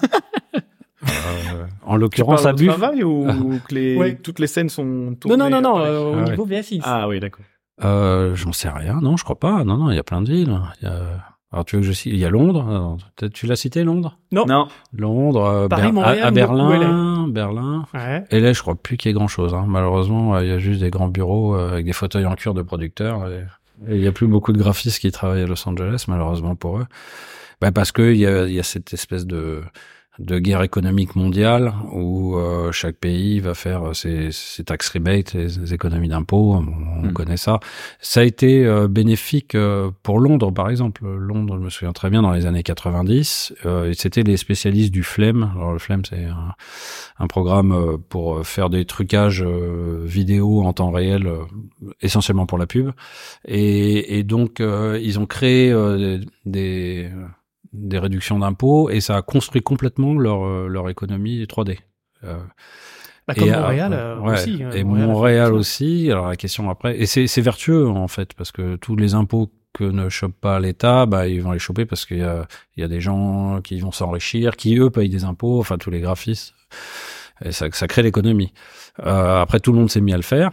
Euh, en l'occurrence, à Buff, travail ou, Ah. ou que les, Ouais. toutes les scènes sont Non, tournées non, non, non, euh, au Ah ouais. niveau VFX. Ah oui, d'accord. euh, j'en sais rien. Non, je crois pas. Non, non, il y a plein de villes. Il y a... Alors tu veux que je cite Il y a Londres. Alors, peut-être tu l'as cité Londres? Non. Non. Londres, euh, Paris, Ber- Montréal à, Berlin, Berlin. Ouais. Et là, je crois plus qu'il y ait grand chose. Hein. Malheureusement, euh, il y a juste des grands bureaux euh, avec des fauteuils en cuir de producteurs. Et et il y a plus beaucoup de graphistes qui travaillent à Los Angeles, malheureusement pour eux. Bah, parce que il y a, il y a cette espèce de de guerre économique mondiale où euh, chaque pays va faire ses, ses tax rebates, ses économies d'impôts, on, on Mm. connaît ça. Ça a été euh, bénéfique euh, pour Londres, par exemple. Londres, je me souviens très bien, dans les années 90, euh, c'était les spécialistes du FLEM. Alors le FLEM, c'est un, un programme euh, pour faire des trucages euh, vidéo en temps réel, euh, essentiellement pour la pub. Et, et donc, euh, ils ont créé euh, des, des réductions d'impôts et ça a construit complètement leur, euh, leur économie 3D. Euh, Bah, comme et, Montréal euh, ouais, aussi. euh, et Montréal, aussi. Alors la question après, et c'est c'est vertueux en fait parce que tous les impôts que ne chope pas l'État, bah ils vont les choper parce qu'il y a il y a des gens qui vont s'enrichir, qui eux payent des impôts, enfin tous les graphistes. Et ça, ça crée l'économie. Euh, après tout le monde s'est mis à le faire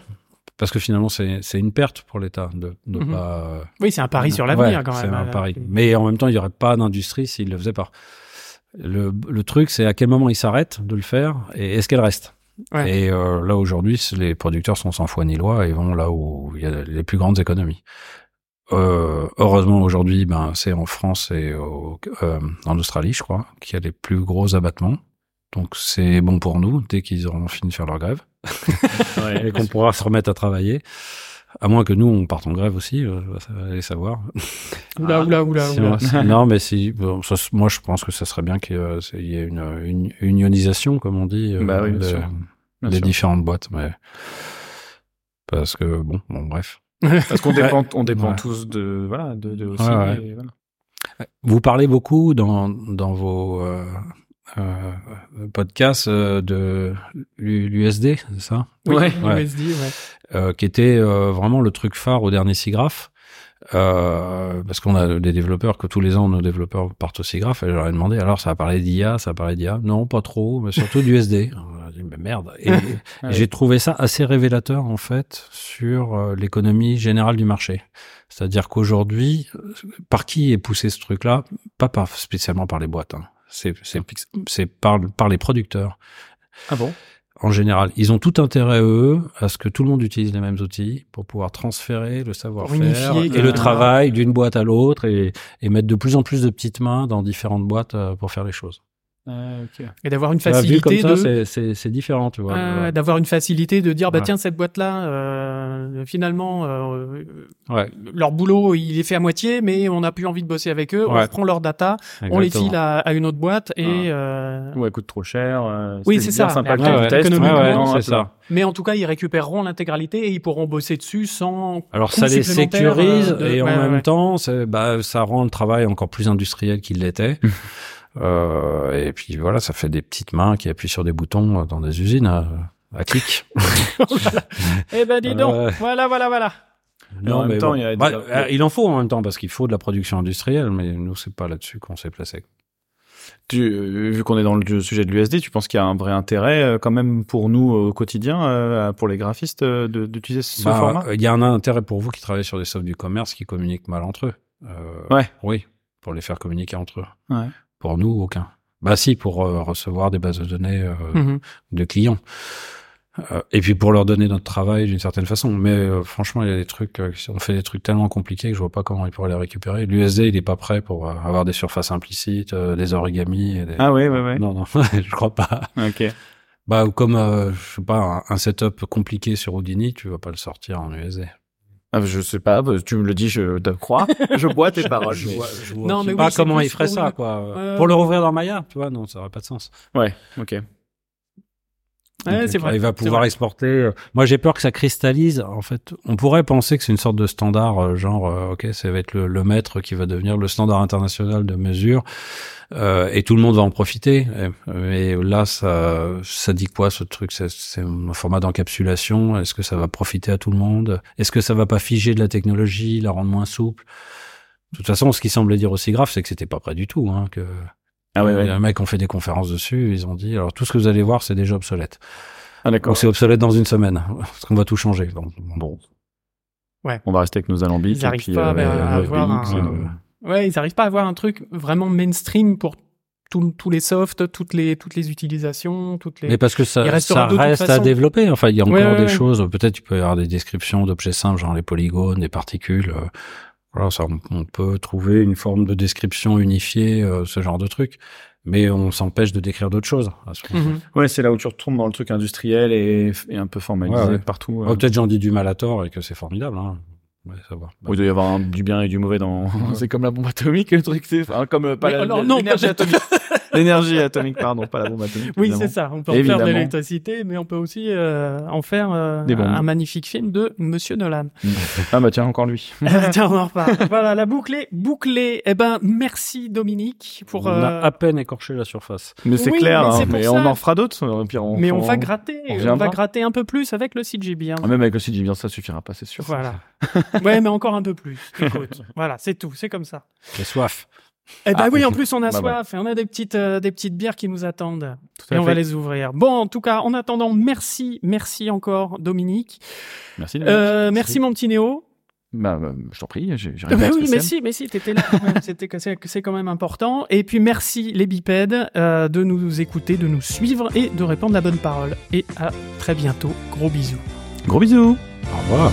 parce que finalement c'est une perte pour l'État de de Mhm. pas Oui, c'est un pari sur l'avenir Ouais, quand même. C'est un euh, pari. Mais en même temps, il y aurait pas d'industrie s'il le faisait pas. Le, le truc, c'est à quel moment ils s'arrêtent de le faire et est-ce qu'elle reste? Ouais. Et euh, là aujourd'hui, les producteurs sont sans foi ni loi et vont là où il y a les plus grandes économies. Euh, heureusement aujourd'hui, ben c'est en France et au- euh, en Australie, je crois, qu'il y a les plus gros abattements. Donc c'est bon pour nous dès qu'ils auront fini de faire leur grève et qu'on pourra se remettre à travailler. À moins que nous on parte en grève aussi, euh, ça va aller savoir. Oula, oula, oula, Si oula. on- si- non, mais si, bon, ça, moi je pense que ça serait bien qu'il y ait- ait une, une unionisation, comme on dit, euh, Bah oui, des différentes boîtes. Mais parce que bon, bon, bref. Parce qu'on dépend, on dépend Ouais. tous de, voilà, de, de aussi. Ouais, ouais. et voilà. Vous parlez beaucoup dans dans vos euh, euh, podcasts euh, de l'USD, c'est ça? Oui, Ouais. Ouais. USD, ouais. euh, qui était euh, vraiment le truc phare au dernier SIGGRAPH. Euh, parce qu'on a des développeurs que tous les ans nos développeurs partent au SIGGRAPH et je leur ai demandé alors ça a parlé d'IA, ça a parlé d'IA non pas trop mais surtout d'USD. On a dit mais merde et, et j'ai trouvé ça assez révélateur en fait sur euh, l'économie générale du marché. C'est-à-dire qu'aujourd'hui par qui est poussé ce truc-là? Pas par, spécialement par les boîtes. Hein. C'est par par les producteurs Ah bon? En général. Ils ont tout intérêt, eux, à ce que tout le monde utilise les mêmes outils pour pouvoir transférer le savoir-faire et le part. travail d'une boîte à l'autre et, et mettre de plus en plus de petites mains dans différentes boîtes euh, pour faire les choses. Ah. Et d'avoir une vu comme facilité ça, de... c'est- c'est c'est différent, tu vois. Euh, d'avoir une facilité de dire bah Ouais. tiens cette boîte là finalement euh, ouais, leur boulot il est fait à moitié mais on n'a plus envie de bosser avec eux on reprend leur data on les file à, à une autre boîte et Ouais. euh, Ou elle coûte trop cher. euh, Oui, c'est ça. c'est là. ça. mais en tout cas ils récupéreront l'intégralité et ils pourront bosser dessus sans Alors ça les sécurise euh, de- et en ouais, même ouais. temps, bah, ça rend le travail encore plus industriel qu'il l'était. euh, et puis voilà, ça fait des petites mains qui appuient sur des boutons euh, dans des usines à, à clic. eh ben dis donc voilà voilà voilà Et en même temps, il y a Bah, des- euh, il en faut en même temps parce qu'il faut de la production industrielle, mais nous c'est pas là-dessus qu'on s'est placé. Tu, euh, vu qu'on est dans le sujet de l'USD, tu penses qu'il y a un vrai intérêt euh, quand même pour nous au quotidien, euh, pour les graphistes, euh, d'utiliser ce Bah, format? Il y a un intérêt pour vous qui travaillez sur des softs du commerce qui communiquent mal entre eux. Euh, Ouais. Oui, pour les faire communiquer entre eux. Ouais. Pour nous, aucun. Bah si, pour euh, recevoir des bases de données euh, Mhm. de clients. Euh, et puis pour leur donner notre travail d'une certaine façon. Mais euh, franchement, il y a des trucs, euh, on fait des trucs tellement compliqués que je vois pas comment ils pourraient les récupérer. L'USD, il est pas prêt pour avoir des surfaces implicites, des origamis. Et des... Ah ouais, ouais, ouais. Non, non, je crois pas. Ok. Bah, ou comme, je sais pas, un, un setup compliqué sur Houdini, tu vas pas le sortir en USD. Ah, je sais pas, bah, tu me le dis, je te crois. je bois tes paroles. Je vois, je vois Non, mais pas oui, c'est comment il ferait ça, quoi. Euh, Pour le rouvrir dans Maya, tu vois, non, ça aurait pas de sens. Ouais, ok. Ouais, c'est vrai. Il va pouvoir vrai. exporter. euh, Moi, j'ai peur que ça cristallise. En fait, on pourrait penser que c'est une sorte de standard, euh, genre, euh, ok, ça va être le, le maître qui va devenir le standard international de mesure, euh, et tout le monde va en profiter. Mais là, ça, ça dit quoi ce truc? C'est c'est un format d'encapsulation. Est-ce que ça va profiter à tout le monde? Est-ce que ça va pas figer de la technologie, la rendre moins souple? De toute façon, ce qui semblait dire aussi grave, c'est que c'était pas prêt du tout. Hein, que Ah ouais, ouais. les mecs ont fait des conférences dessus. Ils ont dit, alors tout ce que vous allez voir, c'est déjà obsolète. Ah d'accord. Donc c'est obsolète dans une semaine, parce qu'on va tout changer. Donc, bon. On va rester avec nos alambics. Ils et puis, pas euh, à avoir un- euh, Ouais, ils arrivent pas à avoir un truc vraiment mainstream pour tous tous les softs, toutes les toutes les utilisations, toutes les. Mais parce que ça, reste à développer. Enfin, il y a encore Ouais, ouais, des ouais. choses. Peut-être tu peux y avoir des descriptions d'objets simples, genre les polygones, des particules. Voilà, ça, on, on peut trouver une forme de description unifiée, euh, ce genre de truc. Mais on s'empêche de décrire d'autres choses. à ce. Mhm. Ouais, c'est là où tu retournes dans le truc industriel et, et un peu formalisé Ouais, ouais. partout. euh. Oh, Peut-être j'en dis du mal à tort et que c'est formidable. Hein. Ouais, ça va. Où il doit y avoir un- du bien et du mauvais dans. c'est comme la bombe atomique, le truc. C'est enfin, comme euh, pas Oui, la- alors non, l'énergie atomique. l'énergie atomique, pardon, pas la bombe atomique. Oui, c'est ça. On peut en faire de l'électricité, mais on peut aussi euh, en faire euh, un magnifique film de Monsieur Nolan. Ah bah tiens, encore lui. Tiens, on en reparle. voilà, la boucle est bouclée. Eh ben, merci Dominique pour. On a à peine écorché la surface. Mais c'est Oui, clair, mais hein, mais on en fera d'autres. on, Mais on on- va gratter, on va gratter un peu plus avec le CGB. hein. Ah, Même avec le CGB, ça suffira pas, c'est sûr. Voilà. Ouais, mais encore un peu plus. Écoute, voilà, c'est tout, c'est comme ça. J'ai soif. Eh ben Ah, oui, en plus on a Bah, soif et on a des petites euh, des petites bières qui nous attendent Tout à et on fait. va les ouvrir. Bon, en tout cas, en attendant, merci, merci encore Dominique. Merci. Dominique. Euh, merci mon petit Néo. Bah, bah, je t'en prie, j'ai rien ben à oui, mais si, mais si, t'étais là. C'était c'est que c'est quand même important. Et puis merci les bipèdes euh, de nous écouter, de nous suivre et de répandre la bonne parole. Et à très bientôt. Gros bisous. Gros bisous. Au revoir.